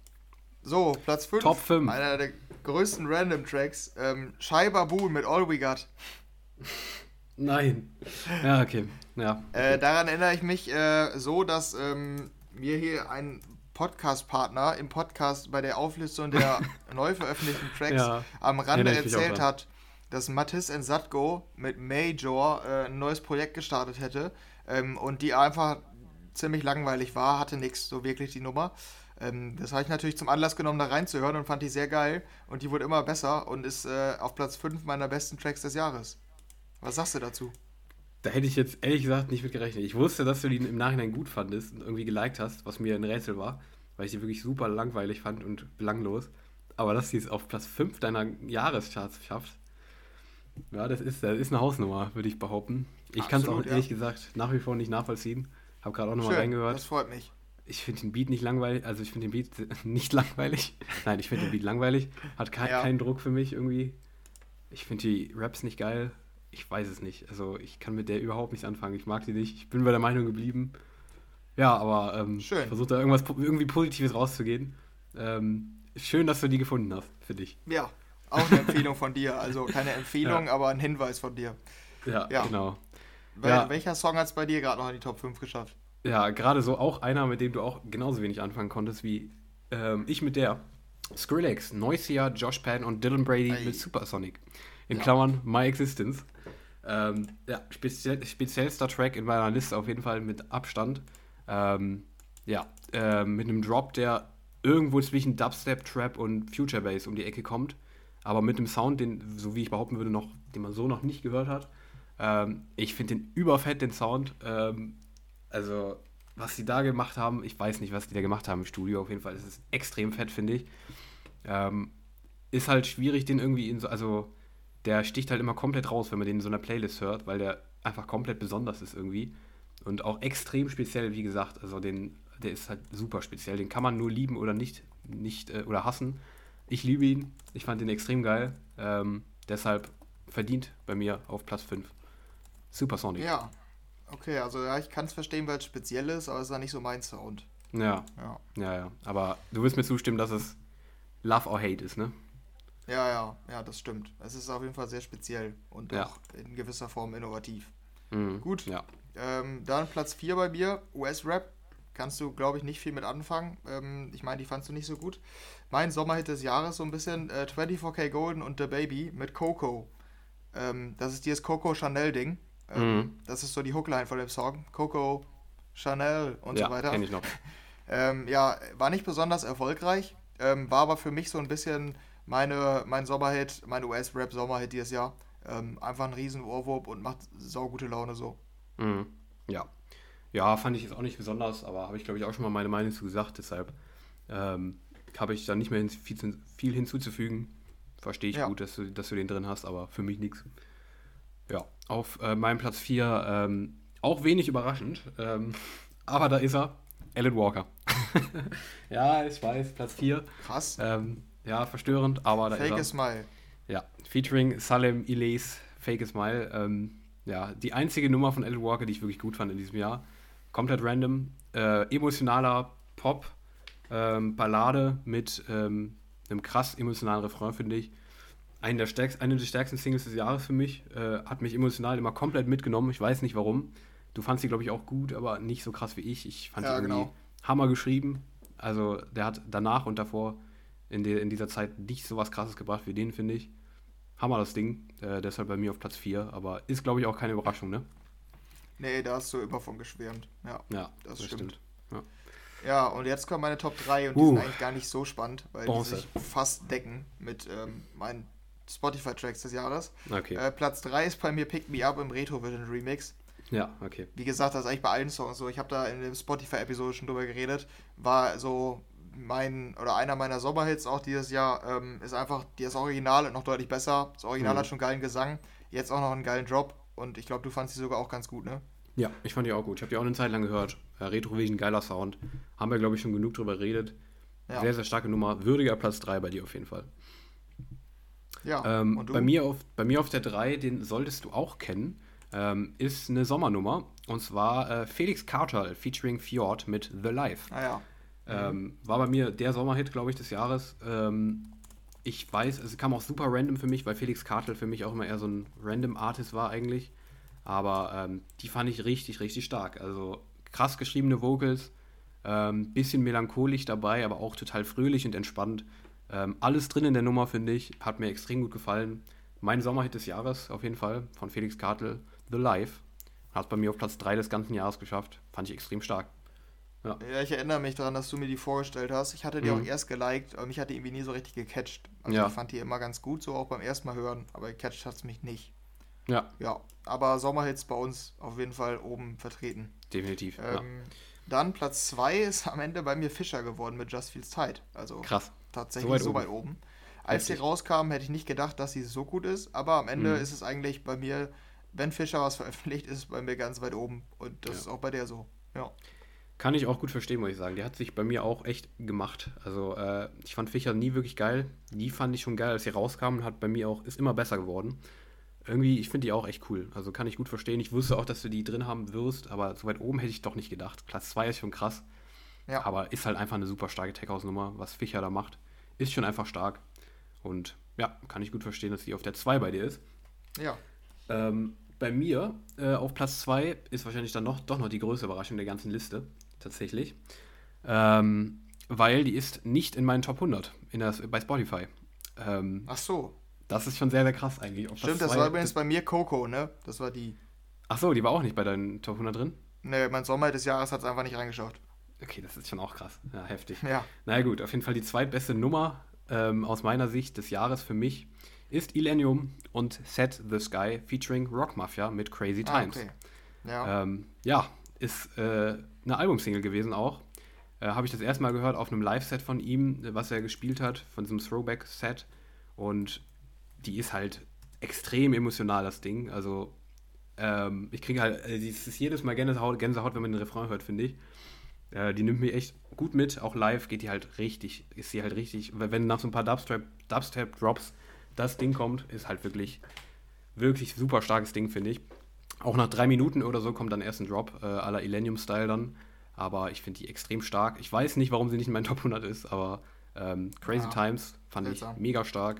So, Platz 5. Top 5. Einer der größten Random Tracks. Ähm, Scheibabu mit All We Got. Nein. Ja, okay. Ja, okay. Äh, daran erinnere ich mich äh, so, dass ähm, mir hier ein Podcast-Partner im Podcast bei der Auflistung der neu veröffentlichten Tracks ja, am Rande erzählt hat, dass Mattis Satgo mit Major äh, ein neues Projekt gestartet hätte ähm, und die einfach ziemlich langweilig war, hatte nichts so wirklich die Nummer. Ähm, das habe ich natürlich zum Anlass genommen, da reinzuhören und fand die sehr geil und die wurde immer besser und ist äh, auf Platz 5 meiner besten Tracks des Jahres. Was sagst du dazu? Da hätte ich jetzt ehrlich gesagt nicht mit gerechnet. Ich wusste, dass du die im Nachhinein gut fandest und irgendwie geliked hast, was mir ein Rätsel war, weil ich die wirklich super langweilig fand und belanglos. Aber dass sie es auf Platz 5 deiner Jahrescharts schafft, ja, das ist, das ist eine Hausnummer, würde ich behaupten. Ich kann es auch ehrlich ja. gesagt nach wie vor nicht nachvollziehen. Habe gerade auch nochmal reingehört. Das freut mich. Ich finde den Beat nicht langweilig, also ich finde den Beat nicht langweilig. Nein, ich finde den Beat langweilig. Hat kein, ja. keinen Druck für mich irgendwie. Ich finde die Raps nicht geil ich weiß es nicht. Also ich kann mit der überhaupt nichts anfangen. Ich mag die nicht. Ich bin bei der Meinung geblieben. Ja, aber ähm, ich versuche da irgendwas irgendwie Positives rauszugehen. Ähm, schön, dass du die gefunden hast, für dich. Ja, auch eine Empfehlung von dir. Also keine Empfehlung, ja. aber ein Hinweis von dir. Ja, ja. genau. Wel ja. Welcher Song hat es bei dir gerade noch in die Top 5 geschafft? Ja, gerade so auch einer, mit dem du auch genauso wenig anfangen konntest wie ähm, ich mit der. Skrillex, Noisia, Josh Pan und Dylan Brady Ei. mit Supersonic. In. Klammern My Existence. Ähm, ja, speziell, speziellster Track in meiner Liste auf jeden Fall mit Abstand. Ähm, ja, äh, mit einem Drop, der irgendwo zwischen Dubstep, Trap und Future Bass um die Ecke kommt. Aber mit einem Sound, den, so wie ich behaupten würde, noch, den man so noch nicht gehört hat. Ähm, ich finde den überfett, den Sound. Ähm, also, was sie da gemacht haben, ich weiß nicht, was die da gemacht haben im Studio. Auf jeden Fall ist es extrem fett, finde ich. Ähm, ist halt schwierig, den irgendwie in so, also der sticht halt immer komplett raus, wenn man den in so einer Playlist hört, weil der einfach komplett besonders ist irgendwie. Und auch extrem speziell, wie gesagt. Also den, der ist halt super speziell. Den kann man nur lieben oder nicht, nicht äh, oder hassen. Ich liebe ihn. Ich fand ihn extrem geil. Ähm, deshalb verdient bei mir auf Platz 5. Supersonic. Ja. Okay, also ja, ich kann es verstehen, weil es speziell ist, aber es ist ja nicht so mein Sound. Ja. Ja, ja. ja. Aber du wirst mir zustimmen, dass es Love or Hate ist, ne? Ja, ja, ja, das stimmt. Es ist auf jeden Fall sehr speziell und ja. auch in gewisser Form innovativ. Mhm. Gut. Ja. Ähm, dann Platz 4 bei mir, US-Rap. Kannst du, glaube ich, nicht viel mit anfangen. Ähm, ich meine, die fandst du nicht so gut. Mein Sommerhit des Jahres so ein bisschen äh, 24K Golden und The Baby mit Coco. Ähm, das ist dieses Coco Chanel-Ding. Ähm, mhm. Das ist so die Hookline von dem Song. Coco, Chanel und ja, so weiter. Kenn ich noch. Ähm, ja, war nicht besonders erfolgreich. Ähm, war aber für mich so ein bisschen meine, mein Sommerhit, mein US-Rap-Sommerhit dieses Jahr. Ähm, einfach ein riesen Ohrwurf und macht saugute Laune so. Mhm. Ja. Ja, fand ich jetzt auch nicht besonders, aber habe ich glaube ich auch schon mal meine Meinung zu gesagt, deshalb ähm, habe ich da nicht mehr viel, viel hinzuzufügen. Verstehe ich ja. gut, dass du, dass du den drin hast, aber für mich nichts. Ja, auf äh, meinem Platz 4 ähm, auch wenig überraschend, ähm, aber da ist er, Alan Walker. ja, ich weiß, Platz 4. Krass. Ähm, ja, verstörend, aber da Fake ist Smile. Ja, featuring Salem Iles, Fake Smile. Ähm, ja, die einzige Nummer von Ed Walker, die ich wirklich gut fand in diesem Jahr. Komplett random. Äh, emotionaler Pop, ähm, Ballade mit ähm, einem krass emotionalen Refrain, finde ich. Eine der, stärksten, eine der stärksten Singles des Jahres für mich. Äh, hat mich emotional immer komplett mitgenommen. Ich weiß nicht warum. Du fandst sie, glaube ich, auch gut, aber nicht so krass wie ich. Ich fand ja, sie irgendwie genau. Hammer geschrieben. Also der hat danach und davor in, der, in dieser Zeit nicht so was krasses gebracht wie den, finde ich. Hammer das Ding. Äh, deshalb bei mir auf Platz 4. Aber ist, glaube ich, auch keine Überraschung, ne? Nee, da hast du immer von geschwärmt. Ja, ja das, das stimmt. stimmt. Ja. ja. und jetzt kommen meine Top 3 und die uh. sind eigentlich gar nicht so spannend, weil Bronze. die sich fast decken mit ähm, meinen Spotify-Tracks des Jahres. Okay. Äh, Platz 3 ist bei mir Pick Me Up im Retro-Version Remix. Ja, okay. Wie gesagt, das ist eigentlich bei allen Songs so. Ich habe da in der Spotify-Episode schon drüber geredet. War so mein oder einer meiner Sommerhits auch dieses Jahr. Ähm, ist einfach das Original noch deutlich besser. Das Original mhm. hat schon geilen Gesang. Jetzt auch noch einen geilen Drop. Und ich glaube, du fandest sie sogar auch ganz gut, ne? Ja, ich fand die auch gut. Ich habe die auch eine Zeit lang gehört. Äh, Retro Vision, geiler Sound. Haben wir, glaube ich, schon genug drüber geredet. Ja. Sehr, sehr starke Nummer. Würdiger Platz 3 bei dir auf jeden Fall. Ja. Ähm, bei, mir auf, bei mir auf der 3, den solltest du auch kennen ähm, ist eine Sommernummer. Und zwar äh, Felix Carter featuring Fjord mit The Life. Ah ja. Ähm, war bei mir der Sommerhit, glaube ich, des Jahres. Ähm, ich weiß, es kam auch super random für mich, weil Felix Cartel für mich auch immer eher so ein random Artist war eigentlich. Aber ähm, die fand ich richtig, richtig stark. Also krass geschriebene Vocals, ähm, bisschen melancholisch dabei, aber auch total fröhlich und entspannt. Ähm, alles drin in der Nummer, finde ich. Hat mir extrem gut gefallen. Mein Sommerhit des Jahres auf jeden Fall von Felix Cartel. The Life. Hat bei mir auf Platz 3 des ganzen Jahres geschafft. Fand ich extrem stark. Ja. ja, ich erinnere mich daran, dass du mir die vorgestellt hast. Ich hatte die mhm. auch erst geliked, aber mich hat die irgendwie nie so richtig gecatcht. Also ja. ich fand die immer ganz gut, so auch beim ersten Mal hören, aber gecatcht hat es mich nicht. Ja. Ja, aber Sommerhits bei uns auf jeden Fall oben vertreten. Definitiv. Ähm, ja. Dann Platz 2 ist am Ende bei mir Fischer geworden mit Just Feels Tight. Also krass. Tatsächlich so weit, so weit oben. oben. Als sie rauskam, hätte ich nicht gedacht, dass sie so gut ist, aber am Ende mhm. ist es eigentlich bei mir wenn Fischer was veröffentlicht, ist es bei mir ganz weit oben. Und das ja. ist auch bei der so. Ja. Kann ich auch gut verstehen, muss ich sagen. Der hat sich bei mir auch echt gemacht. Also äh, ich fand Fischer nie wirklich geil. Die fand ich schon geil, als sie rauskam und hat bei mir auch, ist immer besser geworden. Irgendwie, ich finde die auch echt cool. Also kann ich gut verstehen. Ich wusste auch, dass du die drin haben wirst, aber so weit oben hätte ich doch nicht gedacht. Platz 2 ist schon krass. Ja. Aber ist halt einfach eine super starke Tech-House-Nummer, was Fischer da macht. Ist schon einfach stark. Und ja, kann ich gut verstehen, dass sie auf der 2 bei dir ist. Ja. Ähm, bei mir äh, auf Platz 2 ist wahrscheinlich dann noch, doch noch die größte Überraschung der ganzen Liste, tatsächlich. Ähm, weil die ist nicht in meinen Top 100 in der, bei Spotify. Ähm, Ach so. Das ist schon sehr, sehr krass eigentlich. Stimmt, das war übrigens bei mir Coco, ne? Das war die. Ach so, die war auch nicht bei deinen Top 100 drin? Ne, mein Sommer des Jahres hat es einfach nicht reingeschaut. Okay, das ist schon auch krass. Ja, heftig. Ja. Na gut, auf jeden Fall die zweitbeste Nummer ähm, aus meiner Sicht des Jahres für mich ist Illenium und Set the Sky featuring Rock Mafia mit Crazy ah, Times. Ah, okay. ja. Ähm, ja. ist äh, eine Albumsingle gewesen auch. Äh, Habe ich das erste Mal gehört auf einem Live-Set von ihm, was er gespielt hat, von diesem Throwback-Set. Und die ist halt extrem emotional, das Ding. Also, ähm, ich kriege halt, äh, es ist jedes Mal Gänsehaut, Gänsehaut, wenn man den Refrain hört, finde ich. Äh, die nimmt mich echt gut mit. Auch live geht die halt richtig, ist sie halt richtig, wenn nach so ein paar Dubstep-Drops Dubstep das Ding kommt, ist halt wirklich, wirklich super starkes Ding, finde ich. Auch nach drei Minuten oder so kommt dann erst ein Drop, äh, à la Illenium-Style dann. Aber ich finde die extrem stark. Ich weiß nicht, warum sie nicht in meinen Top 100 ist, aber ähm, Crazy ja, Times fand ich mega stark.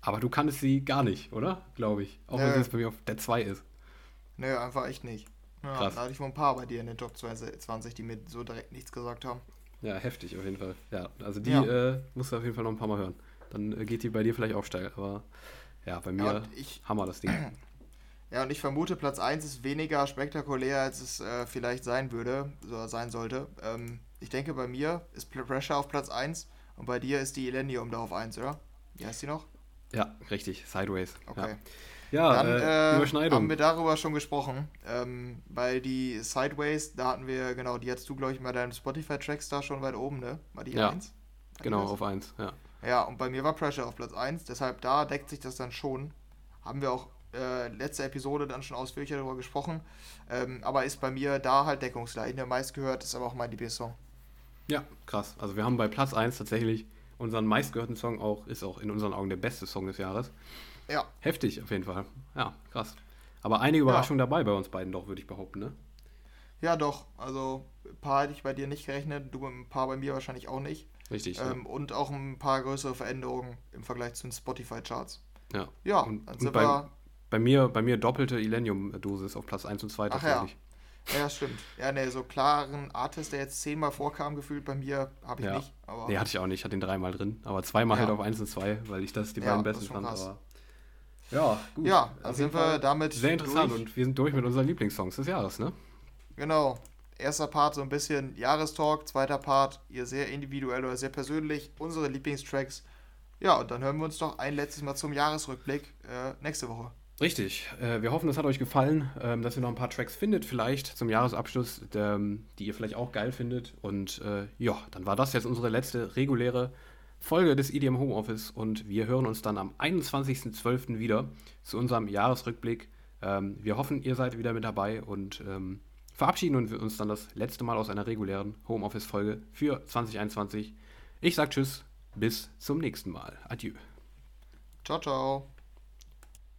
Aber du kannst sie gar nicht, oder? Glaube ich. Auch Nö. wenn sie jetzt bei mir auf der 2 ist. Nö, einfach echt nicht. Ja, Krass. Da hatte ich wohl ein paar bei dir in den Top 20, die mir so direkt nichts gesagt haben. Ja, heftig auf jeden Fall. Ja, also die ja. Äh, musst du auf jeden Fall noch ein paar Mal hören. Dann äh, geht die bei dir vielleicht auch steil. Aber ja, bei mir ja, ich, Hammer das Ding. Ja, und ich vermute, Platz 1 ist weniger spektakulär, als es äh, vielleicht sein würde, oder sein sollte. Ähm, ich denke, bei mir ist Pressure auf Platz 1 und bei dir ist die Illenium da auf 1, oder? Wie heißt die noch? Ja, richtig. Sideways. Okay. Ja, ja Dann äh, äh, Überschneidung. haben wir darüber schon gesprochen. Ähm, weil die Sideways, da hatten wir, genau, die hattest du, glaube ich, mal deinen Spotify-Tracks da schon weit oben, ne? War die ja, 1? Genau, auf 1, ja. Ja, und bei mir war Pressure auf Platz 1, deshalb da deckt sich das dann schon. Haben wir auch äh, letzte Episode dann schon ausführlicher darüber gesprochen. Ähm, aber ist bei mir da halt deckungsgleich. Der meistgehört ist aber auch mein Lieblingssong. Ja, krass. Also wir haben bei Platz 1 tatsächlich unseren meistgehörten Song auch, ist auch in unseren Augen der beste Song des Jahres. Ja. Heftig auf jeden Fall. Ja, krass. Aber einige Überraschungen ja. dabei bei uns beiden doch, würde ich behaupten, ne? Ja, doch. Also ein paar hätte ich bei dir nicht gerechnet, du ein paar bei mir wahrscheinlich auch nicht. Richtig. Ähm, ja. Und auch ein paar größere Veränderungen im Vergleich zu den Spotify-Charts. Ja. Ja, und, und bei, bei, mir, bei mir doppelte Illenium-Dosis auf Platz 1 und 2 tatsächlich. Ja. ja, stimmt. Ja, ne, so klaren Artist, der jetzt zehnmal vorkam, gefühlt bei mir, habe ich ja. nicht. Aber nee, hatte ich auch nicht. Ich hatte den dreimal drin. Aber zweimal ja. halt auf 1 und 2, weil ich das die beiden besten fand. Aber Ja, gut. Ja, dann sind wir damit. Sehr interessant durch. und wir sind durch mit unseren Lieblingssongs des Jahres, ne? Genau. Erster Part so ein bisschen Jahrestalk, zweiter Part, ihr sehr individuell oder sehr persönlich, unsere Lieblingstracks. Ja, und dann hören wir uns doch ein letztes Mal zum Jahresrückblick äh, nächste Woche. Richtig. Äh, wir hoffen, es hat euch gefallen, ähm, dass ihr noch ein paar Tracks findet, vielleicht zum Jahresabschluss, ähm, die ihr vielleicht auch geil findet. Und äh, ja, dann war das jetzt unsere letzte reguläre Folge des EDM Homeoffice und wir hören uns dann am 21.12. wieder zu unserem Jahresrückblick. Ähm, wir hoffen, ihr seid wieder mit dabei und verabschieden uns dann das letzte Mal aus einer regulären Homeoffice-Folge für 2021. Ich sage Tschüss, bis zum nächsten Mal. Adieu. Ciao, ciao.